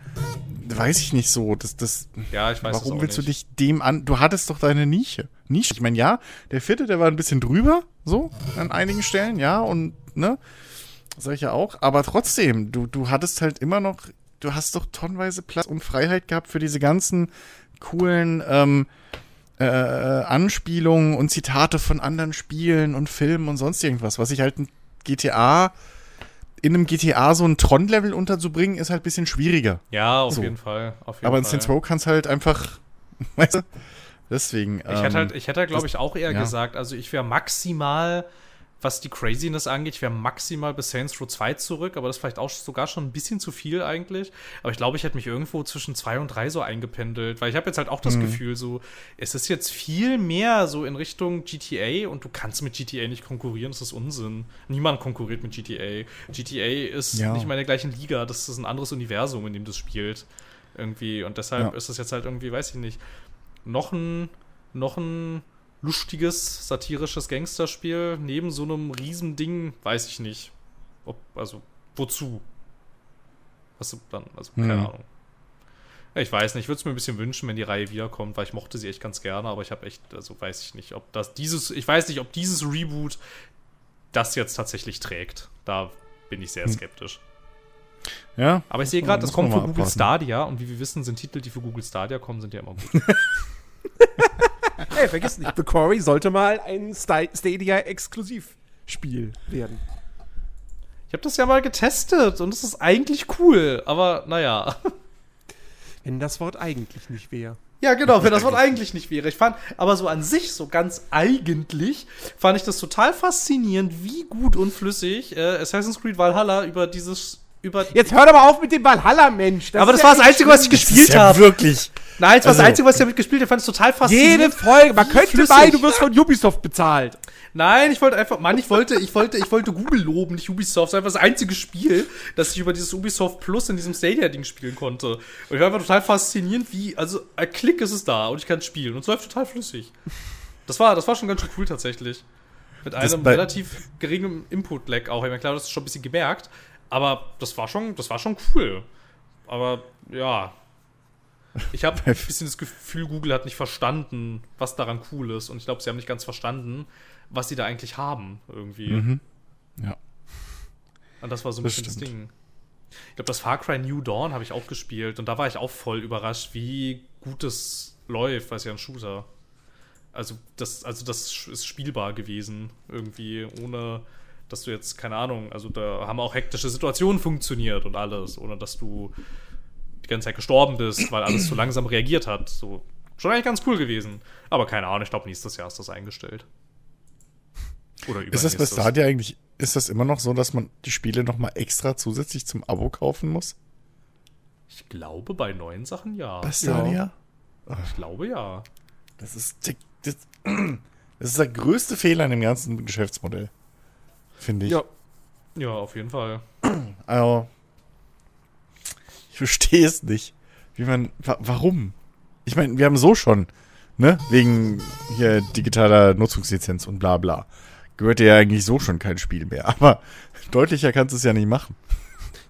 weiß ich nicht so. Das, das, Ja, ich weiß warum willst nicht. du dich dem an? Du hattest doch deine Nische. Nische. Ich meine, ja, der vierte, der war ein bisschen drüber, so, an einigen Stellen, ja, und, ne, sag ich ja auch, aber trotzdem, du, du hattest halt immer noch, du hast doch tonnenweise Platz und Freiheit gehabt für diese ganzen coolen, ähm, äh, Anspielungen und Zitate von anderen Spielen und Filmen und sonst irgendwas, was ich halt ein GTA, in einem GTA so ein Tron-Level unterzubringen, ist halt ein bisschen schwieriger. Ja, auf So. jeden Fall. Auf jeden Aber in. Saints Row kannst halt einfach, [laughs] weißt du, deswegen. Ich hätte halt, ich hätte, glaube ich, auch eher ja. gesagt, also ich wäre maximal, was die Craziness angeht, ich wäre maximal bis Saints Row 2 zurück, aber das ist vielleicht auch sogar schon ein bisschen zu viel eigentlich. Aber ich glaube, ich hätte mich irgendwo zwischen 2 und 3 so eingependelt, weil ich habe jetzt halt auch das Gefühl, so, es ist jetzt viel mehr so in Richtung GTA und du kannst mit GTA nicht konkurrieren, das ist Unsinn. Niemand konkurriert mit GTA. GTA ist Ja. nicht mal in der gleichen Liga, das ist ein anderes Universum, in dem das spielt. Irgendwie. Und deshalb Ja. ist es jetzt halt irgendwie, weiß ich nicht, noch ein, noch ein lustiges, satirisches Gangsterspiel neben so einem Riesending, weiß ich nicht. Ob, also, wozu? Was du dann, also, keine Hm. Ahnung. Ja, Ich weiß nicht, ich würde es mir ein bisschen wünschen, wenn die Reihe wiederkommt, weil ich mochte sie echt ganz gerne, aber ich habe echt, also weiß ich nicht, ob das dieses, ich weiß nicht, ob dieses Reboot das jetzt tatsächlich trägt. Da bin ich sehr Hm. skeptisch. ja, Aber ich sehe gerade, das kommt mal Google abwarten. Stadia und wie wir wissen, sind Titel, die für Google Stadia kommen, sind ja immer gut. [laughs] [laughs] Ey, vergiss nicht, The Quarry sollte mal ein Sta- Stadia-Exklusivspiel werden. Ich habe das ja mal getestet und es ist eigentlich cool, aber naja. Wenn das Wort eigentlich nicht wäre. Ja, genau, wenn das Wort eigentlich nicht wäre. Ich fand, aber so an sich, so ganz eigentlich, fand ich das total faszinierend, wie gut und flüssig äh, Assassin's Creed Valhalla über dieses, über. Jetzt hör doch mal auf mit dem Valhalla-Mensch. aber das ist war ja das Einzige, was ich Das gespielt ja habe. wirklich. Nein, das war das Also- Einzige, was ich damit gespielt habe. Ich fand es total Jede faszinierend. Folge, man könnte flüssig. meinen, du wirst von Ubisoft bezahlt. Nein, ich wollte einfach, Mann, ich wollte, ich wollte, ich wollte Google loben, nicht Ubisoft. Das ist einfach das einzige Spiel, das ich über dieses Ubisoft Plus in diesem Stadia-Ding spielen konnte. Und ich war einfach total faszinierend, wie, also, ein Klick ist es da und ich kann spielen und es läuft total flüssig. Das war, das war schon ganz schön cool tatsächlich. Mit Das einem relativ geringen Input-Lag auch. Ich meine, klar, das ist schon ein bisschen gemerkt, aber das war schon, das war schon cool. Aber, ja. Ich habe [laughs] ein bisschen das Gefühl, Google hat nicht verstanden, was daran cool ist. Und ich glaube, sie haben nicht ganz verstanden, was sie da eigentlich haben, irgendwie. Mhm. Ja. Und das war so ein Das bisschen das. Ding. Ich glaube, das Far Cry New Dawn habe ich auch gespielt. Und da war ich auch voll überrascht, wie gut es läuft, weil es ja ein Shooter. Also das, also das ist spielbar gewesen, irgendwie, ohne dass du jetzt, keine Ahnung, also da haben auch hektische Situationen funktioniert und alles, ohne dass du die ganze Zeit gestorben bist, weil alles zu langsam reagiert hat. So, schon eigentlich ganz cool gewesen. Aber keine Ahnung, ich glaube, nächstes Jahr ist das eingestellt. Oder Ist das bei. Stadia eigentlich, ist das immer noch so, dass man die Spiele nochmal extra zusätzlich zum Abo kaufen muss? Ich glaube, bei neuen Sachen ja. Bei Stadia? Ich glaube ja. Das ist, das, das ist der größte Fehler in dem ganzen Geschäftsmodell. Finde ich. Ja. Ja, auf jeden Fall. [clears throat] Also, ich verstehe es nicht. Wie man, wa warum? Ich meine, wir haben so schon, ne, wegen hier digitaler Nutzungslizenz und bla bla. Gehört ja eigentlich so schon kein Spiel mehr. [laughs] Aber deutlicher kannst du es ja nicht machen.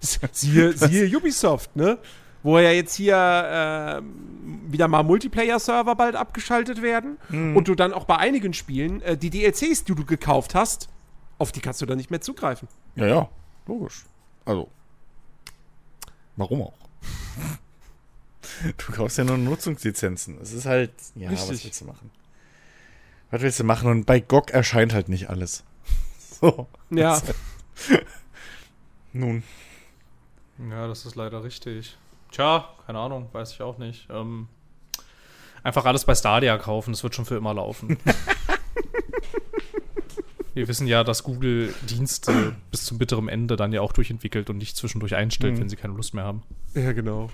[laughs] Siehe, siehe Ubisoft, ne? Wo ja jetzt hier ähm, wieder mal Multiplayer-Server bald abgeschaltet werden und du dann auch bei einigen Spielen äh, die DLCs, die du gekauft hast, auf die kannst du dann nicht mehr zugreifen. Ja, ja, logisch. Also, warum auch? Du kaufst ja nur Nutzungslizenzen. Es ist halt, ja, was Richtig. willst du machen? Was willst du machen? Und bei GOG erscheint halt nicht alles. [laughs] So. Ja. [laughs] Nun, Ja, das ist leider richtig. Tja, keine Ahnung, weiß ich auch nicht. Ähm, einfach alles bei Stadia kaufen, das wird schon für immer laufen. [laughs] Wir wissen ja, dass Google Dienste [clears throat] bis zum bitteren Ende dann ja auch durchentwickelt und nicht zwischendurch einstellt, Mhm. wenn sie keine Lust mehr haben. ja, genau.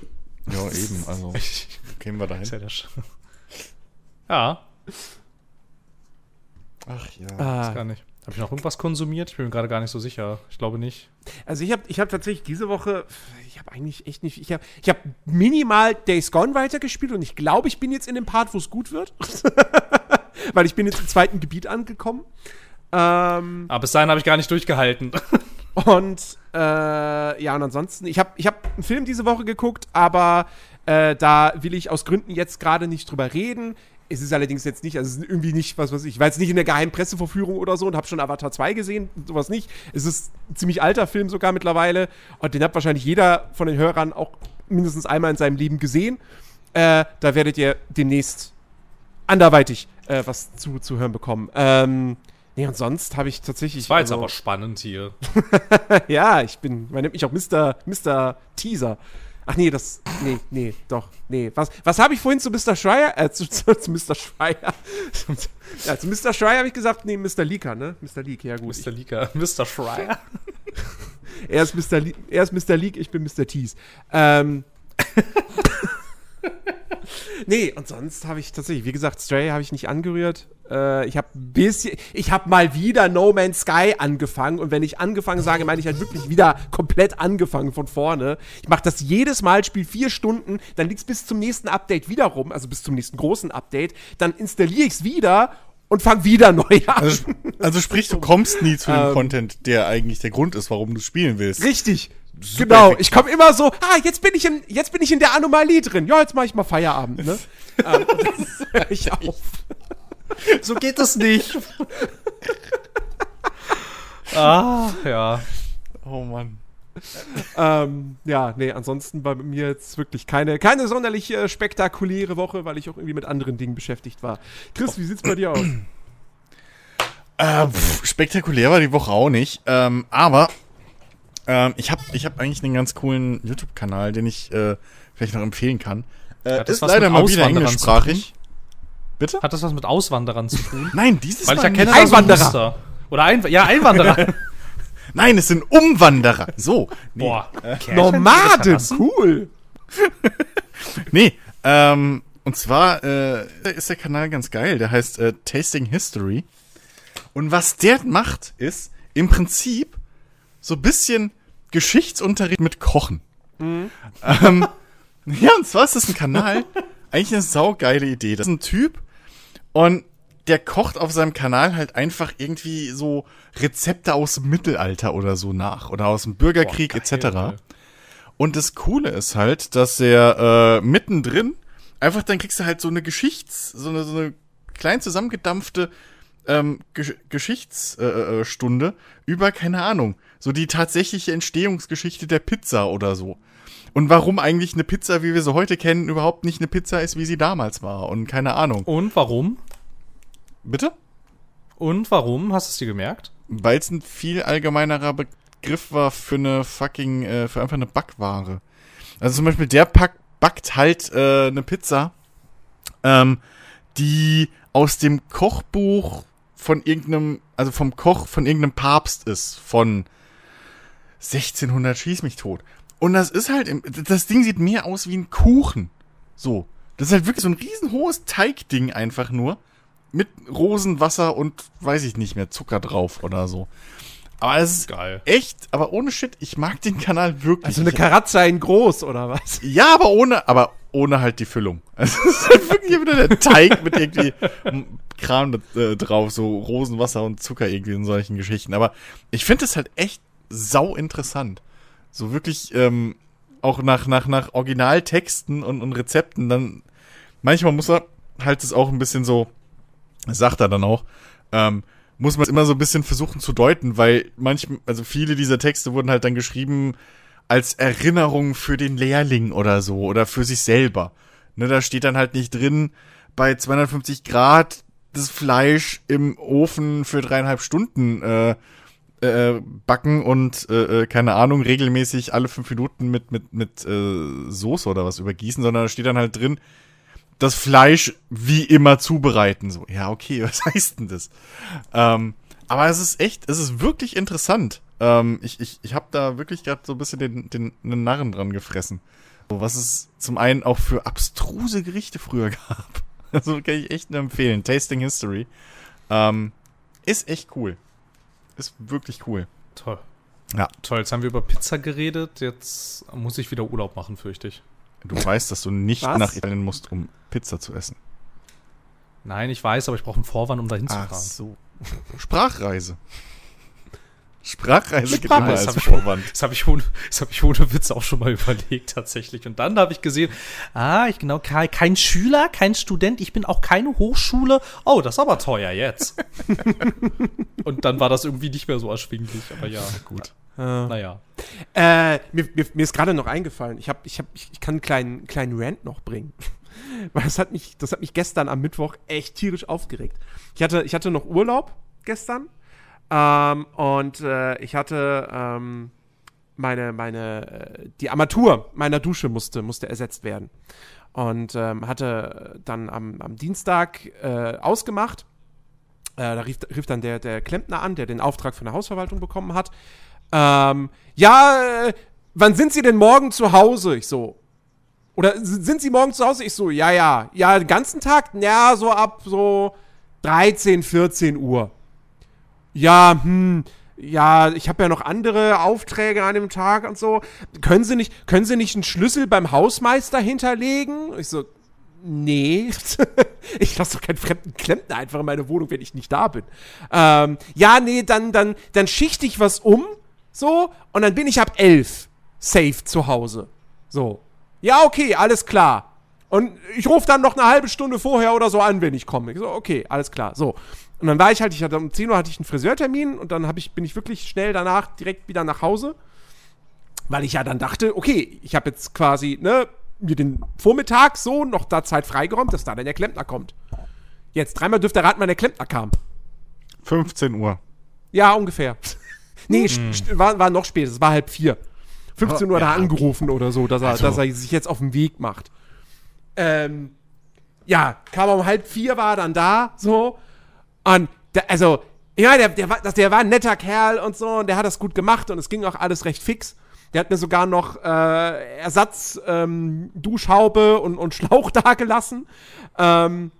ja, eben, also, [laughs] kämen wir dahin. Ist ja, der Sch ja, [laughs] Ach ja. Ah, ist gar nicht. Habe ich noch irgendwas konsumiert? Ich bin mir gerade gar nicht so sicher. Ich glaube nicht. Also ich habe ich hab tatsächlich diese Woche, ich habe eigentlich echt nicht, ich habe ich hab minimal Days Gone weitergespielt und ich glaube, ich bin jetzt in dem Part, wo es gut wird. [laughs] Weil ich bin jetzt im zweiten Gebiet angekommen. Ähm, Aber bis dahin habe ich gar nicht durchgehalten. [laughs] und äh, ja, und ansonsten, ich habe ich hab einen Film diese Woche geguckt, aber äh, da will ich aus Gründen jetzt gerade nicht drüber reden. Es ist allerdings jetzt nicht, also es ist irgendwie nicht, was weiß ich, ich war jetzt nicht in der geheimen Presseverführung oder so und habe schon Avatar 2 gesehen, sowas nicht. Es ist ein ziemlich alter Film sogar mittlerweile und den hat wahrscheinlich jeder von den Hörern auch mindestens einmal in seinem Leben gesehen. Äh, da werdet ihr demnächst anderweitig äh, was zu, zu hören bekommen. Ähm, nee, und sonst habe ich tatsächlich. Das war jetzt also- aber spannend hier. [laughs] ja, ich bin, man nennt mich auch Mr. Mr. Teaser. Ach nee, das, nee, nee, doch, nee. Was, was habe ich vorhin zu Mr. Schreier, äh, zu, zu, zu Mr. Schreier, [laughs] ja, zu Mr. Schreier habe ich gesagt, nee, Mr. Leaker, ne? Mr. Leak, ja gut. Mr. Leaker. [laughs] Mr. Schreier. Er ist Mr. Le er ist Mr. Leak, ich bin Mr. Tease. Ähm. [laughs] nee, und sonst habe ich tatsächlich, wie gesagt, Stray habe ich nicht angerührt. Äh, ich habe bisschen, ich habe mal wieder No Man's Sky angefangen und wenn ich angefangen sage, meine ich halt wirklich wieder komplett angefangen von vorne. Ich mache das jedes Mal, spiele vier Stunden, dann liegt's bis zum nächsten Update wieder rum, also bis zum nächsten großen Update, dann installiere ich's wieder und fange wieder neu an. Also, also sprich, du kommst nie zu dem [laughs] Ähm. Content, der eigentlich der Grund ist, warum du spielen willst. Richtig. Super genau, effektiv. ich komme immer so, ah, jetzt bin ich in, jetzt bin ich in der Anomalie drin. Ja, jetzt mache ich mal Feierabend, ne? ähm, [laughs] das höre ich auf. So geht es nicht. [laughs] ah, ja. Oh Mann. ähm, ja, nee, ansonsten bei mir jetzt wirklich keine, keine sonderlich äh, spektakuläre Woche, weil ich auch irgendwie mit anderen Dingen beschäftigt war. Chris, wie sieht's bei dir aus? Äh, pff, spektakulär war die Woche auch nicht. Ähm, aber ähm, ich habe ich hab eigentlich einen ganz coolen YouTube-Kanal, den ich äh, vielleicht noch empfehlen kann. Äh, Hat das ist was leider mit mal wieder Auswanderern zu englischsprachig. Bitte? Hat das was mit Auswanderern zu tun? [laughs] Nein, dieses Weil ich Mal erkenne nicht. da so ein Einwanderer. Oder ein, ja, Einwanderer. [laughs] Nein, es sind Umwanderer. So. Nee. Boah. Nomaden, cool. [laughs] Nee, ähm, und zwar äh, ist der Kanal ganz geil. Der heißt äh, Tasting History. Und was der macht, ist im Prinzip so ein bisschen Geschichtsunterricht mit Kochen. Ähm, ja, und zwar ist das ein Kanal, eigentlich eine saugeile Idee. Das ist ein Typ und der kocht auf seinem Kanal halt einfach irgendwie so Rezepte aus dem Mittelalter oder so nach oder aus dem Bürgerkrieg Boah, geil, etc. Alter. Und das Coole ist halt, dass er äh, mittendrin einfach dann kriegst du halt so eine Geschichts, so eine, so eine klein zusammengedampfte ähm, Gesch Geschichtsstunde äh, Stunde über, keine Ahnung, so die tatsächliche Entstehungsgeschichte der Pizza oder so. Und warum eigentlich eine Pizza, wie wir sie heute kennen, überhaupt nicht eine Pizza ist, wie sie damals war. Und keine Ahnung. Und warum? Bitte? Und warum? Hast du es dir gemerkt? Weil es ein viel allgemeinerer Begriff war für eine fucking, äh, für einfach eine Backware. Also zum Beispiel der Pack backt halt äh, eine Pizza, ähm, die aus dem Kochbuch von irgendeinem, also vom Koch von irgendeinem Papst ist, von 1600 schieß mich tot. Und das ist halt, im, das Ding sieht mehr aus wie ein Kuchen. So. Das ist halt wirklich so ein riesenhohes Teigding einfach nur. Mit Rosenwasser und weiß ich nicht mehr, Zucker drauf oder so. Aber es ist Geil. echt, aber ohne Shit, ich mag den Kanal wirklich. Also eine Karatze in groß, oder was? ja, aber ohne, aber ohne halt die Füllung. [laughs] Also es ist halt wirklich wieder der Teig mit irgendwie Kram äh, drauf, so Rosenwasser und Zucker irgendwie in solchen Geschichten. Aber ich finde es halt echt sau interessant. So wirklich ähm, auch nach, nach, nach Originaltexten und, und Rezepten dann. Manchmal muss er halt es auch ein bisschen so, sagt er dann auch, ähm, muss man es immer so ein bisschen versuchen zu deuten, weil manchmal, also viele dieser Texte wurden halt dann geschrieben als Erinnerung für den Lehrling oder so oder für sich selber. Ne, da steht dann halt nicht drin, bei 250 Grad das Fleisch im Ofen für dreieinhalb Stunden äh, äh, backen und äh, äh, keine Ahnung, regelmäßig alle fünf Minuten mit, mit, mit äh, Soße oder was übergießen, sondern da steht dann halt drin, das Fleisch wie immer zubereiten. So, ja, okay, [laughs] was heißt denn das? Ähm, aber es ist echt, es ist wirklich interessant. Ähm, ich ich, ich habe da wirklich gerade so ein bisschen den, den, den Narren dran gefressen. So, was es zum einen auch für abstruse Gerichte früher [laughs] gab. Also kann ich echt nur empfehlen. Tasting History. Ähm, ist echt cool. Ist wirklich cool. Toll. Ja. Toll, jetzt haben wir über Pizza geredet. Jetzt muss ich wieder Urlaub machen, fürchte ich. Du weißt, dass du nicht Was? nach Italien musst, um Pizza zu essen. Nein, ich weiß, aber ich brauche einen Vorwand, um dahin zu fahren. so. Sprachreise. Sprachreise geht immer als hab ich, Vorwand. das habe ich, ohne- das hab ich ohne Witz auch schon mal [laughs] überlegt, tatsächlich. Und dann habe ich gesehen, ah, ich genau, kein, kein Schüler, kein Student, ich bin auch keine Hochschule. Oh, das ist aber teuer jetzt. [laughs] Und dann war das irgendwie nicht mehr so erschwinglich, aber ja, gut. Naja. Äh, mir, mir, mir ist gerade noch eingefallen, ich, hab, ich, hab, ich, ich kann einen kleinen, kleinen Rant noch bringen. [laughs] Weil das hat, mich, das hat mich gestern am Mittwoch echt tierisch aufgeregt. Ich hatte, ich hatte noch Urlaub gestern ähm, und äh, ich hatte ähm, meine, meine, äh, die Armatur meiner Dusche musste, musste ersetzt werden. Und ähm, hatte dann am, am Dienstag äh, ausgemacht. Äh, da rief, rief dann der, der Klempner an, der den Auftrag von der Hausverwaltung bekommen hat. Ähm, ja, äh, wann sind Sie denn morgen zu Hause? Ich so. Oder sind Sie morgen zu Hause? Ich so, ja, ja. Ja, den ganzen Tag? Ja, so ab so 13, 14 Uhr. Ja, hm, ja, ich habe ja noch andere Aufträge an dem Tag und so. Können Sie nicht, können Sie nicht einen Schlüssel beim Hausmeister hinterlegen? Ich so, nee. [laughs] ich lasse doch keinen fremden Klempner einfach in meine Wohnung, wenn ich nicht da bin. Ähm, ja, nee, dann, dann, dann schichte ich was um, so, und dann bin ich ab elf safe zu Hause. So. Ja, okay, alles klar. Und ich rufe dann noch eine halbe Stunde vorher oder so an, wenn ich komme. Ich so, okay, alles klar. So. Und dann war ich halt, ich hatte um 10 Uhr hatte ich einen Friseurtermin und dann ich, bin ich wirklich schnell danach direkt wieder nach Hause. Weil ich ja dann dachte, okay, ich habe jetzt quasi, ne, mir den Vormittag so noch da Zeit freigeräumt, dass da dann der Klempner kommt. Jetzt dreimal dürfte er raten, wann der Klempner kam. 15 Uhr. Ja, ungefähr. [laughs] nee, st- war, war noch später, es war halb vier. 15 Uhr hat er Ja, okay. angerufen oder so, dass er, Also- dass er sich jetzt auf den Weg macht. Ähm, ja, kam um halb vier, war er dann da, so. Und, der, also, ja, der, der, war, der war ein netter Kerl und so, und der hat das gut gemacht und es ging auch alles recht fix. Der hat mir sogar noch äh, Ersatz ähm, Duschhaube und, und Schlauch [laughs] da gelassen. Ähm,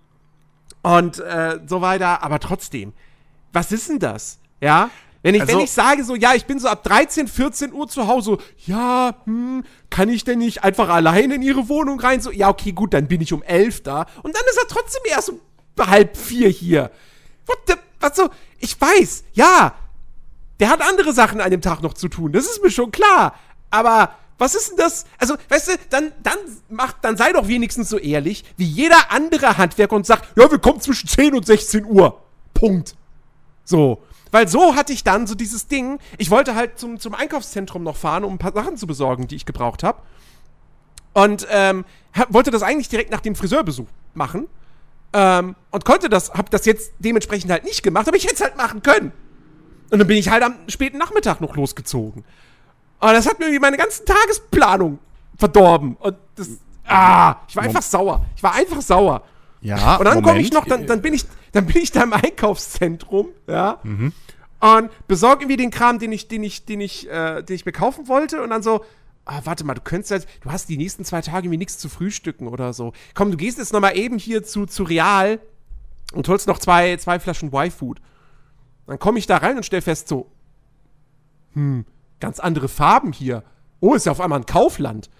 und äh, so weiter. Aber trotzdem, was ist denn das? Ja? Wenn ich, Also- wenn ich sage so, ja, ich bin so ab 13, 14 Uhr zu Hause, ja, hm, kann ich denn nicht einfach allein in ihre Wohnung rein? So, ja, okay, gut, dann bin ich um 11 da. Und dann ist er trotzdem erst um halb vier hier. What the, was so, ich weiß, ja, der hat andere Sachen an dem Tag noch zu tun. Das ist mir schon klar. Aber was ist denn das? Also, weißt du, dann, dann macht, dann sei doch wenigstens so ehrlich wie jeder andere Handwerker und sagt, ja, wir kommen zwischen 10 und 16 Uhr. Punkt. So. Weil so hatte ich dann so dieses Ding, ich wollte halt zum, zum Einkaufszentrum noch fahren, um ein paar Sachen zu besorgen, die ich gebraucht habe. Und ähm, wollte das eigentlich direkt nach dem Friseurbesuch machen. Ähm, und konnte das, hab das jetzt dementsprechend halt nicht gemacht, aber ich hätte es halt machen können. Und dann bin ich halt am späten Nachmittag noch losgezogen. Und das hat mir irgendwie meine ganze Tagesplanung verdorben. Und das, ah, ich war einfach sauer. Ich war einfach sauer. Ja, Und dann komme ich noch, dann, dann bin ich, dann bin ich da im Einkaufszentrum, ja, und besorge irgendwie den Kram, den ich, den ich, den ich, äh, den ich mir kaufen wollte, und dann so, ah, warte mal, du könntest jetzt, du hast die nächsten zwei Tage irgendwie nichts zu frühstücken oder so. Komm, du gehst jetzt noch mal eben hier zu, zu Real und holst noch zwei, zwei Flaschen Y-Food. Dann komme ich da rein und stell fest so, hm, ganz andere Farben hier. Oh, ist ja auf einmal ein Kaufland.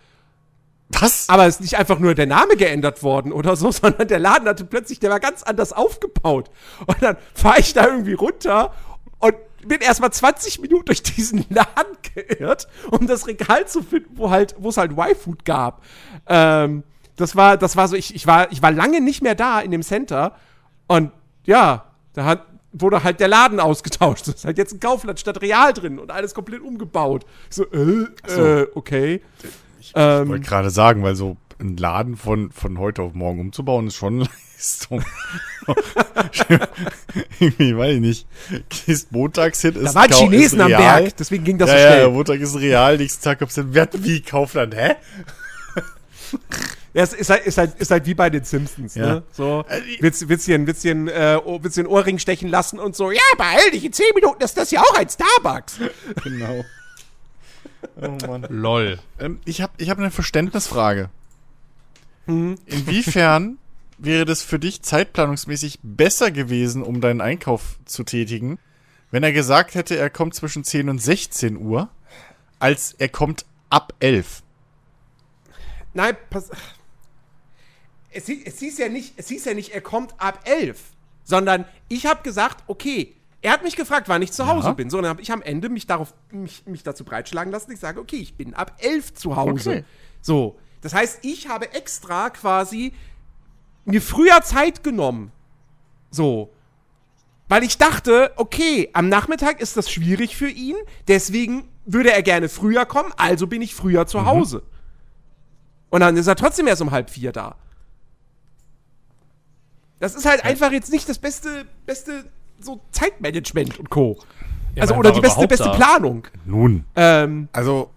Was? Aber es ist nicht einfach nur der Name geändert worden oder so, [laughs] sondern der Laden hatte plötzlich, der war ganz anders aufgebaut. Und dann fahre ich da irgendwie runter und bin erstmal 20 Minuten durch diesen Laden geirrt, um das Regal zu finden, wo halt, wo es halt Y-Food gab. Ähm, das war, das war so, ich, ich war, ich war lange nicht mehr da in dem Center und ja, da hat, wurde halt der Laden ausgetauscht. [laughs] Das ist halt jetzt ein Kaufland statt Real drin und alles komplett umgebaut. Ich so, äh, so. äh, okay. Ich Ähm, wollte gerade sagen, weil so einen Laden von, von heute auf morgen umzubauen, ist schon Leistung. [laughs] Irgendwie, weiß ich nicht. Gehst montags hin, ist Da waren Chinesen am. Berg, deswegen ging das ja, so ja, schnell. ja, Montag ist real, nächsten Tag kommst du, wer, wie Kaufland, hä? Ja, es ist halt, ist halt, ist halt wie bei den Simpsons, Ja. ne? So, Äh, dir, willst dir, äh, dir einen Ohrring stechen lassen und so, ja, beeil dich, in 10 Minuten ist das ja auch ein Starbucks. [laughs] Genau. Oh Mann. Lol. Ähm, ich habe ich hab eine Verständnisfrage. Mhm. Inwiefern wäre das für dich zeitplanungsmäßig besser gewesen, um deinen Einkauf zu tätigen, wenn er gesagt hätte, er kommt zwischen 10 und 16 Uhr, als er kommt ab 11. Nein, pass. Es, hieß- es hieß ja nicht, es hieß ja nicht, er kommt ab 11, sondern ich habe gesagt, okay, er hat mich gefragt, wann ich zu Hause Ja. bin. So, dann habe ich am Ende mich darauf mich, mich dazu breitschlagen lassen. Ich sage, okay, ich bin ab 11 zu Hause. Okay. So, das heißt, ich habe extra quasi mir früher Zeit genommen. So. Weil ich dachte, okay, am Nachmittag ist das schwierig für ihn, deswegen würde er gerne früher kommen, also bin ich früher zu Hause. Und dann ist er trotzdem erst um halb vier da. Das ist halt einfach jetzt nicht das beste, beste so Zeitmanagement und Co. Ja, also, oder die beste, beste da. Planung. Nun. Ähm, Also,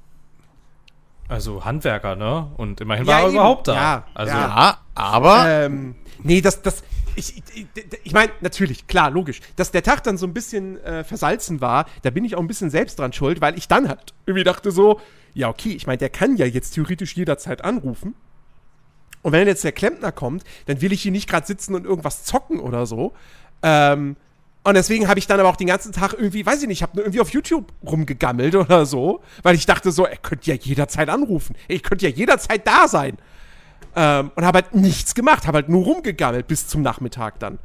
Also Handwerker, ne? Und immerhin Ja, war er eben. überhaupt da. Ja, also ja. aber Ähm, nee, das, das, ich, ich, ich meine, natürlich, klar, logisch, dass der Tag dann so ein bisschen äh, versalzen war, da bin ich auch ein bisschen selbst dran schuld, weil ich dann halt irgendwie dachte so, ja, okay, ich meine, der kann ja jetzt theoretisch jederzeit anrufen. Und wenn jetzt der Klempner kommt, dann will ich hier nicht gerade sitzen und irgendwas zocken oder so. Ähm, und deswegen habe ich dann aber auch den ganzen Tag irgendwie, weiß ich nicht, ich habe nur irgendwie auf YouTube rumgegammelt [laughs] oder so, weil ich dachte so, er könnte ja jederzeit anrufen. Ich könnte ja jederzeit da sein. Ähm, und habe halt nichts gemacht, habe halt nur rumgegammelt bis zum Nachmittag dann.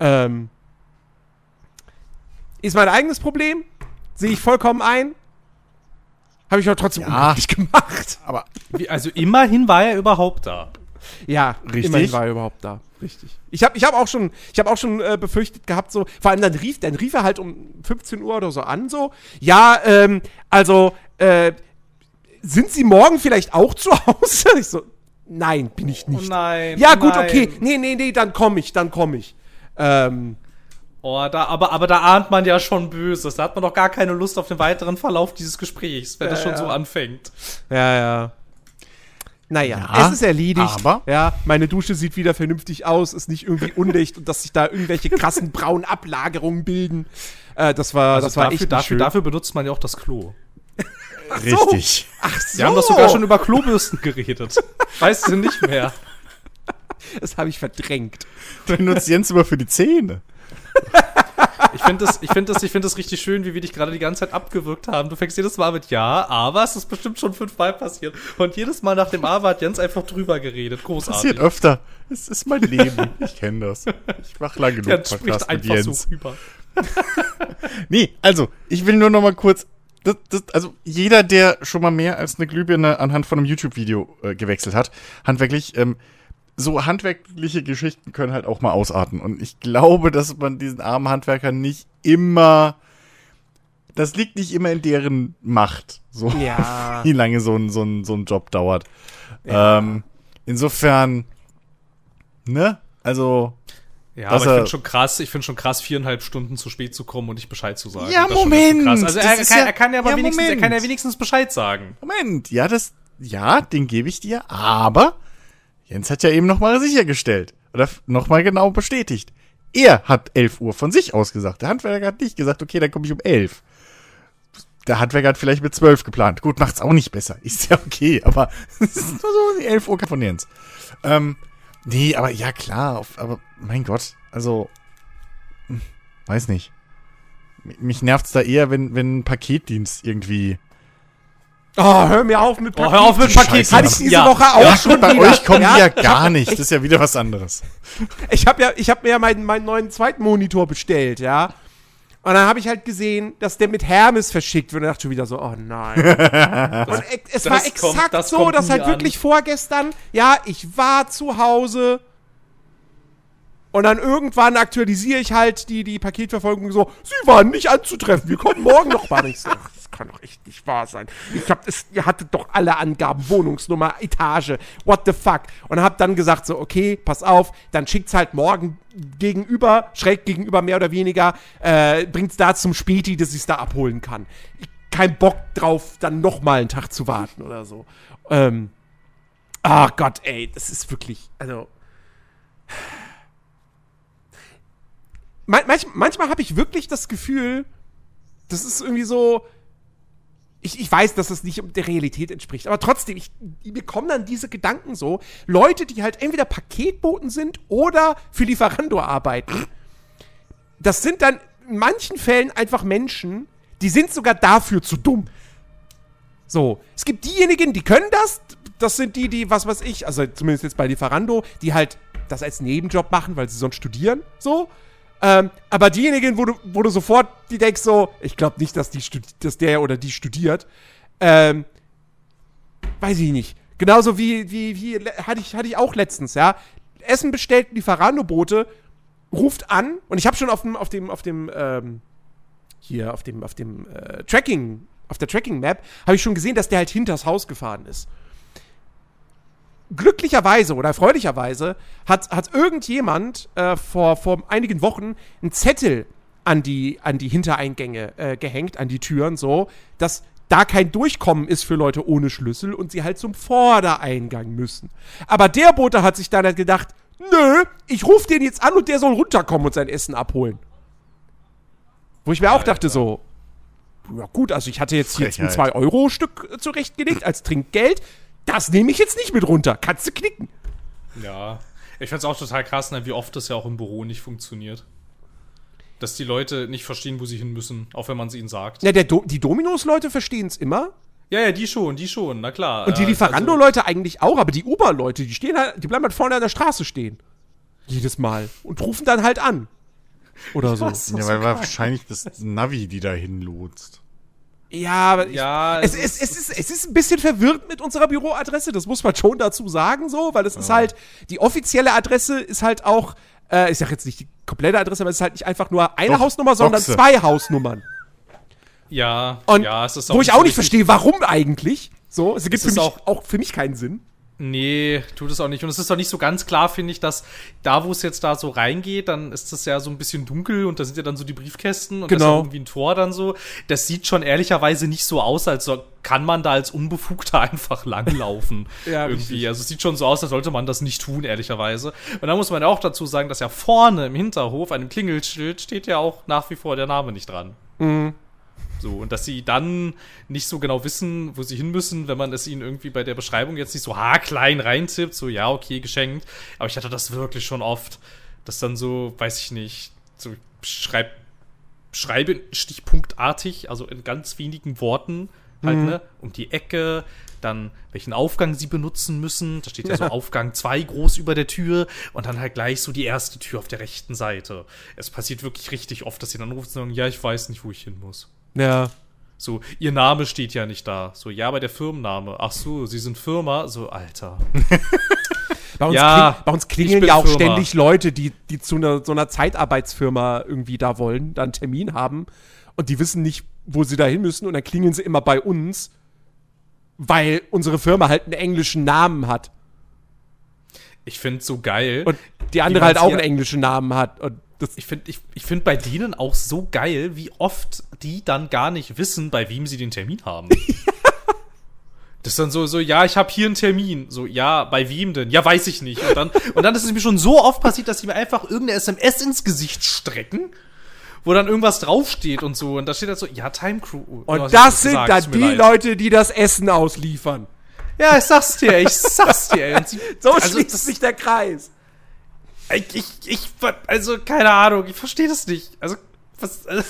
Ähm, ist mein eigenes Problem, sehe ich vollkommen ein. Habe ich aber trotzdem Ja. [laughs] gemacht. aber Wie, also immerhin war er überhaupt da. Ja, Richtig. immerhin war er überhaupt da. Richtig. Ich habe ich hab auch schon, ich hab auch schon äh, befürchtet gehabt, so, vor allem dann rief, dann rief er halt um 15 Uhr oder so an, so, ja, ähm, also, äh, sind Sie morgen vielleicht auch zu Hause? [laughs] Ich so, nein, bin ich nicht. Oh nein. ja, oh gut, nein. okay. Nee, nee, nee, dann komme ich, dann komme ich. Ähm, Oh, da, aber, aber da ahnt man ja schon Böses. Da hat man doch gar keine Lust auf den weiteren Verlauf dieses Gesprächs, wenn das schon ja. so anfängt. ja, ja. Naja, Ja, es ist erledigt. aber- Ja, meine Dusche sieht wieder vernünftig aus, ist nicht irgendwie undicht und dass sich da irgendwelche krassen [laughs] braunen Ablagerungen bilden. Äh, das war, Also das war dafür, echt dafür, schön. dafür benutzt man ja auch das Klo. richtig. Ach so. Wir haben doch sogar schon über Klobürsten geredet. [laughs] Weißt du nicht mehr? Das habe ich verdrängt. Benutzt Jens immer für die Zähne. [laughs] Ich finde das, ich finde das, ich finde das richtig schön, wie wir dich gerade die ganze Zeit abgewürgt haben. Du fängst jedes Mal mit Ja, aber es ist bestimmt schon fünfmal passiert. Und jedes Mal nach dem Aber hat Jens einfach drüber geredet. Großartig. Passiert öfter. Es ist mein Leben. Ich kenne das. Ich mach lang genug Jens Podcast spricht mit einfach Jens. so rüber. [laughs] Nee, also, ich will nur noch mal kurz. Das, das, also, jeder, der schon mal mehr als eine Glühbirne anhand von einem YouTube-Video äh, gewechselt hat, handwerklich, ähm, so handwerkliche Geschichten können halt auch mal ausarten. Und ich glaube, dass man diesen armen Handwerkern nicht immer. Das liegt nicht immer in deren Macht, so Ja. [laughs] wie lange so ein, so ein, so ein Job dauert. Ähm, insofern, ne? Also, Ja, aber ich er- finde schon krass, ich finde schon krass, viereinhalb Stunden zu spät zu kommen und nicht Bescheid zu sagen. Ja, Das ist schon Moment. Also er, ist kann, ja- er kann ja aber ja, wenigstens, er kann ja wenigstens Bescheid sagen. Moment, ja, das, ja, den gebe ich dir, aber Jens hat ja eben nochmal sichergestellt oder nochmal genau bestätigt. Er hat 11 Uhr von sich aus gesagt. Der Handwerker hat nicht gesagt, okay, dann komme ich um 11. Der Handwerker hat vielleicht mit 12 geplant. Gut, macht's auch nicht besser. Ist ja okay, aber [laughs] es ist nur so die 11 Uhr von Jens. Ähm, nee, aber ja, klar, aber mein Gott, also, hm, weiß nicht. Mich nervt's da eher, wenn, wenn ein Paketdienst irgendwie Oh, hör mir auf mit Oh, hör auf mit Scheiße. Paket. Hatte ich diese Ja. Woche auch Ja, schon bei wieder. euch kommen Ja, die ja gar hab- nicht. Das ist ja wieder was anderes. Ich habe ja, ich habe mir ja meinen, meinen neuen zweiten Monitor bestellt, ja. Und dann habe ich halt gesehen, dass der mit Hermes verschickt wird. Und dachte schon wieder so, oh nein. [laughs] und es war exakt kommt- das so, dass halt an. wirklich vorgestern, ja, ich war zu Hause. Und dann irgendwann aktualisiere ich halt die, die Paketverfolgung so, sie waren nicht anzutreffen, wir kommen morgen noch mal. Und Kann doch echt nicht wahr sein. Ich glaube, ihr hattet doch alle Angaben, Wohnungsnummer, Etage, what the fuck. Und hab dann gesagt so, okay, pass auf, dann schickt's halt morgen gegenüber, schräg gegenüber mehr oder weniger, äh, bringt's da zum Späti, dass ich's da abholen kann. Ich, kein Bock drauf, dann noch mal einen Tag zu warten oder so. Ähm, ah Gott, ey, das ist wirklich, also Man, manch, manchmal habe ich wirklich das Gefühl, das ist irgendwie so. Ich, ich weiß, dass das nicht der Realität entspricht, aber trotzdem, ich, mir kommen dann diese Gedanken so. Leute, die halt entweder Paketboten sind oder für Lieferando arbeiten. Das sind dann in manchen Fällen einfach Menschen, die sind sogar dafür zu dumm. So, es gibt diejenigen, die können das. Das sind die, die, was weiß ich, also zumindest jetzt bei Lieferando, die halt das als Nebenjob machen, weil sie sonst studieren. So. Ähm, aber diejenigen, wo du, wo du sofort die denkst, so, ich glaube nicht, dass, die dass der oder die studiert. Ähm, weiß ich nicht. Genauso wie, wie, wie hatte ich, hatte ich auch letztens, ja. Essen bestellt, Lieferando-Bote, ruft an und ich habe schon auf dem, auf dem, auf dem, ähm, hier, auf dem, auf dem äh, Tracking, auf der Tracking-Map, habe ich schon gesehen, dass der halt hinters Haus gefahren ist. Glücklicherweise oder erfreulicherweise hat, hat irgendjemand äh, vor, vor einigen Wochen einen Zettel an die, an die Hintereingänge äh, gehängt, an die Türen, so, dass da kein Durchkommen ist für Leute ohne Schlüssel und sie halt zum Vordereingang müssen. Aber der Bote hat sich dann halt gedacht, nö, ich rufe den jetzt an und der soll runterkommen und sein Essen abholen. Wo ich mir auch dachte so, ja gut, also ich hatte jetzt hier jetzt ein Frechheit. 2-Euro-Stück äh, zurechtgelegt als Trinkgeld. Das nehme ich jetzt nicht mit runter. Kannst du knicken. Ja. Ich find's auch total krass, ne, wie oft das ja auch im Büro nicht funktioniert. Dass die Leute nicht verstehen, wo sie hin müssen, auch wenn man es ihnen sagt. Ja, der Do die Dominos-Leute verstehen es immer. Ja, ja, die schon, die schon, na klar. Und die Äh, Lieferando-Leute eigentlich auch, aber die Uber-Leute, die stehen halt, die bleiben halt vorne an der Straße stehen. Jedes Mal. Und rufen dann halt an. Oder so. Ja, weil wahrscheinlich das Navi, die da hinlotst. Ja, aber ich, ja, es, es, es, ist, es ist ein bisschen verwirrt mit unserer Büroadresse, das muss man schon dazu sagen, so, weil es ist halt, die offizielle Adresse ist halt auch, äh, ich sag jetzt nicht die komplette Adresse, aber es ist halt nicht einfach nur eine Doch, Hausnummer, sondern Boxe. zwei Hausnummern. ja, Und ja, es ist wo ich auch nicht verstehe, warum eigentlich. So, es gibt für ist mich auch- auch, für mich keinen Sinn. Nee, tut es auch nicht. Und es ist doch nicht so ganz klar, finde ich, dass da, wo es jetzt da so reingeht, dann ist das ja so ein bisschen dunkel und da sind ja dann so die Briefkästen und da ist Genau. ja irgendwie ein Tor dann so. Das sieht schon ehrlicherweise nicht so aus, als so, kann man da als Unbefugter [laughs] einfach langlaufen. [laughs] Ja, irgendwie. richtig. Also es sieht schon so aus, als sollte man das nicht tun, ehrlicherweise. Und da muss man auch dazu sagen, dass ja vorne im Hinterhof, dem Klingelschild, steht ja auch nach wie vor der Name nicht dran. So, und dass sie dann nicht so genau wissen, wo sie hin müssen, wenn man es ihnen irgendwie bei der Beschreibung jetzt nicht so haarklein reintippt, so, ja, okay, geschenkt. Aber ich hatte das wirklich schon oft, dass dann so, weiß ich nicht, so schreib, schreibe stichpunktartig, also in ganz wenigen Worten, halt, ne, um die Ecke, dann welchen Aufgang sie benutzen müssen. Da steht ja so Aufgang 2 groß über der Tür und dann halt gleich so die erste Tür auf der rechten Seite. Es passiert wirklich richtig oft, dass sie dann rufen und sagen, ja, ich weiß nicht, wo ich hin muss. Ja. So, ihr Name steht ja nicht da. So, ja, aber der Firmenname. Ach so, sie sind Firma. So, Alter. [laughs] Bei uns, Ja, kling, bei uns klingeln ja auch Firma. ständig Leute, die, die zu einer, so einer Zeitarbeitsfirma irgendwie da wollen, da einen Termin haben und die wissen nicht, wo sie da hin müssen und dann klingeln sie immer bei uns, weil unsere Firma halt einen englischen Namen hat Ich find's so geil. und die andere halt auch einen englischen Namen hat. Und das, ich finde ich, ich find bei denen auch so geil, wie oft die dann gar nicht wissen, bei wem sie den Termin haben. [laughs] Das ist dann so, so, ja, ich habe hier einen Termin. So, ja, bei wem denn? Ja, weiß ich nicht. Und dann, und dann ist es mir schon so oft passiert, dass sie mir einfach irgendeine SMS ins Gesicht strecken, wo dann irgendwas draufsteht und so. Und da steht halt so, ja, Time Crew. und Du hast das sind gesagt, dann die leid. Leute, die das Essen ausliefern. Ja, ich sag's dir, ich sag's dir. Und So also, schließt sich der Kreis. Ich, ich, ich, also, keine Ahnung, ich verstehe das nicht. Also, was, [laughs] also,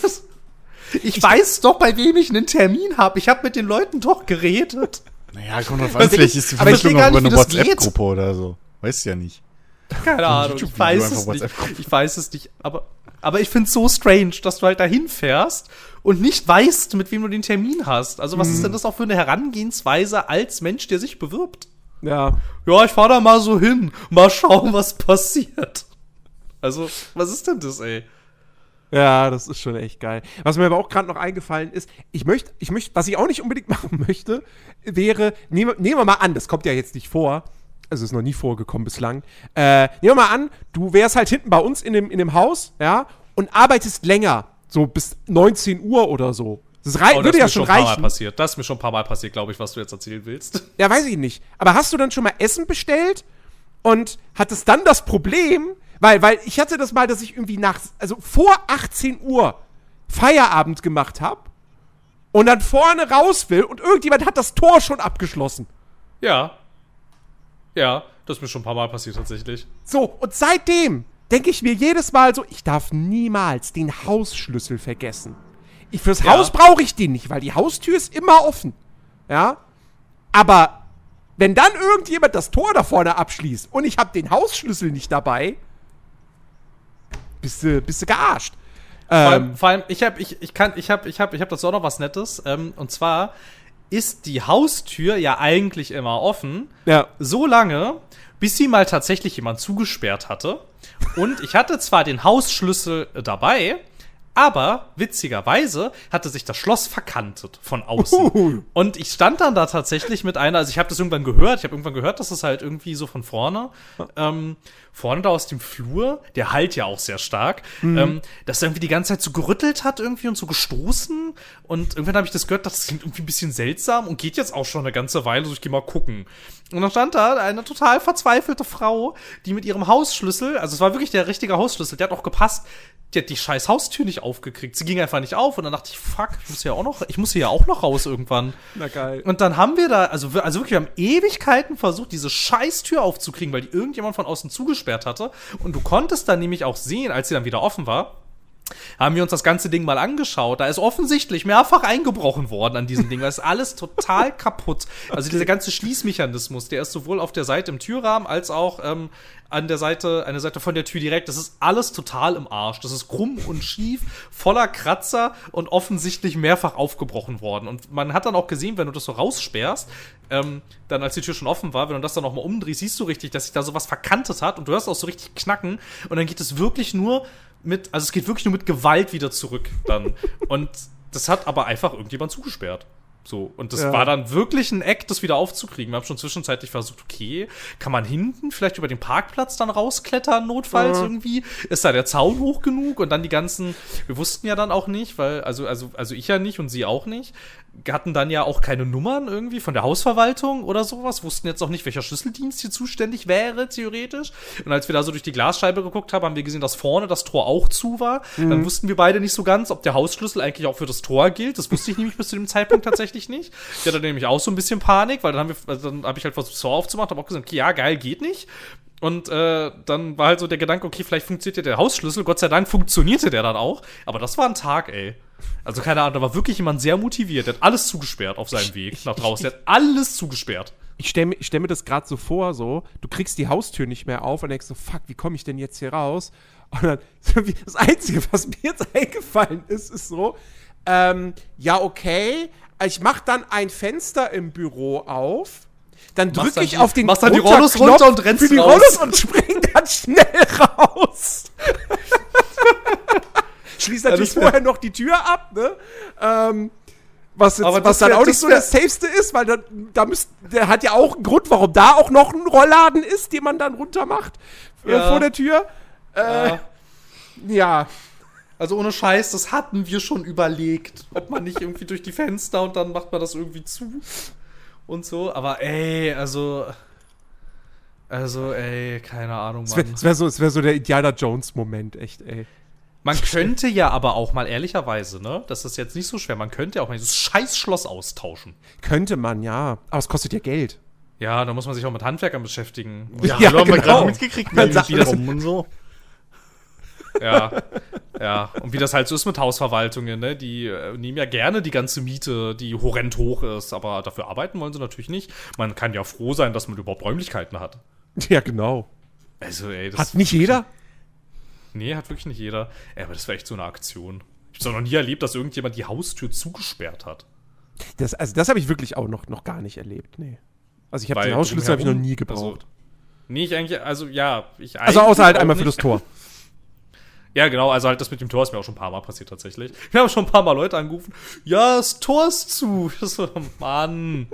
ich weiß doch, bei wem ich einen Termin habe. Ich habe mit den Leuten doch geredet. Naja, kommt drauf Was an, vielleicht ich- ist die aber ich Vermittlung auch über nicht, eine wie das geht. WhatsApp-Gruppe oder so. Weißt ja nicht. Keine Ahnung, ich weiß es nicht. Ich weiß es nicht, aber, aber ich find's so strange, dass du halt dahin fährst und nicht weißt, mit wem du den Termin hast. Also, was ist denn das auch für eine Herangehensweise als Mensch, der sich bewirbt? Ja. Ja, ich fahr da mal so hin. Mal schauen, was passiert. Also, was ist denn das, ey? Ja, das ist schon echt geil. Was mir aber auch gerade noch eingefallen ist, ich möchte, ich möchte, was ich auch nicht unbedingt [laughs] machen möchte, wäre, nehmen, nehmen wir mal an, das kommt ja jetzt nicht vor, also ist noch nie vorgekommen bislang. Äh, nehmen wir mal an, du wärst halt hinten bei uns in dem, in dem Haus, ja, und arbeitest länger, so bis 19 Uhr oder so. Das rei Oh, das würde ist ja mir schon schon ein paar Mal reichen. passiert. Das ist mir schon ein paar Mal passiert, glaube ich, was du jetzt erzählen willst. Ja, weiß ich nicht. Aber hast du dann schon mal Essen bestellt und hattest dann das Problem, weil, weil ich hatte das mal, dass ich irgendwie nach, also vor 18 Uhr Feierabend gemacht habe und dann vorne raus will und irgendjemand hat das Tor schon abgeschlossen. Ja. Ja, das ist mir schon ein paar Mal passiert tatsächlich. So, und seitdem denke ich mir jedes Mal so, ich darf niemals den Hausschlüssel vergessen. Ich, fürs Ja. Haus brauche ich den nicht, weil die Haustür ist immer offen. Ja? Aber wenn dann irgendjemand das Tor da vorne abschließt und ich habe den Hausschlüssel nicht dabei, bist du, bist du gearscht. Vor allem, Ähm, vor allem ich habe ich, ich kann ich habe ich habe ich habe dazu auch noch was nettes ähm, und zwar ist die Haustür ja eigentlich immer offen, ja. so lange, bis sie mal tatsächlich jemand zugesperrt hatte. Und ich hatte zwar den Hausschlüssel dabei, aber witzigerweise hatte sich das Schloss verkantet von außen. Uh. Und ich stand dann da tatsächlich mit einer, also ich habe das irgendwann gehört, ich habe irgendwann gehört, dass es halt irgendwie so von vorne, ähm, vorne da aus dem Flur, der halt ja auch sehr stark, ähm, dass er irgendwie die ganze Zeit so gerüttelt hat irgendwie und so gestoßen. Und irgendwann habe ich das gehört, das klingt irgendwie ein bisschen seltsam und geht jetzt auch schon eine ganze Weile, so ich gehe mal gucken. Und dann stand da eine total verzweifelte Frau, die mit ihrem Hausschlüssel, also es war wirklich der richtige Hausschlüssel, der hat auch gepasst, die hat die scheiß Haustür nicht aufgekriegt. Sie ging einfach nicht auf und dann dachte ich, fuck, ich muss ja auch noch, ich muss hier ja auch noch raus irgendwann. Na geil. Und dann haben wir da, also, also wirklich, wir haben Ewigkeiten versucht, diese scheiß Tür aufzukriegen, weil die irgendjemand von außen zugesperrt hatte. Und du konntest dann nämlich auch sehen, als sie dann wieder offen war, haben wir uns das ganze Ding mal angeschaut. Da ist offensichtlich mehrfach eingebrochen worden an diesem Ding. Das ist alles total [laughs] kaputt. Also dieser ganze Schließmechanismus, der ist sowohl auf der Seite im Türrahmen als auch ähm, an der Seite, eine Seite von der Tür direkt. Das ist alles total im Arsch. Das ist krumm und schief, voller Kratzer und offensichtlich mehrfach aufgebrochen worden. Und man hat dann auch gesehen, wenn du das so raussperrst, ähm, dann als die Tür schon offen war, wenn du das dann nochmal umdrehst, siehst du richtig, dass sich da sowas verkantet hat und du hörst auch so richtig knacken und dann geht es wirklich nur mit, also es geht wirklich nur mit Gewalt wieder zurück dann. und das hat aber einfach irgendjemand zugesperrt. So, und das Ja. war dann wirklich ein Eck, das wieder aufzukriegen. Wir haben schon zwischenzeitlich versucht, okay, kann man hinten vielleicht über den Parkplatz dann rausklettern, notfalls Ja. irgendwie? Ist da der Zaun hoch genug? Und dann die ganzen, wir wussten ja dann auch nicht, weil, also, also, also ich ja nicht und sie auch nicht, hatten dann ja auch keine Nummern irgendwie von der Hausverwaltung oder sowas, wussten jetzt auch nicht, welcher Schlüsseldienst hier zuständig wäre, theoretisch. Und als wir da so durch die Glasscheibe geguckt haben, haben wir gesehen, dass vorne das Tor auch zu war. Dann wussten wir beide nicht so ganz, ob der Hausschlüssel eigentlich auch für das Tor gilt. Das wusste ich nämlich bis zu dem Zeitpunkt tatsächlich nicht. Ich hatte nämlich auch so ein bisschen Panik, weil dann haben wir, also dann habe ich halt versucht, Tor aufzumachen, habe auch gesagt, okay, ja, geil, geht nicht. Und äh, dann war halt so der Gedanke, okay, vielleicht funktioniert ja der Hausschlüssel. Gott sei Dank funktionierte der dann auch. Aber das war ein Tag, ey. Also keine Ahnung, da war wirklich jemand sehr motiviert. Der hat alles zugesperrt auf seinem Weg nach draußen. Der hat alles zugesperrt. Ich stelle mir, stell mir das gerade so vor, so, du kriegst die Haustür nicht mehr auf und denkst so, fuck, wie komme ich denn jetzt hier raus? Und dann, [laughs] das Einzige, was mir jetzt [laughs] eingefallen ist, ist so, ähm, ja, okay, ich mach dann ein Fenster im Büro auf, dann drücke ich auf den machst dann die Rollos runter und rennst für die raus. Rollos und spring dann schnell raus. [laughs] Schließ natürlich wär- vorher noch die Tür ab, ne? Ähm, was, jetzt, was dann wär- auch nicht das so das Safeste ist, weil da, da müsst, der hat ja auch einen Grund, warum da auch noch ein Rollladen ist, den man dann runter macht äh, Ja. vor der Tür. Äh, Ja. ja. Also ohne Scheiß, das hatten wir schon überlegt. Ob man nicht irgendwie durch die Fenster und dann macht man das irgendwie zu und so. Aber ey, also. Also, ey, keine Ahnung, Es wäre Mann. wär so, es wär so der Indiana Jones-Moment, echt, ey. Man könnte ja aber auch mal ehrlicherweise, ne? Das ist jetzt nicht so schwer. Man könnte ja auch mal dieses Scheiß-Schloss austauschen. Könnte man, ja. Aber es kostet ja Geld. Ja, da muss man sich auch mit Handwerkern beschäftigen. [laughs] Ja, Ja, wir genau. gerade mitgekriegt, wie die das und so. Ja, ja. Und wie das halt so ist mit Hausverwaltungen, ne? Die äh, nehmen ja gerne die ganze Miete, die horrend hoch ist, aber dafür arbeiten wollen sie natürlich nicht. Man kann ja froh sein, dass man überhaupt Räumlichkeiten hat. Ja, genau. Also, ey, das Hat nicht jeder? Nee, hat wirklich nicht jeder. Ey, aber das wäre echt so eine Aktion. Ich habe noch nie erlebt, dass irgendjemand die Haustür zugesperrt hat. Das, also, das habe ich wirklich auch noch, noch gar nicht erlebt, nee. Also, ich habe den Hausschlüssel habe ich noch nie gebraucht. Also, nee, ich eigentlich, also ja, ich Also, außer halt einmal für das Tor. [laughs] Ja, genau, also halt das mit dem Tor ist mir auch schon ein paar Mal passiert tatsächlich. Wir haben schon ein paar Mal Leute angerufen. Ja, das Tor ist zu. Ich so, Mann.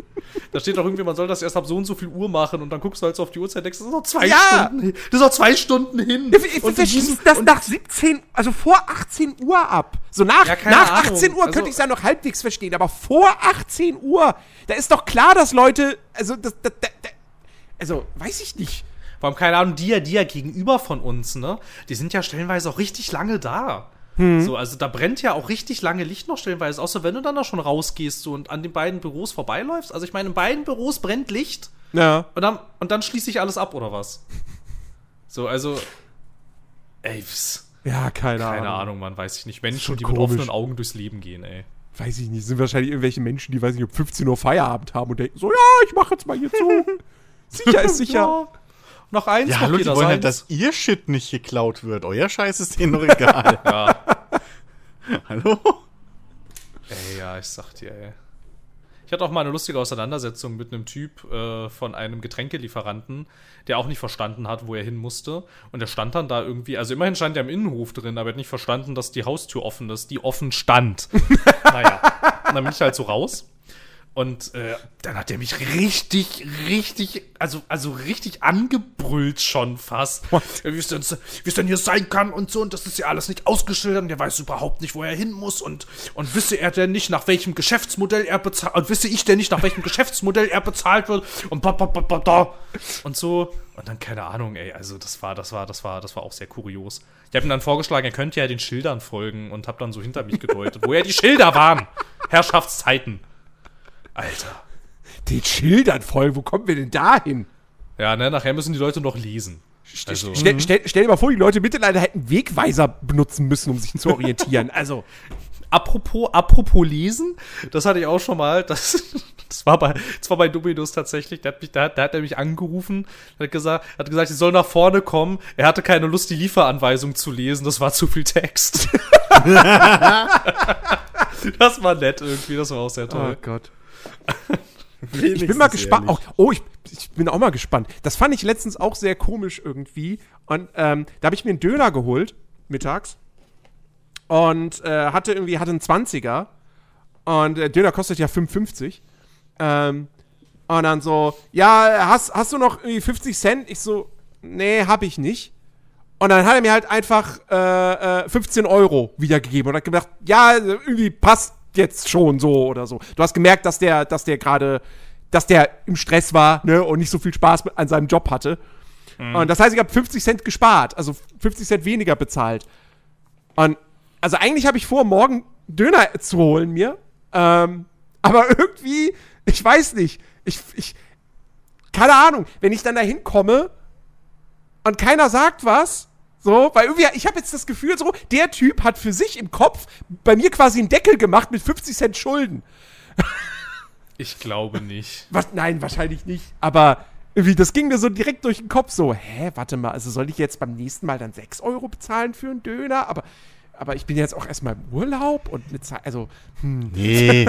Da steht doch irgendwie, man soll das erst ab so und so viel Uhr machen und dann guckst du halt so auf die Uhrzeit, denkst, das ist noch zwei Ja. Stunden hin. Das ist noch zwei Stunden hin. Und wir schließen das nach 17, also vor 18 Uhr ab. So nach, Ja, nach Ahnung. 18 Uhr Also- könnte ich es ja noch halbwegs verstehen, aber vor 18 Uhr, da ist doch klar, dass Leute, also das, das, das also weiß ich nicht. Vor allem, keine Ahnung, die ja, die ja gegenüber von uns, ne? Die sind ja stellenweise auch richtig lange da. Hm. So, also da brennt ja auch richtig lange Licht noch stellenweise, außer wenn du dann da schon rausgehst so, und an den beiden Büros vorbeiläufst. Also ich meine, in beiden Büros brennt Licht Ja. und dann, und dann schließe ich alles ab, oder was? So, also. Ey, pss, Ja, keine, keine Ahnung. Ahnung, man weiß ich nicht. schon Menschen, die mit komisch. offenen Augen durchs Leben gehen, ey. Weiß ich nicht. Sind wahrscheinlich irgendwelche Menschen, die, weiß nicht, um 15 Uhr Feierabend haben und denken so, ja, ich mache jetzt mal hier zu. [laughs] sicher ist sicher. Ja. Noch eins, Ja, noch hallo, die wollen halt, dass ihr Shit nicht geklaut wird. Euer Scheiß ist denen doch egal. [laughs] Ja. hallo? Ey, ja, ich sag dir, ey. Ich hatte auch mal eine lustige Auseinandersetzung mit einem Typ äh, von einem Getränkelieferanten, der auch nicht verstanden hat, wo er hin musste. Und der stand dann da irgendwie, also immerhin stand er im Innenhof drin, aber er hat nicht verstanden, dass die Haustür offen ist, die offen stand. [laughs] naja, und dann bin ich halt so raus. Und äh, dann hat er mich richtig, richtig, also, also richtig angebrüllt schon fast. Wie es denn, wie es denn hier sein kann und so. Und das ist ja alles nicht ausgeschildert. Und der weiß überhaupt nicht, wo er hin muss. Und, und wisse er denn nicht, nach welchem Geschäftsmodell er bezahlt. Und wisse ich denn nicht, nach welchem Geschäftsmodell er bezahlt wird. Und ba, ba, ba, ba, da. Und so. Und dann keine Ahnung, ey. Also das war, das war, das war, das war auch sehr kurios. Ich habe ihm dann vorgeschlagen, er könnte ja den Schildern folgen und habe dann so hinter mich gedeutet, wo ja die Schilder waren. [laughs] Herrschaftszeiten. Alter. Den Schildern voll, wo kommen wir denn da hin? Ja, ne, nachher müssen die Leute noch lesen. Also, Stell, stell, stell dir mal vor, die Leute Mittelalter hätten Wegweiser benutzen müssen, um sich zu orientieren. [laughs] Also, apropos, apropos lesen, das hatte ich auch schon mal. Das, [laughs] das, war, bei, das war bei Dominus tatsächlich. Der hat, mich, der, der hat nämlich angerufen, hat gesagt, hat gesagt, ich soll nach vorne kommen. Er hatte keine Lust, die Lieferanweisung zu lesen. Das war zu viel Text. [laughs] das war nett irgendwie. Das war auch sehr toll. Gott. [laughs] Ich bin mal gespannt. Auch, oh, ich, ich bin auch mal gespannt. Das fand ich letztens auch sehr komisch irgendwie. Und ähm, da habe ich mir einen Döner geholt, mittags. Und äh, hatte irgendwie, hatte einen 20er. Und der Döner kostet ja 5,50. Ähm, und dann so, ja, hast, hast du noch irgendwie 50 Cent? Ich so, nee, hab ich nicht. Und dann hat er mir halt einfach äh, äh, 15 Euro wiedergegeben und hat gedacht, ja, irgendwie passt jetzt schon so oder so. Du hast gemerkt, dass der, dass der gerade, dass der im Stress war, ne, und nicht so viel Spaß an seinem Job hatte. Und das heißt, ich habe 50 Cent gespart, also 50 Cent weniger bezahlt. Und also eigentlich habe ich vor, morgen Döner zu holen mir. Ähm, aber [laughs] irgendwie, ich weiß nicht. Ich, ich, keine Ahnung, wenn ich dann da hinkomme und keiner sagt was, so, weil irgendwie, ich habe jetzt das Gefühl, so, der Typ hat für sich im Kopf bei mir quasi einen Deckel gemacht mit 50 Cent Schulden. Ich glaube nicht. Was, nein, wahrscheinlich nicht. Aber irgendwie, das ging mir so direkt durch den Kopf, so, hä, warte mal, also soll ich jetzt beim nächsten Mal dann 6 Euro bezahlen für einen Döner? Aber, aber ich bin jetzt auch erstmal im Urlaub und mit, Ze- also, hm, Nee.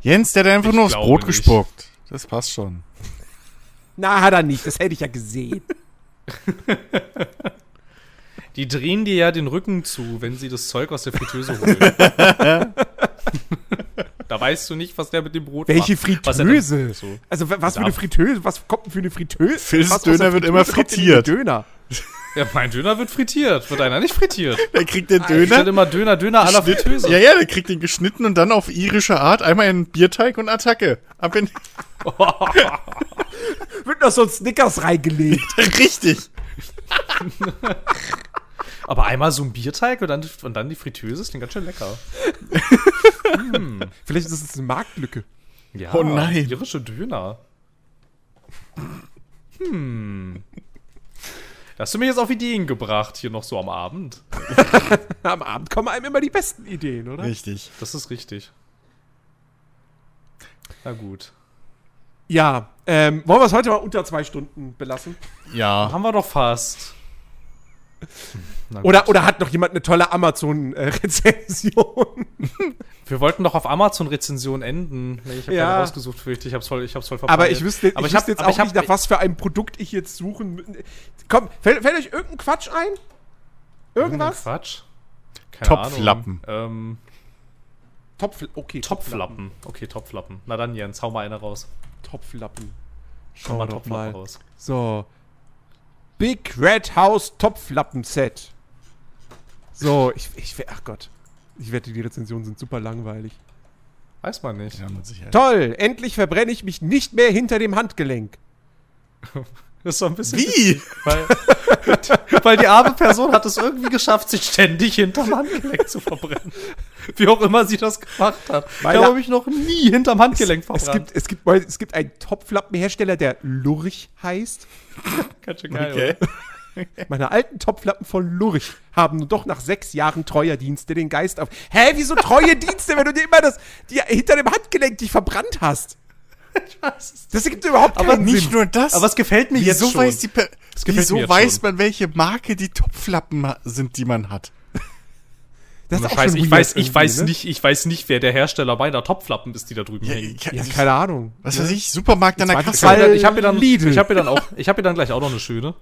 Jens, der hat einfach Ich nur aufs Brot nicht. gespuckt. Das passt schon. na, hat er nicht, das hätte ich ja gesehen. [laughs] Die drehen dir ja den Rücken zu, wenn sie das Zeug aus der Fritteuse holen. [laughs] da weißt du nicht, was der mit dem Brot Welche macht. Was Fritteuse? So. Also, wa- was für eine Fritteuse, was kommt denn für eine Fritteuse? Phils Was Döner wird immer frittiert. Döner. Ja, mein Döner wird frittiert. Wird einer nicht frittiert? [laughs] Der kriegt den Ich stelle Döner. immer Döner, Döner Schnitt- Fritteuse. Ja, ja, der kriegt den geschnitten und dann auf irische Art einmal in Bierteig und Attacke. Ab in [laughs] Wird noch so ein Snickers reingelegt. Richtig. Aber einmal so ein Bierteig und dann, und dann die Fritteuse, ist ganz schön lecker. Vielleicht ist das eine Marktlücke. Ja, Oh nein. Irische Döner. Hm. Hast du mir jetzt auf Ideen gebracht, hier noch so am Abend. [laughs] Am Abend kommen einem immer die besten Ideen, oder? Richtig. Das ist richtig. Na gut. Ja, ähm, wollen wir es heute mal unter zwei Stunden belassen? Ja. Haben wir doch fast. Oder, oder hat noch jemand eine tolle Amazon-Rezension? [laughs] Wir wollten doch auf Amazon-Rezension enden. Nee, ich habe Ja. keine rausgesucht, fürchte ich. Hab's voll, ich hab's voll verpeilt. aber ich wüsste, aber ich ich wüsste jetzt aber auch nicht, nach was für ein Produkt ich jetzt suchen Komm, fällt, fällt euch irgendein Quatsch ein? Irgendwas? Quatsch. Keine Topflappen. Ahnung. Ähm, Topf, okay. Topflappen. Okay, Topflappen. Na dann, Jens, hau mal eine raus. Topflappen. Hau Schauen mal Topflappen mal. raus. So. Big Red House Topflappen-Set. So, ich, ich, ach Gott. Ich wette, die Rezensionen sind super langweilig. Weiß man nicht. Ja, mit Sicherheit. Toll, endlich verbrenne ich mich nicht mehr hinter dem Handgelenk. [laughs] Das ist so ein bisschen. Wie? Weil, [laughs] weil die arme Person hat es irgendwie geschafft, sich ständig hinterm Handgelenk zu verbrennen. Wie auch immer sie das gemacht hat. Weil ich er- habe mich noch nie hinterm Handgelenk Es verbrannt. gibt, es, gibt, es gibt einen Topflappenhersteller, der Lurch heißt. Ganz schön geil, Okay. [laughs] Meine alten Topflappen von Lurch haben nun doch nach sechs Jahren treuer Dienste den Geist auf. Hä, wieso treue Dienste, wenn du dir immer das die, hinter dem Handgelenk dich verbrannt hast? [laughs] Das ergibt überhaupt keinen Aber nicht Sinn. nur das. Aber es gefällt mir jetzt Wieso schon. weiß die Wieso jetzt weiß schon. man, welche Marke die Topflappen sind, die man hat? Das ist ich auch weiß, schon ich weiß, ich weiß ne? nicht, ich weiß nicht, wer der Hersteller meiner Topflappen ist, die da drüben hängen. ich- Ja, keine Ahnung. was weiß ich, Supermarkt an der Kasse. Fall- ich habe mir dann, Lidl. ich habe mir dann auch, ich habe mir dann gleich auch noch eine schöne.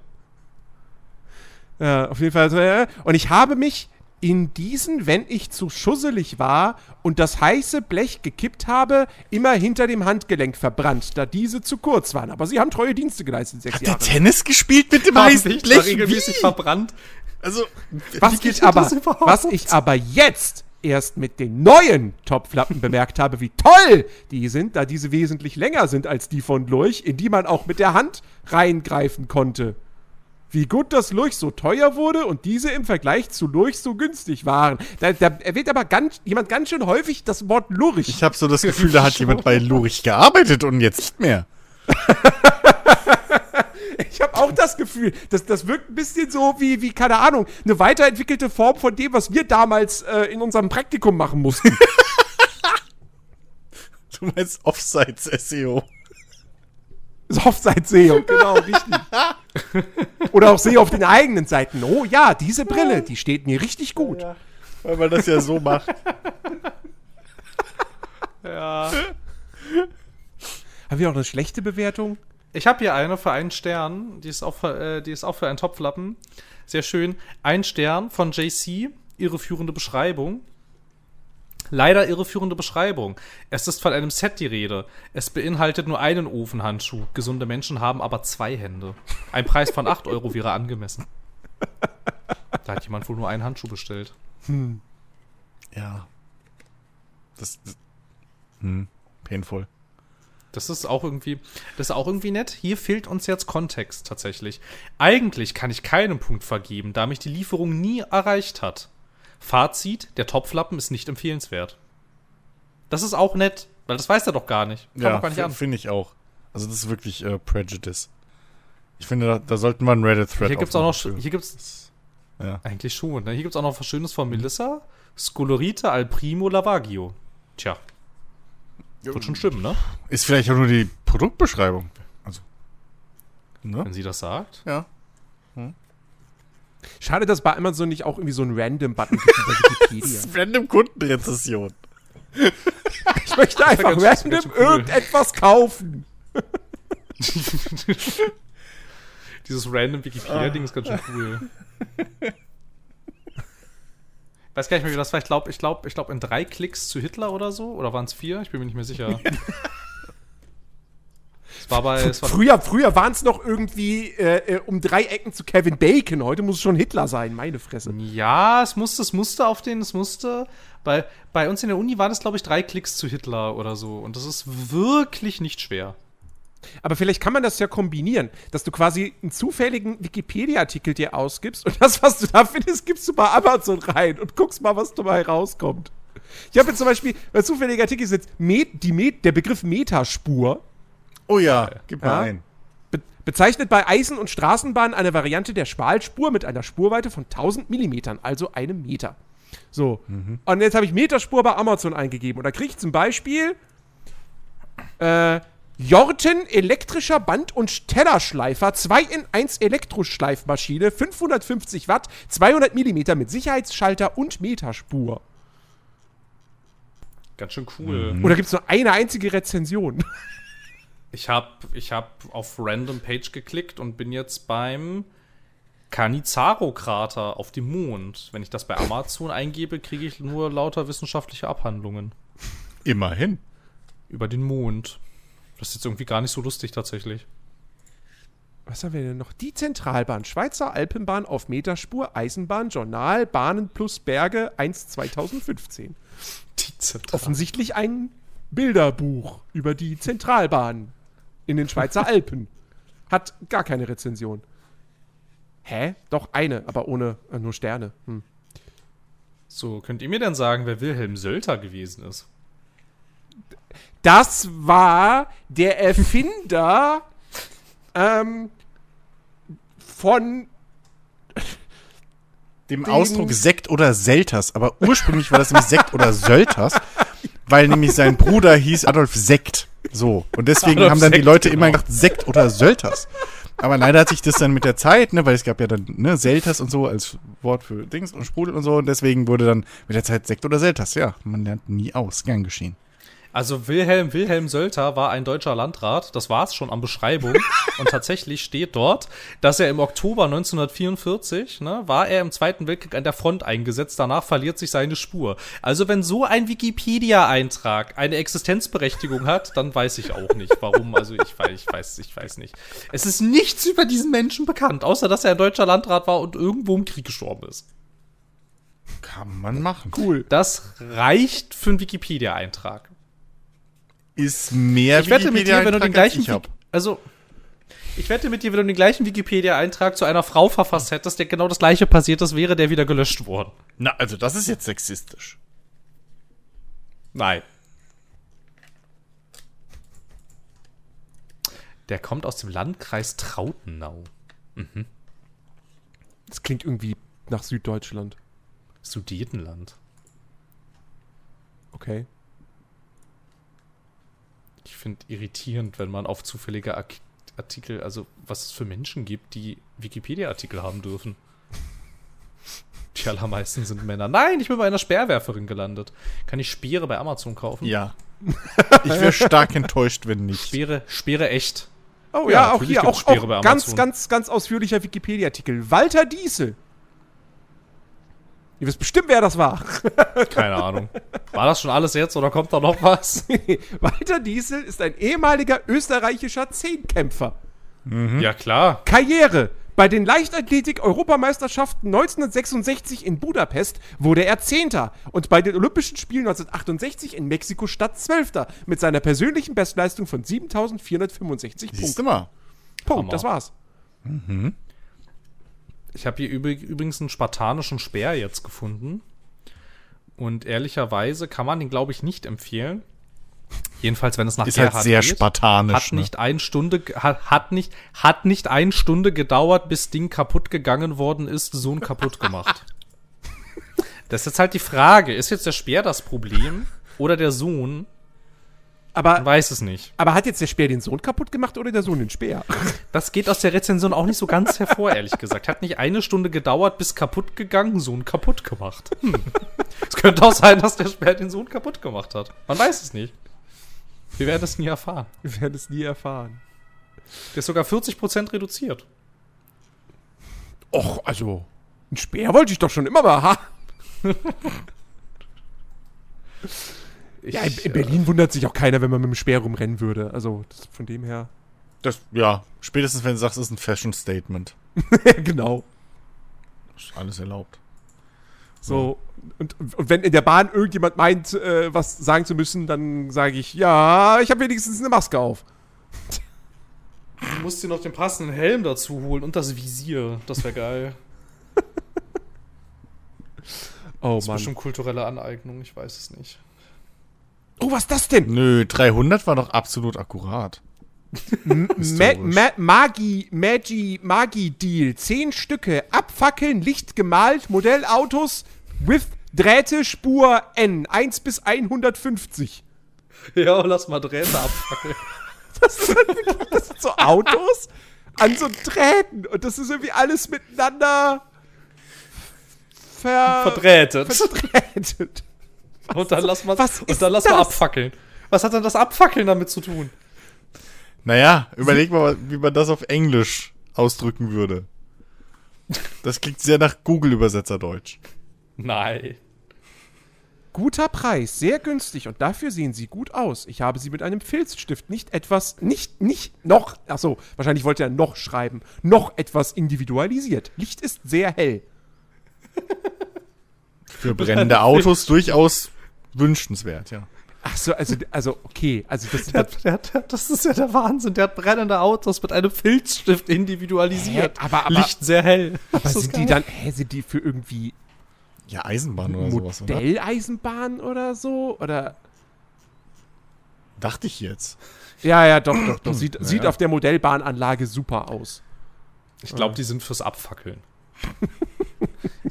Ja, auf jeden Fall. so, ja. Und ich habe mich in diesen, wenn ich zu schusselig war und das heiße Blech gekippt habe, immer hinter dem Handgelenk verbrannt, da diese zu kurz waren. Aber sie haben treue Dienste geleistet, sechs Hat der Jahre. Tennis gespielt mit dem heißen Blech? regelmäßig Wie? verbrannt. Also, Was ich, aber, was ich aber jetzt erst mit den neuen Topflappen bemerkt habe, wie toll die sind, da diese wesentlich länger sind als die von Lurch, in die man auch mit der Hand reingreifen konnte. Wie gut das Lurch so teuer wurde und diese im Vergleich zu Lurch so günstig waren. Da, da erwähnt aber ganz, jemand ganz schön häufig das Wort Lurch. ich habe so das Gefühl, da hat jemand bei Lurich gearbeitet und jetzt nicht mehr. [laughs] Ich habe auch das Gefühl, das, das wirkt ein bisschen so wie, wie, keine Ahnung, eine weiterentwickelte Form von dem, was wir damals äh, in unserem Praktikum machen mussten. [laughs] Du meinst Offsites SEO. Offside-SEO, genau, richtig. [laughs] Oder auch SEO auf den eigenen Seiten. Oh ja, diese Brille, die steht mir richtig gut. Weil man das ja so macht. [laughs] Ja. Haben wir auch eine schlechte Bewertung? Ich habe hier eine für einen Stern, die ist auch für, äh, die ist auch für einen Topflappen. Sehr schön. Ein Stern von JC, irreführende Beschreibung. Leider irreführende Beschreibung. Es ist von einem Set die Rede. Es beinhaltet nur einen Ofenhandschuh. Gesunde Menschen haben aber zwei Hände. Ein Preis von 8 Euro wäre angemessen. Da hat jemand wohl nur einen Handschuh bestellt. Ja. Das, das hm, painful. Das ist auch irgendwie, das ist auch irgendwie nett. Hier fehlt uns jetzt Kontext tatsächlich. Eigentlich kann ich keinen Punkt vergeben, da mich die Lieferung nie erreicht hat. Fazit: Der Topflappen ist nicht empfehlenswert. Das ist auch nett, weil das weiß er doch gar nicht. Kam Ja, gar nicht finde ich auch. Also das ist wirklich äh, Prejudice. Ich finde, da, da sollten wir einen Reddit-Thread Hier gibt's auch noch, hier gibt's Ja. eigentlich schon. Ne? Hier gibt's auch noch was Schönes von Melissa. Scolorite al primo lavagio. Tja. Wird schon stimmen, ne? Ist vielleicht auch nur die Produktbeschreibung. Also. Ne? Wenn sie das sagt. Ja. Schade, dass bei Amazon nicht auch irgendwie so ein Random-Button gibt über Wikipedia. [laughs] Random Kundenrezession. [laughs] Ich möchte einfach ganz- random ganz cool. irgendetwas kaufen. [laughs] Dieses random Wikipedia-Ding ist ganz schön cool. Weiß gar nicht mehr, wie das war. Ich glaube, ich glaube, ich glaube in drei Klicks zu Hitler oder so. Oder waren es vier? Ich bin mir nicht mehr sicher. Es war bei. Es war, Früher, früher waren es noch irgendwie äh, äh, um drei Ecken zu Kevin Bacon. Heute muss es schon Hitler sein, meine Fresse. ja, es musste, es musste auf den, es musste. Bei, bei uns in der Uni waren es, glaube ich, drei Klicks zu Hitler oder so. Und das ist wirklich nicht schwer. Aber vielleicht kann man das ja kombinieren, dass du quasi einen zufälligen Wikipedia-Artikel dir ausgibst und das, was du da findest, gibst du bei Amazon rein und guckst mal, was dabei rauskommt. Ich habe jetzt zum Beispiel, bei zufälligen Artikel ist jetzt Met, die Met, der Begriff Metaspur. Oh ja, gib mal Ja. ein. Be bezeichnet bei Eisen- und Straßenbahnen eine Variante der Schmalspur mit einer Spurweite von 1000 Millimetern, also einem Meter. So. Und jetzt habe ich Meterspur bei Amazon eingegeben und da kriege ich zum Beispiel äh, Jorten elektrischer Band- und Tellerschleifer 2 in 1 Elektroschleifmaschine, 550 Watt, 200 Millimeter mit Sicherheitsschalter und Meterspur. Ganz schön cool. Oder gibt es nur eine einzige Rezension? Ich habe ich hab auf Random Page geklickt und bin jetzt beim Canizaro-Krater auf dem Mond. Wenn ich das bei Amazon eingebe, kriege ich nur lauter wissenschaftliche Abhandlungen Immerhin. über den Mond. Das ist jetzt irgendwie gar nicht so lustig tatsächlich. Was haben wir denn noch? Die Zentralbahn, Schweizer Alpenbahn auf Meterspur, Eisenbahn, Journal, Bahnen plus Berge 1 2015. Die Zentrale. Offensichtlich ein Bilderbuch über die Zentralbahn in den Schweizer Alpen. Hat gar keine Rezension. Hä? Doch eine, aber ohne äh, nur Sterne. Hm. So, könnt ihr mir denn sagen, wer Wilhelm Sölter gewesen ist? Das war der Erfinder ähm, von dem Ausdruck Sekt oder Selters, aber ursprünglich war das nämlich Sekt oder Sölters, weil nämlich sein Bruder hieß Adolf Sekt. So. Und deswegen haben dann die Leute genau. immer gedacht, Sekt oder Sölters. Aber leider hat sich das dann mit der Zeit, ne, weil es gab ja dann, ne, Selters und so als Wort für Dings und Sprudel und so, und deswegen wurde dann mit der Zeit Sekt oder Selters. Ja, man lernt nie aus. Gern geschehen. Also Wilhelm Wilhelm Sölter war ein deutscher Landrat, das war's schon an Beschreibung. [laughs] und tatsächlich steht dort, dass er im Oktober 1944, ne, war er im Zweiten Weltkrieg an der Front eingesetzt, danach verliert sich seine Spur. Also wenn so ein Wikipedia-Eintrag eine Existenzberechtigung hat, dann weiß ich auch nicht, warum. Also ich weiß, ich weiß, ich weiß nicht. Es ist nichts über diesen Menschen bekannt, außer dass er ein deutscher Landrat war und irgendwo im Krieg gestorben ist. Kann man machen. Cool. Das reicht für einen Wikipedia-Eintrag. Ist mehr Ich wette mit dir, wenn du den Wikipedia-Eintrag, als gleichen, ich hab. Wiki- also ich wette mit dir, wenn du den gleichen Wikipedia-Eintrag zu einer Frau verfasst hättest, der genau das gleiche passiert ist, wäre der wieder gelöscht worden. Na, also das ist jetzt sexistisch. Nein. Der kommt aus dem Landkreis Trautenau. Das klingt irgendwie nach Süddeutschland. Sudetenland. Okay. Ich finde irritierend, wenn man auf zufällige Artikel, also was es für Menschen gibt, die Wikipedia-Artikel haben dürfen. Die allermeisten sind Männer. Nein, ich bin bei einer Speerwerferin gelandet. Kann ich Speere bei Amazon kaufen? Ja. [laughs] Ich wäre stark enttäuscht, wenn nicht. Speere, Speere echt. Oh Ja, ja, auch hier, auch, Speere bei auch ganz, ganz, ganz ausführlicher Wikipedia-Artikel. Walter Diesel. Ihr wisst bestimmt, wer das war. [laughs] Keine Ahnung. War das schon alles jetzt oder kommt da noch was? [laughs] Walter Diesel ist ein ehemaliger österreichischer Zehnkämpfer. Ja, klar. Karriere. Bei den Leichtathletik-Europameisterschaften 1966 in Budapest wurde er Zehnter und bei den Olympischen Spielen 1968 in Mexiko-Stadt Zwölfter mit seiner persönlichen Bestleistung von 7465 Siehst Punkten. du mal. Punkt, Hammer. das war's. Ich habe hier übrig- übrigens einen spartanischen Speer jetzt gefunden. Und ehrlicherweise kann man den, glaube ich, nicht empfehlen. Jedenfalls, wenn es nach Ist halt Gerhard sehr geht. spartanisch. Hat ne? nicht eine Stunde, hat, hat nicht, hat nicht eine Stunde gedauert, bis Ding kaputt gegangen worden ist, Sohn kaputt gemacht. [laughs] das ist jetzt halt die Frage, ist jetzt der Speer das Problem oder der Sohn? Man Aber, weiß es nicht. aber hat jetzt der Speer den Sohn kaputt gemacht oder der Sohn den Speer? [laughs] Das geht aus der Rezension auch nicht so ganz hervor, ehrlich gesagt. Hat nicht eine Stunde gedauert, bis kaputt gegangen, Sohn kaputt gemacht. Hm. Es könnte auch sein, dass der Speer den Sohn kaputt gemacht hat. Man weiß es nicht. Wir werden es nie erfahren. Wir werden es nie erfahren. Der ist sogar 40% reduziert. Och, also, ein Speer wollte ich doch schon immer mal haben. [laughs] Ja, in, in Berlin wundert sich auch keiner, wenn man mit dem Speer rumrennen würde. Also, das, von dem her. Das, ja, spätestens wenn du sagst, es ist ein Fashion-Statement. Ja, [laughs] genau. Ist alles erlaubt. So. Und, und wenn in der Bahn irgendjemand meint, äh, was sagen zu müssen, dann sage ich, ja, ich habe wenigstens eine Maske auf. Du musst dir noch den passenden Helm dazu holen und das Visier. Das wäre geil. [laughs] Oh Das ist bestimmt kulturelle Aneignung, ich weiß es nicht. Oh, was ist das denn? Nö, 300 war doch absolut akkurat. [laughs] Ma. Ma Magi, Magi, Magi-Deal. Zehn Stücke. Abfackeln, Licht gemalt, Modellautos, with Drähte, Spur N. 1 bis 150. Ja, lass mal Drähte abfackeln. [laughs] Das sind so Autos an so Drähten. Und das ist irgendwie alles miteinander ver Verdrähtet. [laughs] verdrähtet. [laughs] Und dann lass mal, was und dann lass mal abfackeln. Was hat denn das Abfackeln damit zu tun? Naja, überleg mal, wie man das auf Englisch ausdrücken würde. Das klingt sehr nach Google-Übersetzer-Deutsch. Nein. Guter Preis, sehr günstig und dafür sehen sie gut aus. Ich habe sie mit einem Filzstift nicht etwas, nicht, nicht noch, achso, wahrscheinlich wollte er noch schreiben, noch etwas individualisiert. Licht ist sehr hell. Für [laughs] brennende Autos durchaus wünschenswert, ja. Achso, also, also, okay, also das, Der der der, das ist ja der Wahnsinn. Der hat brennende Autos mit einem Filzstift individualisiert. Hä? Aber- aber- Licht sehr hell. aber sind die dann, hä, sind die für irgendwie Ja, Eisenbahn oder sowas, oder? Modelleisenbahn oder so? Oder? Dachte ich jetzt. Ja, ja, doch, doch, doch. Sieht, Ja. sieht auf der Modellbahnanlage super aus. Ich glaube, die sind fürs Abfackeln. [laughs]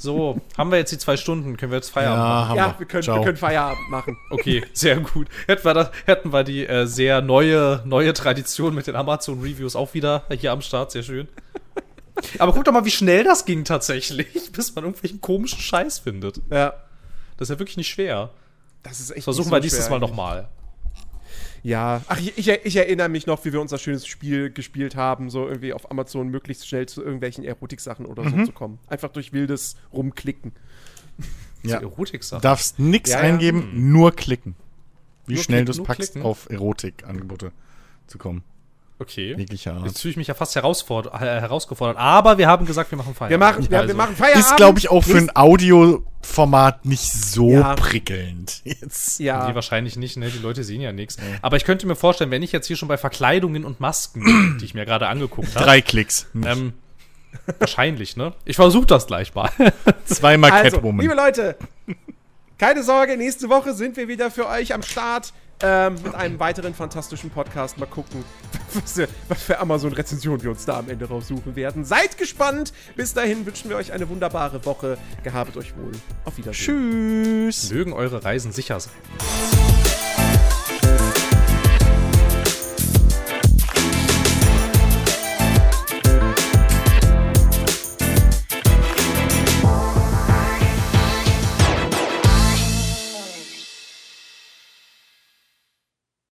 So, haben wir jetzt die zwei Stunden? Können wir jetzt Feierabend machen? haben Ja, wir können, Ciao. wir können Feierabend machen. Okay, sehr gut. Hätten wir, das, hätten wir die äh, sehr neue, neue Tradition mit den Amazon-Reviews auch wieder hier am Start. Sehr schön. Aber guck doch mal, wie schnell das ging tatsächlich, [laughs] bis man irgendwelchen komischen Scheiß findet. Ja. Das ist ja wirklich nicht schwer. Das ist echt Das versuchen nicht wir so nächstes schwer Mal nochmal. Ja, ach, ich, ich, erinnere mich noch, wie wir unser schönes Spiel gespielt haben, so irgendwie auf Amazon möglichst schnell zu irgendwelchen Erotik-Sachen oder Mhm. so zu kommen. Einfach durch wildes Rumklicken. Ja. So Erotik-Sachen. Darfst nix Ja, ja. eingeben, nur klicken. Wie Nur schnell du es packst, klicken? auf Erotik-Angebote zu kommen. Okay. Jeglicher Jetzt fühle ich mich ja fast herausfordert, äh, herausgefordert. Aber wir haben gesagt, wir machen Feierabend. Wir machen, ja, Also, wir machen Feierabend. Ist, glaube ich, auch für ein Audioformat nicht so Ja. prickelnd. Jetzt. Nee, Ja, wahrscheinlich nicht, ne? Die Leute sehen ja nichts. Aber ich könnte mir vorstellen, wenn ich jetzt hier schon bei Verkleidungen und Masken bin, die ich mir gerade angeguckt habe. Drei Klicks. Ähm, wahrscheinlich, ne? Ich versuche das gleich mal. [laughs] Zweimal also, Catwoman. liebe Leute, keine Sorge, nächste Woche sind wir wieder für euch am Start ähm, mit einem weiteren fantastischen Podcast. Mal gucken, [laughs] was für, was für Amazon-Rezensionen wir uns da am Ende raussuchen werden. Seid gespannt. Bis dahin wünschen wir euch eine wunderbare Woche. Gehabet euch wohl. Auf Wiedersehen. Tschüss. Mögen eure Reisen sicher sein.